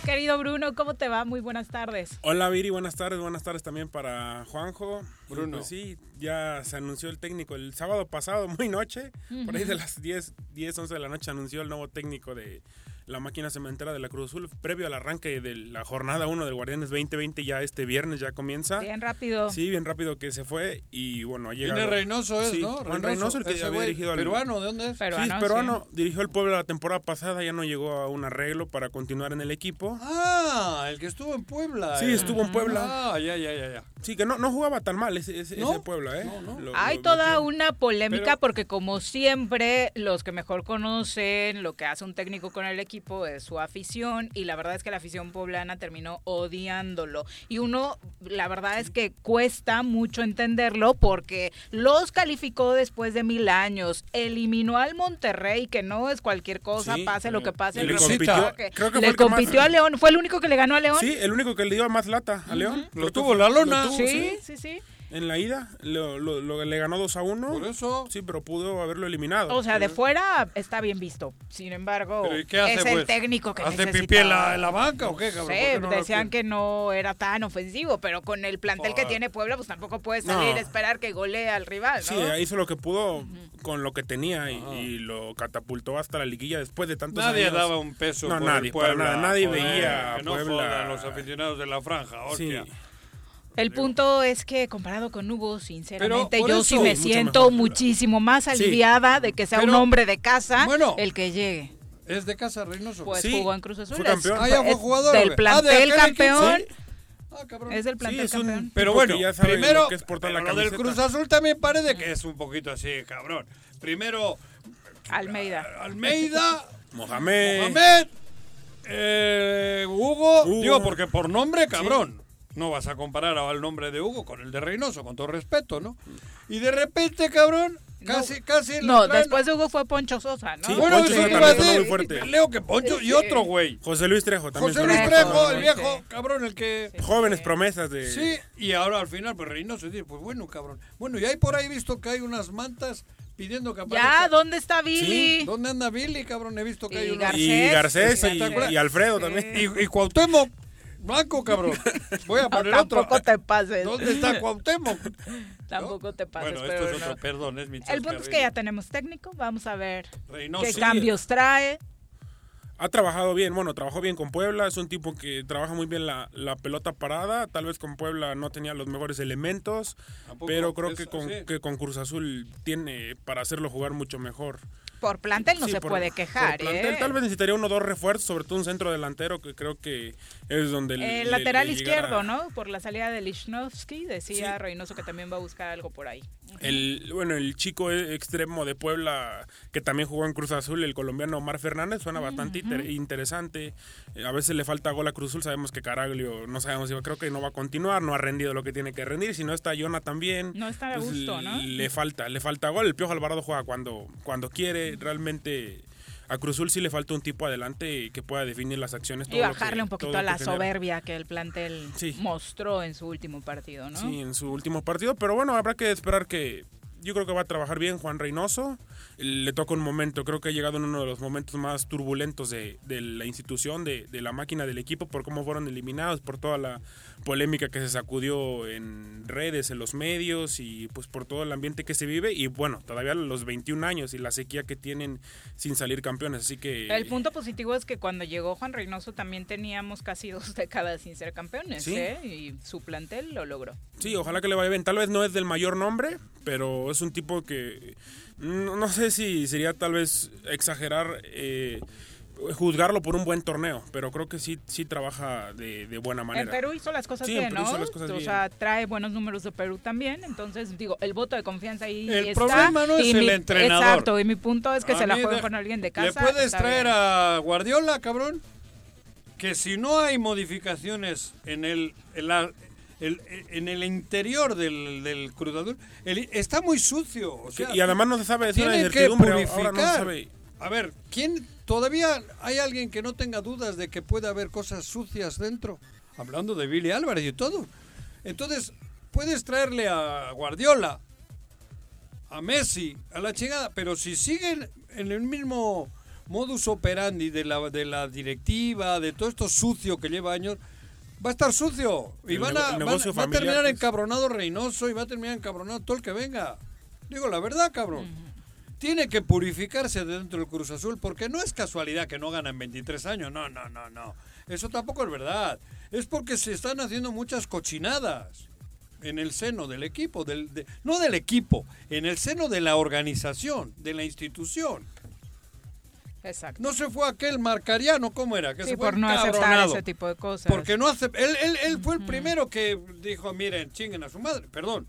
Querido Bruno, ¿cómo te va? Muy buenas tardes. Hola Viri, buenas tardes, buenas tardes también para Juanjo. Bruno. Pues sí, ya se anunció el técnico el sábado pasado, muy noche, por ahí de las 10, 10, 11 de la noche anunció el nuevo técnico de la máquina cementera de la Cruz Azul, previo al arranque de la jornada 1 del Guardianes 2020, ya este viernes ya comienza. Bien rápido. Sí, bien rápido que se fue y bueno, ha llegado. Viene Reynoso, es, Sí, ¿no? Juan Reynoso, el que había güey, dirigido al... peruano, ¿de dónde es? Sí, es peruano, dirigió el Puebla la temporada pasada, ya no llegó a un arreglo para continuar en el equipo. Ah, el que estuvo en Puebla. Sí, eh. estuvo en Puebla. Ah, ya, ya, ya, ya. Sí, que no, no jugaba tan mal ese, ese, ¿No? ese Puebla, ¿eh? Lo- Hay lo toda metió. una polémica Pero- porque como siempre los que mejor conocen lo que hace un técnico con el equipo es su afición y la verdad es que la afición poblana terminó odiándolo. Y uno la verdad es que cuesta mucho entenderlo porque los calificó después de mil años eliminó al Monterrey que no es cualquier cosa Sí, pase lo que pase le el compitió- que creo que fue le el que más- compitió a León. Fue el único que le ganó a León Sí, el único que le dio más lata a León. Lo tuvo la lona. lo tuvo, sí. sí sí En la ida lo, lo- lo- le ganó 2 a 1. Por eso. Sí, pero pudo haberlo eliminado. O sea, de fuera está bien visto. Sin embargo, ¿Pero y qué hace, es el pues? técnico que ¿Hace pipí en la, en la banca o qué, cabrón? Sí, ¿Por qué no decían que no era tan ofensivo, pero con el plantel que tiene Puebla, pues tampoco puede salir No. a esperar que golee al rival, ¿no? Sí, hizo lo que pudo con lo que tenía y, y lo catapultó hasta la liguilla después de tantos Nadie años. daba un peso No, por nadie, el Puebla. para nada. Nadie joder, veía a que no Puebla. jodan los aficionados de la franja, hostia. El punto es que comparado con Hugo, sinceramente, yo eso- sí me siento mejor. muchísimo más Sí. aliviada de que sea un hombre de casa Bueno. el que llegue. ¿Es de casa Reynoso? Pues jugó en Cruz Azul. Fue es- campeón. Ah, ya fue es jugador. Del güey. plantel Ah, de aquel campeón. Ah, cabrón. Es del plantel es un- campeón. Pero bueno, ya primero, lo que es portar la lo del. Cruz Azul también parece que es un poquito así, cabrón. Primero, Almeida. Almeida, (laughs) Mohamed. Mohamed, eh, Hugo, Hugo. digo, porque por nombre, cabrón. No vas a comparar al nombre de Hugo con el de Reynoso, con todo respeto, ¿no? Y de repente, cabrón, casi, casi... No, lo traen- después de Hugo fue Poncho Sosa, ¿no? Sí, Bueno, Poncho eso iba a decir. muy fuerte. Leo que Poncho y otro güey. José Luis Trejo también. José Luis Trejo, el viejo, cabrón, el que... Jóvenes promesas de... Sí, y ahora al final, pues Reynoso dice, pues bueno, cabrón. Bueno, y hay por ahí visto que hay unas mantas pidiendo que aparezca. Ya, ¿dónde está Billy? ¿Dónde anda Billy, cabrón? He visto que hay Y unas... Y Garcés y, ¿Te acuerdas? y Alfredo también. Y, y Cuauhtémoc, blanco, cabrón. Voy a No, poner otro. tampoco te pases. ¿Dónde está Cuauhtémoc? (laughs) Tampoco te pases, Bueno, pero esto es no. otro, perdón, es mi El punto es que ya tenemos técnico, vamos a ver Reynoso. qué Sí. cambios trae. Ha trabajado bien, bueno, trabajó bien con Puebla, es un tipo que trabaja muy bien la, la pelota parada, tal vez con Puebla no tenía los mejores elementos, Tampoco pero creo es que con, que con Cruz Azul tiene para hacerlo jugar mucho mejor. Por plantel no Sí, se por- puede quejar, por plantel, ¿eh? Tal vez necesitaría uno o dos refuerzos, sobre todo un centro delantero que creo que es donde... El le- lateral le izquierdo, ¿no? Por la salida de Lichnowsky, decía Reynoso que también va a buscar algo por ahí. El, bueno, el chico e- extremo de Puebla que también jugó en Cruz Azul, el colombiano Omar Fernández, suena bastante inter- interesante. Eh, A veces le falta gol a Cruz Azul, sabemos que Caraglio, no sabemos si va- creo que no va a continuar, no ha rendido lo que tiene que rendir, si no está Jonah también. No está a gusto, ¿no? Le falta, le falta gol. El Piojo Alvarado juega cuando, cuando quiere, realmente a Cruz Azul sí le falta un tipo adelante que pueda definir las acciones. Y todo bajarle que- un poquito a la genera. soberbia que el plantel Sí. mostró en su último partido, ¿no? Sí, en su último partido, pero bueno, habrá que esperar que yo creo que va a trabajar bien Juan Reynoso. Le toca un momento, creo que ha llegado en uno de los momentos más turbulentos de, de la institución, de, de, la máquina del equipo, por cómo fueron eliminados, por toda la polémica que se sacudió en redes, en los medios y pues por todo el ambiente que se vive. Y bueno, todavía los 21 años y la sequía que tienen sin salir campeones. Así que... El punto positivo es que cuando llegó Juan Reynoso también teníamos casi (laughs) dos décadas sin ser campeones, ¿Sí? ¿eh? Y su plantel lo logró. Sí, ojalá que le vaya bien. Tal vez no es del mayor nombre, pero es un tipo que no, no sé si sería tal vez exagerar eh, juzgarlo por un buen torneo, pero creo que sí sí trabaja de, de buena manera. En Perú hizo las cosas Sí, bien, en Perú ¿no? hizo las cosas o bien. sea, trae buenos números de Perú también, entonces digo, el voto de confianza ahí El está. problema no es y el mi- entrenador. Exacto, y mi punto es que A se la jueguen con alguien de casa. ¿Le puedes traer bien. a Guardiola, cabrón? Que si no hay modificaciones en el, en la- el- en el interior del, del Cruz Azul, el- está muy sucio. o Sí, sea, y además no se sabe, es una tienen que incertidumbre, ahora purificar. no sabe. A ver, ¿quién todavía hay alguien que no tenga dudas de que puede haber cosas sucias dentro? Hablando de Billy Álvarez y todo. Entonces, puedes traerle a Guardiola, a Messi, a la chingada, pero si siguen en el mismo modus operandi de la, de la directiva, de todo esto sucio que lleva años, va a estar sucio. Y El van a, van- va a terminar pues. encabronado Reynoso y va a terminar encabronado todo el que venga. Digo la verdad, cabrón. Tiene que purificarse dentro del Cruz Azul porque no es casualidad que no ganan 23 años. No, no, no, no. Eso tampoco es verdad. Es porque se están haciendo muchas cochinadas en el seno del equipo, del, de- no del equipo, en el seno de la organización, de la institución. Exacto. No se fue aquel marcariano, ¿cómo era? Que Sí, se fue por no aceptar ese tipo de cosas. Porque no hace, él, él, él fue el primero que dijo, miren, chinguen a su madre, perdón,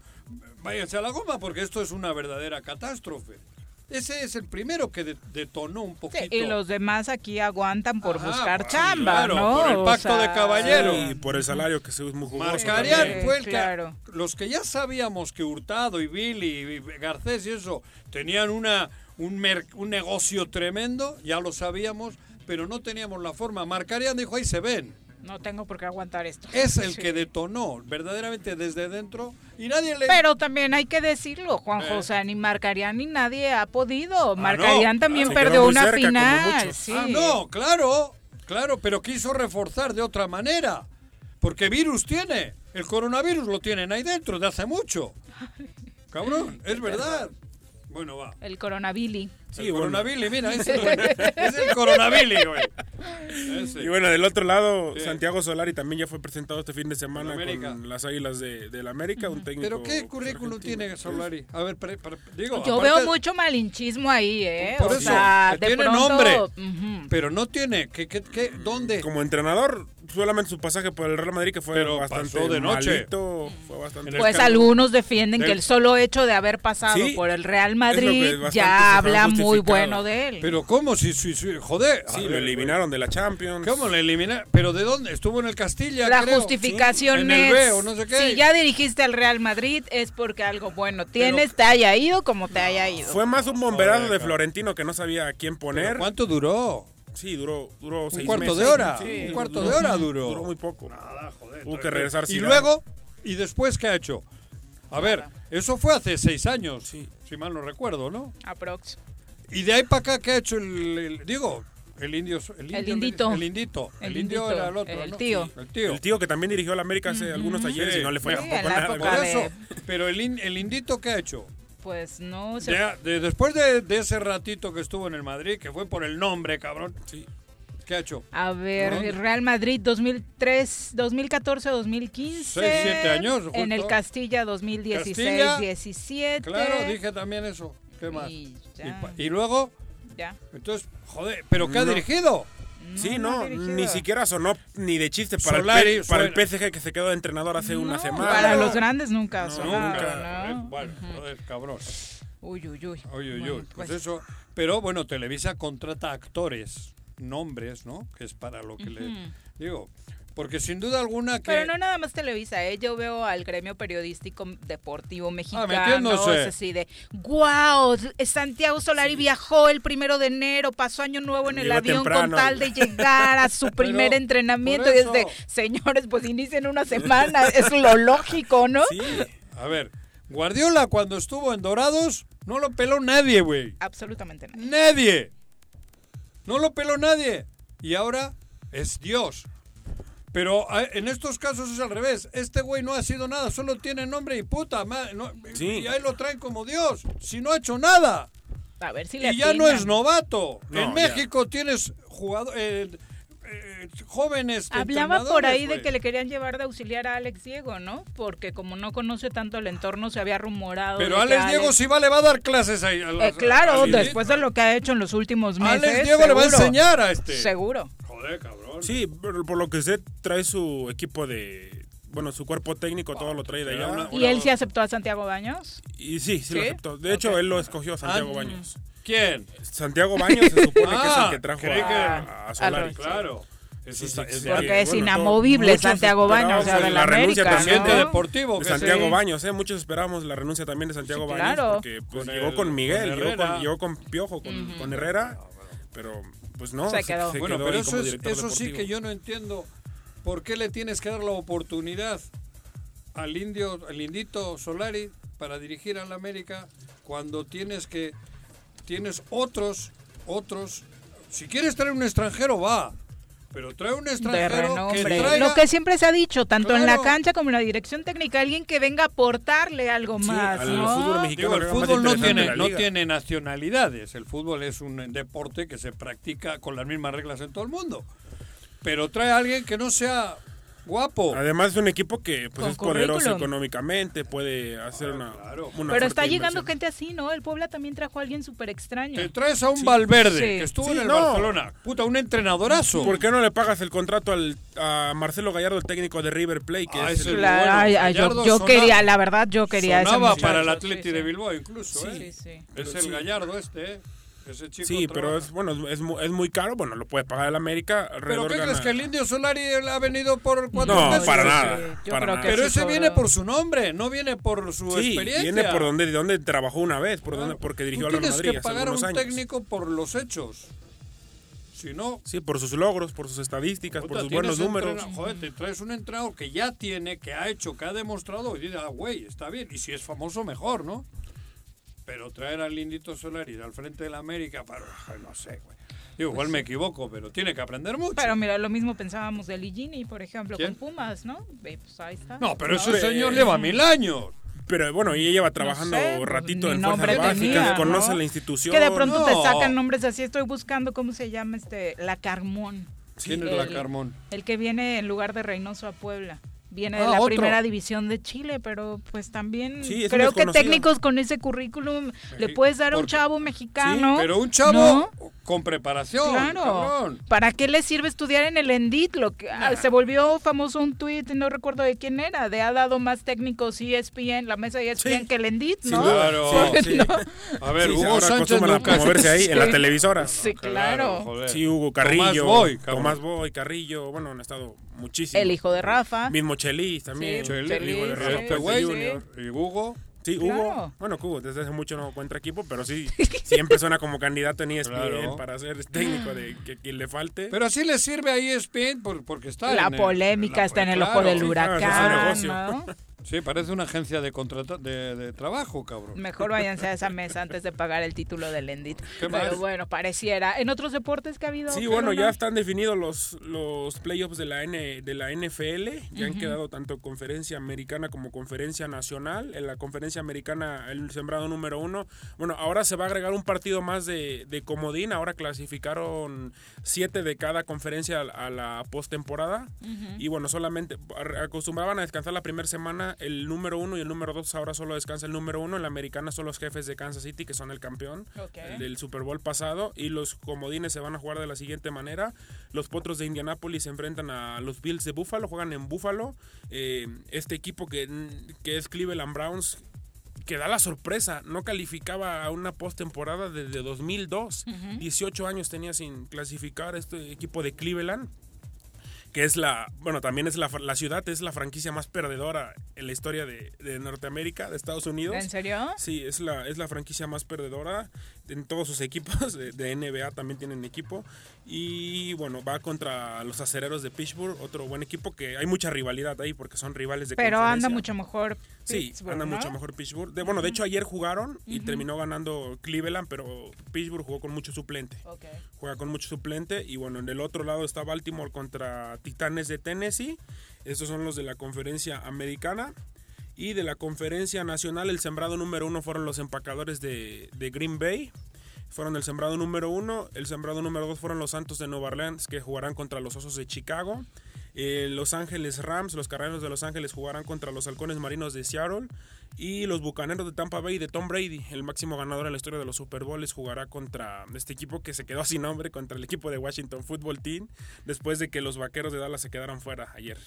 váyanse a la goma porque esto es una verdadera catástrofe. Ese es el primero que de- detonó un poquito. Y los demás aquí aguantan por Ajá, buscar chamba, claro, ¿no? por el O pacto de sea, caballero. Y por el salario que se es muy jugoso. Marcarian también. fue el que los que ya sabíamos que Hurtado y Billy y Garcés y eso tenían una un, mer- un negocio tremendo, ya lo sabíamos, pero no teníamos la forma. Marcarian dijo, ahí se ven. No tengo por qué aguantar esto. Es el (laughs) Sí. que detonó verdaderamente desde dentro y nadie le... Pero también hay que decirlo, Juanjo, Eh. o sea, ni Marcarían ni nadie ha podido. Ah, Marcarían no, también se perdió una cerca, final. Sí. Ah, no, claro, claro, pero quiso reforzar de otra manera. Porque virus tiene. El coronavirus lo tienen ahí dentro de hace mucho. (laughs) Cabrón, es verdad. Bueno, va. El coronavirus. Sí, el mira, ese (laughs) es, el- es el coronavirus, güey. Ese. Y bueno, del otro lado, Sí. Santiago Solari también ya fue presentado este fin de semana Con las Águilas de, del América, un técnico. Pero qué currículum tiene Solari? A ver, pre- pre- digo, Yo aparte- veo mucho malinchismo ahí, ¿eh? Por o eso, sea, de tiene pronto, nombre, pero no tiene. ¿Qué, qué, qué, ¿Dónde? Como entrenador, solamente su pasaje por el Real Madrid que fue Pero bastante pasó de noche. malito, fue bastante Pues algunos defienden que el solo hecho de haber pasado Sí, por el Real Madrid ya ha habla muy bueno de él. Pero ¿cómo? Si, si, si- joder. Sí, lo eliminaron de la Champions. ¿Cómo lo eliminaron? ¿Pero de dónde? Estuvo en el Castilla, La creo. justificación En el es, B o no sé qué. si ya dirigiste al Real Madrid es porque algo bueno tienes, te haya ido como te haya ido. Fue más un bomberazo Joder, de. Florentino que no sabía a quién poner. ¿Pero ¿Cuánto duró? Sí, duró, duró Un seis cuarto meses. de hora. Sí, un cuarto de hora duró. Duró muy poco. Nada, joder. Tuvo que regresar Y Zidane. luego, ¿y después qué ha hecho? A ver, eso fue hace seis años, si mal no recuerdo, ¿no? Aprox. Y de ahí para acá, ¿qué ha hecho el, el- digo, el indio? El, El indio, indito. El indito. El, El indio indito, era el otro, el ¿no? tío. Sí, El tío. El tío que también dirigió a la América hace algunos ayeres y no le fue Sí, tampoco nada. de- eso, pero el, in- el indito, ¿qué ha hecho? Pues no se De- de- después de, de ese ratito que estuvo en el Madrid, que fue por el nombre, cabrón. Sí. ¿Qué ha hecho? A ver, ¿Dónde? Real Madrid 2003, 2014, 2015. Seis, siete años, justo. En el Castilla 2016, Castilla. 17. Claro, dije también eso. ¿Qué más? Y ya. luego, Ya. entonces, joder, ¿pero qué ha No. dirigido? Sí, no ni siquiera sonó ni de chiste para, Solari el, para el PSG que se quedó de entrenador hace una semana. Para los grandes nunca No, sonaron, Nunca. ¿no? Bueno, joder, cabrón. Uy, uy, uy. Oye, Bueno, oye, pues, pues. eso. Pero bueno, Televisa contrata actores, nombres, ¿no? Que es para lo que le digo. Porque sin duda alguna que. Pero no nada más Televisa, ¿eh? yo veo al gremio periodístico deportivo mexicano, metiéndose. es así de, wow, Santiago Solari viajó el primero de enero, pasó año nuevo en el avión con tal de (laughs) llegar a su primer Pero, entrenamiento y es de, eso. señores, pues inicien una (laughs) semana, es lo lógico, ¿no? Sí. A ver, Guardiola cuando estuvo en Dorados no lo peló nadie, güey. Absolutamente nada. Nadie. No lo peló nadie. Y ahora es Dios. Pero a- en estos casos es al revés. Este güey no ha sido nada, solo tiene nombre y puta. ma- no- Y ahí lo traen como Dios. Si no ha hecho nada. A ver si le Y ya no es novato. No, en ya. México tienes jugadores jóvenes. Hablaba por ahí de que le querían llevar de auxiliar a Alex Diego, ¿no? Porque como no conoce tanto el entorno, se había rumorado. Pero Alex Diego si va le va a dar clases ahí. a los- Eh, claro, a Lilith. después de lo que ha hecho en los últimos meses. Alex Diego le va a seguro. enseñar a este. Seguro. Joder, cabrón. Sí, pero por lo que sé, trae su equipo de. Bueno, su cuerpo técnico, todo lo trae de allá. ¿Y él sí aceptó a Santiago Baños? Y sí, sí, lo ¿Sí? aceptó. De hecho, él lo escogió, Santiago Ah, Baños. ¿Quién? Santiago Baños se supone que es Ah, el que trajo a, a Solari. Al- Claro. Sí, Eso sí, está- sí, es- Porque es bueno, inamovible Santiago Baños, o sea, esperábamos de la renuncia América, también ¿no? de, deportivo, de Santiago sí. Baños, ¿eh? Muchos esperábamos la renuncia también de Santiago Sí, Baños claro. porque pues, Con llegó el- con Miguel, con llegó, con, llegó con Piojo, con, con Herrera, pero pues no, Se quedó. Bueno, quedó pero eso, es- eso sí que yo no entiendo. ¿Por qué le tienes que dar la oportunidad al indio, al indito Solari para dirigir al América cuando tienes que tienes otros, otros? Si quieres traer un extranjero va, pero trae un De extranjero que renombre. traiga. Lo que siempre se ha dicho, tanto en la cancha como en la dirección técnica, alguien que venga a aportarle algo más, al ¿no? fútbol mexicano Digo, el fútbol no tiene, no tiene nacionalidades. El fútbol es un deporte que se practica con las mismas reglas en todo el mundo. Pero trae a alguien que no sea guapo. Además es un equipo que pues, es poderoso económicamente, puede hacer una, una Pero fuerte está llegando inversión. gente así, ¿no? El Puebla también trajo a alguien súper extraño. Te traes a un Valverde Sí. que estuvo Sí, en el no. Barcelona. Puta, un entrenadorazo. ¿Por qué no le pagas el contrato al, a Marcelo Gallardo, el técnico de River Plate? Que Ah, es el- es La- bueno. ay, ay, yo, Gallardo yo sonaba- quería, la verdad, yo quería Sonaba para el sí. de Bilbao incluso, Sí, ¿eh? sí. Es el Sí. Gallardo este, ¿eh? Ese chico Sí, pero es bueno, es, es muy caro, bueno, lo puede pagar el América. ¿Pero qué gana- crees que el indio Solari ha venido por cuatro No, meses? para nada, yo para creo nada. que Pero sí ese viene por su nombre, no viene por su Sí, experiencia. viene por donde, de donde trabajó una vez, por donde, porque dirigió Tú al Real tienes Madrid que pagar a un años. técnico por los hechos. Si no, Sí, por sus logros, por sus estadísticas, por sus buenos números. Joder, te traes un entrenador que ya tiene, que ha hecho, que ha demostrado, y dices, ah, güey, está bien. Y si es famoso, mejor, ¿no? Pero traer al Lindito Solari al frente de la América, para, no sé, güey. Digo, igual me equivoco, pero tiene que aprender mucho. Pero mira, lo mismo pensábamos de Ligini, por ejemplo, ¿Quién? con Pumas, ¿no? Ve, pues ahí está. no, pero ese No, señor eh, lleva mil años. Pero bueno, ella lleva trabajando sé, pues, ratito ni en nombre fuerzas básicas, conoce ¿no? la institución. Que de pronto te No. sacan nombres así. Estoy buscando cómo se llama este, la Carmón. ¿Quién es la Carmón? El que viene en lugar de Reynoso a Puebla. Viene de Ah, la otro. primera división de Chile, pero pues también Sí, creo que técnicos con ese currículum le puedes dar a un chavo mexicano. Pero un chavo ¿no? con preparación. Claro. cabrón. ¿Para qué le sirve estudiar en el Endit? Lo que ah, se volvió famoso un tuit, no recuerdo de quién era, de ha dado más técnicos E ESPN, la mesa de ESPN Sí. que el Endit, ¿no? Claro. (laughs) sí, sí. A ver, Sí, Hugo ahora Sánchez promoverse ahí en las Sí. televisoras. Sí, claro. joder. Sí, Hugo Tomás Carrillo, Boy, cabrón. Tomás Boy, Carrillo, bueno, han estado muchísimo. El hijo de Rafa. Mismo Chelis también. Sí, Chelis, el hijo de Chelis, sí, Este güey, Jr. y Hugo. Sí, Claro. Hugo. Bueno, Hugo desde hace mucho no encuentra equipo, pero sí, (laughs) siempre suena como candidato en ESPN Claro. para ser técnico de que quien le falte. Pero así le sirve a ESPN por- porque está La en el- polémica la- está en el claro. ojo del Sí, claro, es huracán, su negocio. ¿no? (laughs) Sí, parece una agencia de contrata de, de trabajo, cabrón. Mejor váyanse a esa mesa antes de pagar el título del Endit. ¿Qué Pero más? bueno, pareciera. ¿En otros deportes que ha habido? Sí, bueno, ya están definidos los, los playoffs de la, N, de la NFL. Ya han Ujú. quedado tanto conferencia americana como conferencia nacional. En la conferencia americana, el sembrado número uno. Bueno, ahora se va a agregar un partido más de, de comodín. Ahora clasificaron siete de cada conferencia a, a la postemporada. Y bueno, solamente acostumbraban a descansar la primera semana el número uno y el número dos. Ahora solo descansa el número uno. En la americana son los jefes de Kansas City, que son el campeón del Super Bowl pasado. Y los comodines se van a jugar de la siguiente manera. Los potros de Indianápolis se enfrentan a los Bills de Buffalo, juegan en Buffalo. Eh, este equipo que, que es Cleveland Browns que da la sorpresa, no calificaba a una postemporada desde 2002. 18 años tenía sin clasificar este equipo de Cleveland. Que es la, bueno, también es la, la ciudad, es la franquicia más perdedora en la historia de, de Norteamérica, de Estados Unidos. ¿En serio? Sí, es la, es la franquicia más perdedora en todos sus equipos, (laughs) de, NBA también tienen equipo. Y bueno, va contra los acereros de Pittsburgh, otro buen equipo que hay mucha rivalidad ahí porque son rivales de Pero anda mucho mejor. Sí, Pittsburgh, anda ¿no? mucho mejor Pittsburgh. De, bueno, de hecho ayer jugaron y terminó ganando Cleveland, pero Pittsburgh jugó con mucho suplente. Juega con mucho suplente y bueno, en el otro lado está Baltimore contra Titanes de Tennessee. Estos son los de la conferencia americana. Y de la conferencia nacional, el sembrado número uno fueron los empacadores de, Green Bay. Fueron el sembrado número uno. El sembrado número dos fueron los Santos de Nueva Orleans, que jugarán contra los Osos de Chicago. Eh, los Ángeles Rams, los Carneros de Los Ángeles jugarán contra los Halcones Marinos de Seattle. Y los Bucaneros de Tampa Bay de Tom Brady, el máximo ganador en la historia de los Super Bowls, jugará contra este equipo que se quedó sin nombre, contra el equipo de Washington Football Team, después de que los Vaqueros de Dallas se quedaron fuera ayer.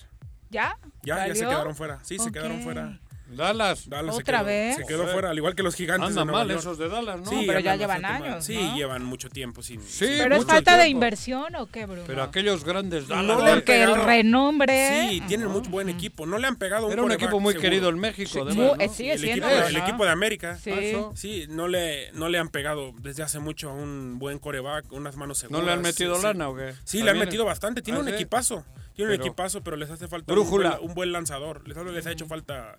¿Ya? Ya, ya se ¿Valió? quedaron fuera. Sí, se Ok. quedaron fuera. Dallas. Dallas se ¿Otra quedó- vez? Se quedó fuera, al igual que los gigantes Andan de Nueva mal York. esos de Dallas, ¿no? Sí, pero ya llevan mal. años, Sí, ¿no? llevan mucho tiempo sin... Sí, ¿Pero es falta de tiempo. inversión o qué, Bruno? Pero aquellos grandes Dallas. No le Porque el renombre. Sí, tienen muy buen equipo. No le han pegado Era un quarterback equipo muy seguro. querido en México, Sí, además, ¿no? eh, sigue el, siendo, equipo, el ¿no? equipo de América. Sí. Eso. Sí, no le, no le han pegado desde hace mucho a un buen coreback, unas manos seguras. ¿No le han metido lana o qué? Sí, le han metido bastante. Tiene ¿Ah, un equipazo. Tiene un equipazo, pero les hace falta Brújula. Un, buen, un buen lanzador. Les, les ha hecho falta.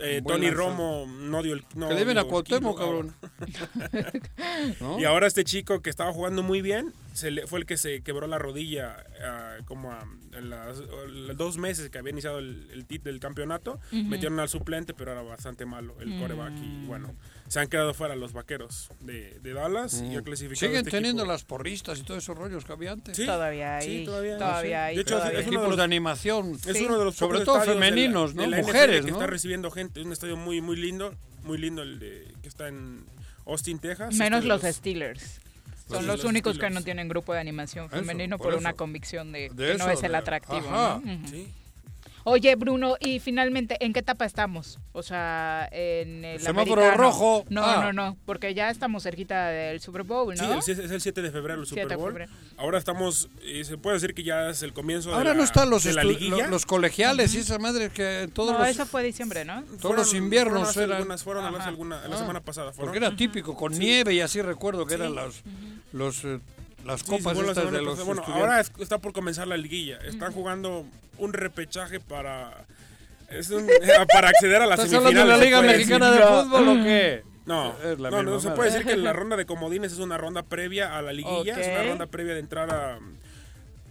eh, Tony lanzador. Romo no dio el. No Que le deben a Cuauhtémoc, cabrón. (laughs) ¿No? Y ahora este chico que estaba jugando muy bien se le, fue el que se quebró la rodilla ah, como a, en las, los dos meses que había iniciado el, el tit del campeonato. Metieron al suplente, pero era bastante malo el Mm. coreback. Y bueno, se han quedado fuera los vaqueros de, de Dallas y ha clasificado. Siguen este teniendo equipo. las porristas y todos esos rollos que había antes. Sí, Todavía hay. sí, todavía, todavía sí. hay. De hecho, todavía es hay. uno de Equipos los- de animación. Es Sí. uno de los Sobre todo estadios de la- femeninos, de ¿no? la NFL Mujeres, que ¿no? está recibiendo gente. Es un estadio muy, muy lindo. Muy lindo el de, que está en Austin, Texas. Menos Este, los Steelers. Son Los los únicos que no tienen grupo de animación Eso, femenino por por, una convicción de, De que no es el de- atractivo. Ajá. Sí. Oye, Bruno, y finalmente, ¿en qué etapa estamos? O sea, en el Semáforo americano. rojo. No, Ah. no, no, porque ya estamos cerquita del Super Bowl, Sí, ¿no? el- es el 7 de febrero el 7 Super de Bowl. febrero. Ahora estamos, eh, se puede decir que ya es el comienzo Ahora de la, no están los, la lo- los colegiales y esa madre que todos no, los, eso fue diciembre, ¿no? todos los inviernos fueron hace eran. algunas, fueron hace Ajá. alguna- la Ah, semana pasada. Fueron. Porque era típico, con Sí. nieve y así recuerdo que Sí. eran los, los, eh, las Sí, sí, copas la estas de los. Bueno, ahora es- está por comenzar la liguilla. Están jugando un repechaje para es un- para acceder a las ¿Estás hablando de semifinales. la se Liga puede Mexicana decir. de Fútbol o qué? No, no, no se puede decir que la ronda de comodines es una ronda previa a la liguilla, es una ronda previa de entrar a,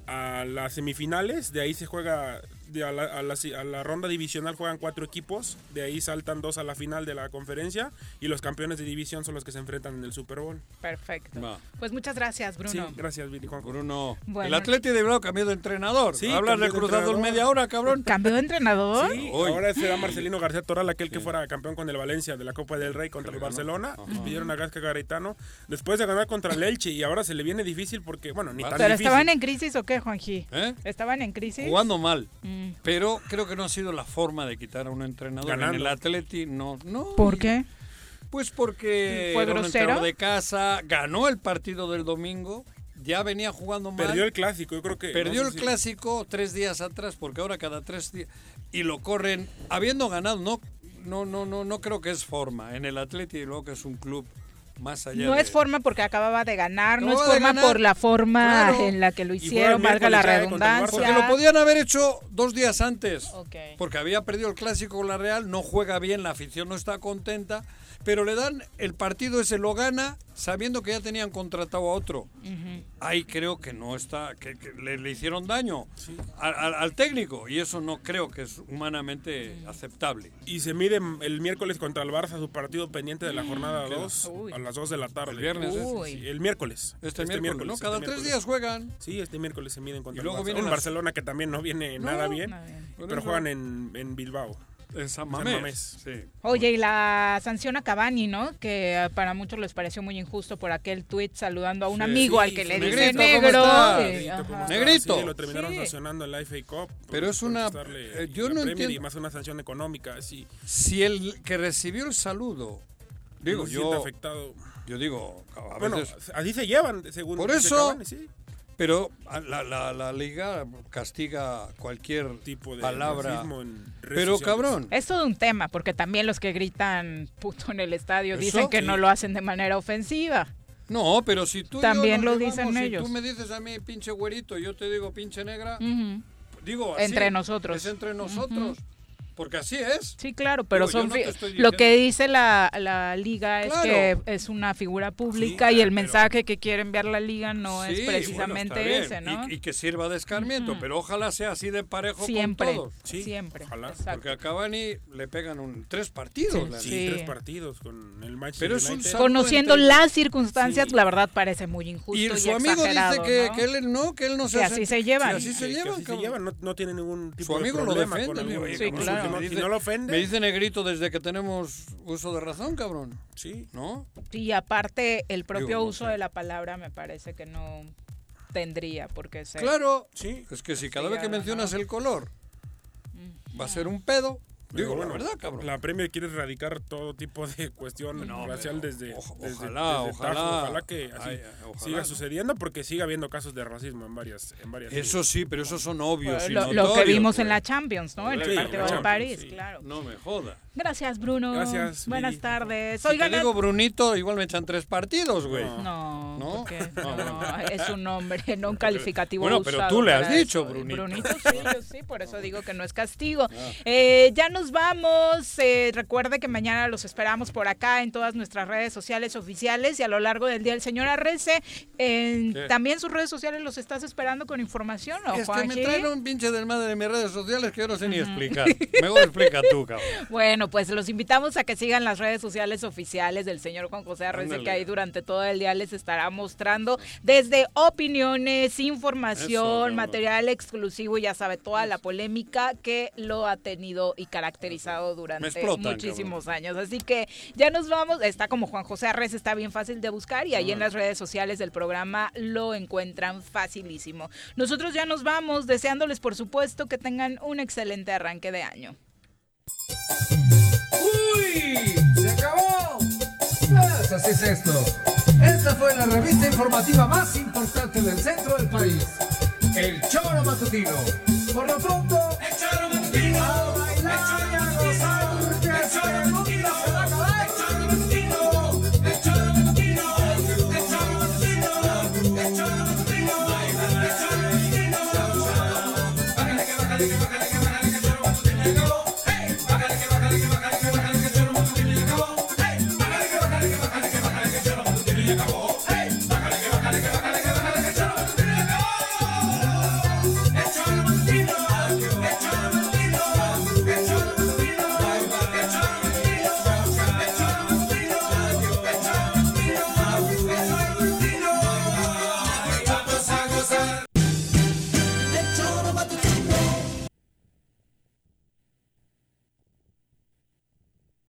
a las semifinales, de ahí se juega a, la, a la- a la ronda divisional juegan cuatro equipos, de ahí saltan dos a la final de la conferencia y los campeones de división son los que se enfrentan en el Super Bowl. Perfecto. Va. Pues muchas gracias, Bruno. Sí, gracias, Juanjo. Bruno. Bueno. El Atleti de Bilbao cambió de entrenador. Sí, Hablas de de Cruz Azul entrenador. media hora, cabrón. ¿Cambió de entrenador? Sí, Hoy. ahora será Marcelino García Toral, aquel que fuera campeón con el Valencia de la Copa del Rey contra el Barcelona. Pidieron a Gasca Garitano después de ganar contra el Elche y ahora se le viene difícil porque, bueno, ni tan ¿Pero difícil. estaban en crisis o qué, Juanji? ¿Eh? ¿Estaban en crisis? Jugando mal. Mm. Pero creo que no ha sido la forma de quitar a un entrenador. Ganando. En el Atleti, no. no. ¿Por qué? Pues porque ¿Fue era un grosero? entrenador de casa, ganó el partido del domingo, ya venía jugando mal. Perdió el clásico, yo creo que. Perdió no el si- clásico tres días atrás, porque ahora cada tres días. Y lo corren, habiendo ganado, no, no, no, no, no creo que es forma. En el Atleti, luego que es un club más allá No de- es forma porque acababa de ganar, no es forma ganar. por la forma Claro. en la que lo hicieron, valga la redundancia. Porque lo podían haber hecho dos días antes. Porque había perdido el clásico con la Real, no juega bien, la afición no está contenta. Pero le dan el partido ese, lo gana, sabiendo que ya tenían contratado a otro. Ujú. Ahí creo que no está, que, que le, le hicieron daño al, al- al técnico. Y eso no creo que es humanamente aceptable. Y se mide el miércoles contra el Barça su partido pendiente de la jornada 2 Uy. a las 2 de la tarde. El viernes. Sí, el miércoles. Este, miércoles, ¿no? este Cada tres miércoles. días juegan. Sí, este miércoles se miden contra Y luego el Barça. vienen Un las- Barcelona que también no viene nada bien, Nada bien. Por pero eso. juegan en, en Bilbao. En San San Mamés. Mamés. Sí. Oye, y la sanción a Cavani, ¿no? Que eh, para muchos les pareció muy injusto por aquel tuit saludando a un Sí. amigo al que sí. le dice Negrito, ¿cómo negro. Negrito, lo terminaron Sí. sancionando en la FA Cup. por- Pero es una- eh, yo no entiendo- Y más una sanción económica, sí. Si el que recibió el saludo, digo, no yo, afectado. yo digo, a Bueno, así se llevan, según Por eso- Cavani, sí. Pero a- la, la, la liga castiga cualquier Tipo de palabra. en Pero sociales. cabrón, Es todo un tema, porque también los que gritan puto en el estadio Eso, dicen que sí. no lo hacen de manera ofensiva. no, pero si tú y yo También nos lo dicen y ellos. tú me dices a mí pinche güerito y yo te digo pinche negra, digo así, Entre nosotros. Es entre nosotros. Porque así es. Sí, claro, pero Digo, son no lo que dice la, la liga es Claro. que es una figura pública y el mensaje que quiere enviar la liga no Sí, es precisamente ese, ¿no? Y, y que sirva de escarmiento, pero ojalá sea así de parejo Siempre, con todos. siempre. ojalá. exacto. Porque a Cavani le pegan un, tres partidos. la Sí, tres partidos con el Manchester Pero es un Conociendo entre- las circunstancias, la verdad parece muy injusto Y y, su amigo dice que, ¿no? que él no, que él no se Que hace- así se llevan. que así se llevan, no, no tiene ningún tipo Su amigo de lo problema defiende. con el- oye, si no- me si dice- no lo ofende. Me dice negrito desde que tenemos uso de razón, cabrón. Sí. ¿No? Y aparte, el propio Digo, no uso de la palabra me parece que no tendría por qué ser. Claro. Sí. Es que si cada Sí, vez que mencionas el color va a ser un pedo, digo bueno, la verdad, cabrón. La Premier quiere erradicar todo tipo de (laughs) cuestión racial desde, oja- desde- ojalá, desde ojalá. Tajo. Ojalá que así Ay, ojalá, siga ¿no? sucediendo porque siga habiendo casos de racismo en varias en varias Eso sí, pero esos son obvios y lo, lo que vimos en güey. la Champions, ¿no? En el Sí, partido de París, sí. claro. No me joda. Gracias, Bruno. Gracias, Buenas tardes. Si Oigan, te digo Brunito, igual me echan tres partidos, güey. No, ¿No? porque no, (laughs) es un nombre, no un calificativo Bueno, pero tú le has dicho, eso. Brunito. Brunito, sí, yo sí, por eso (laughs) digo que no es castigo. Ah. Eh, ya nos vamos. eh, recuerde que mañana los esperamos por acá en todas nuestras redes sociales oficiales y a lo largo del día el señor Arrece. también sus redes sociales los estás esperando con información, ¿no, Es que me traen un pinche desmadre de mis redes sociales que yo no sé ni explicar. Mejor explica tú, cabrón. (laughs) Bueno, pues los invitamos a que sigan las redes sociales oficiales del señor Juan José Arrece, Ándale. que ahí durante todo el día les estará mostrando desde opiniones, información, Eso, material exclusivo, ya sabe, toda la polémica que lo ha tenido y caracterizado durante explotan, muchísimos años. Así que ya nos vamos, está como Juan José Arrece, está bien fácil de buscar y ahí en las redes sociales del programa lo encuentran facilísimo. Nosotros ya nos vamos, deseándoles por supuesto que tengan un excelente arranque de año. ¡Uy! ¡Se acabó! Pues así es esto. Esta fue la revista informativa más importante del centro del país. El Choro Matutino. Por lo pronto, el Choro Matutino.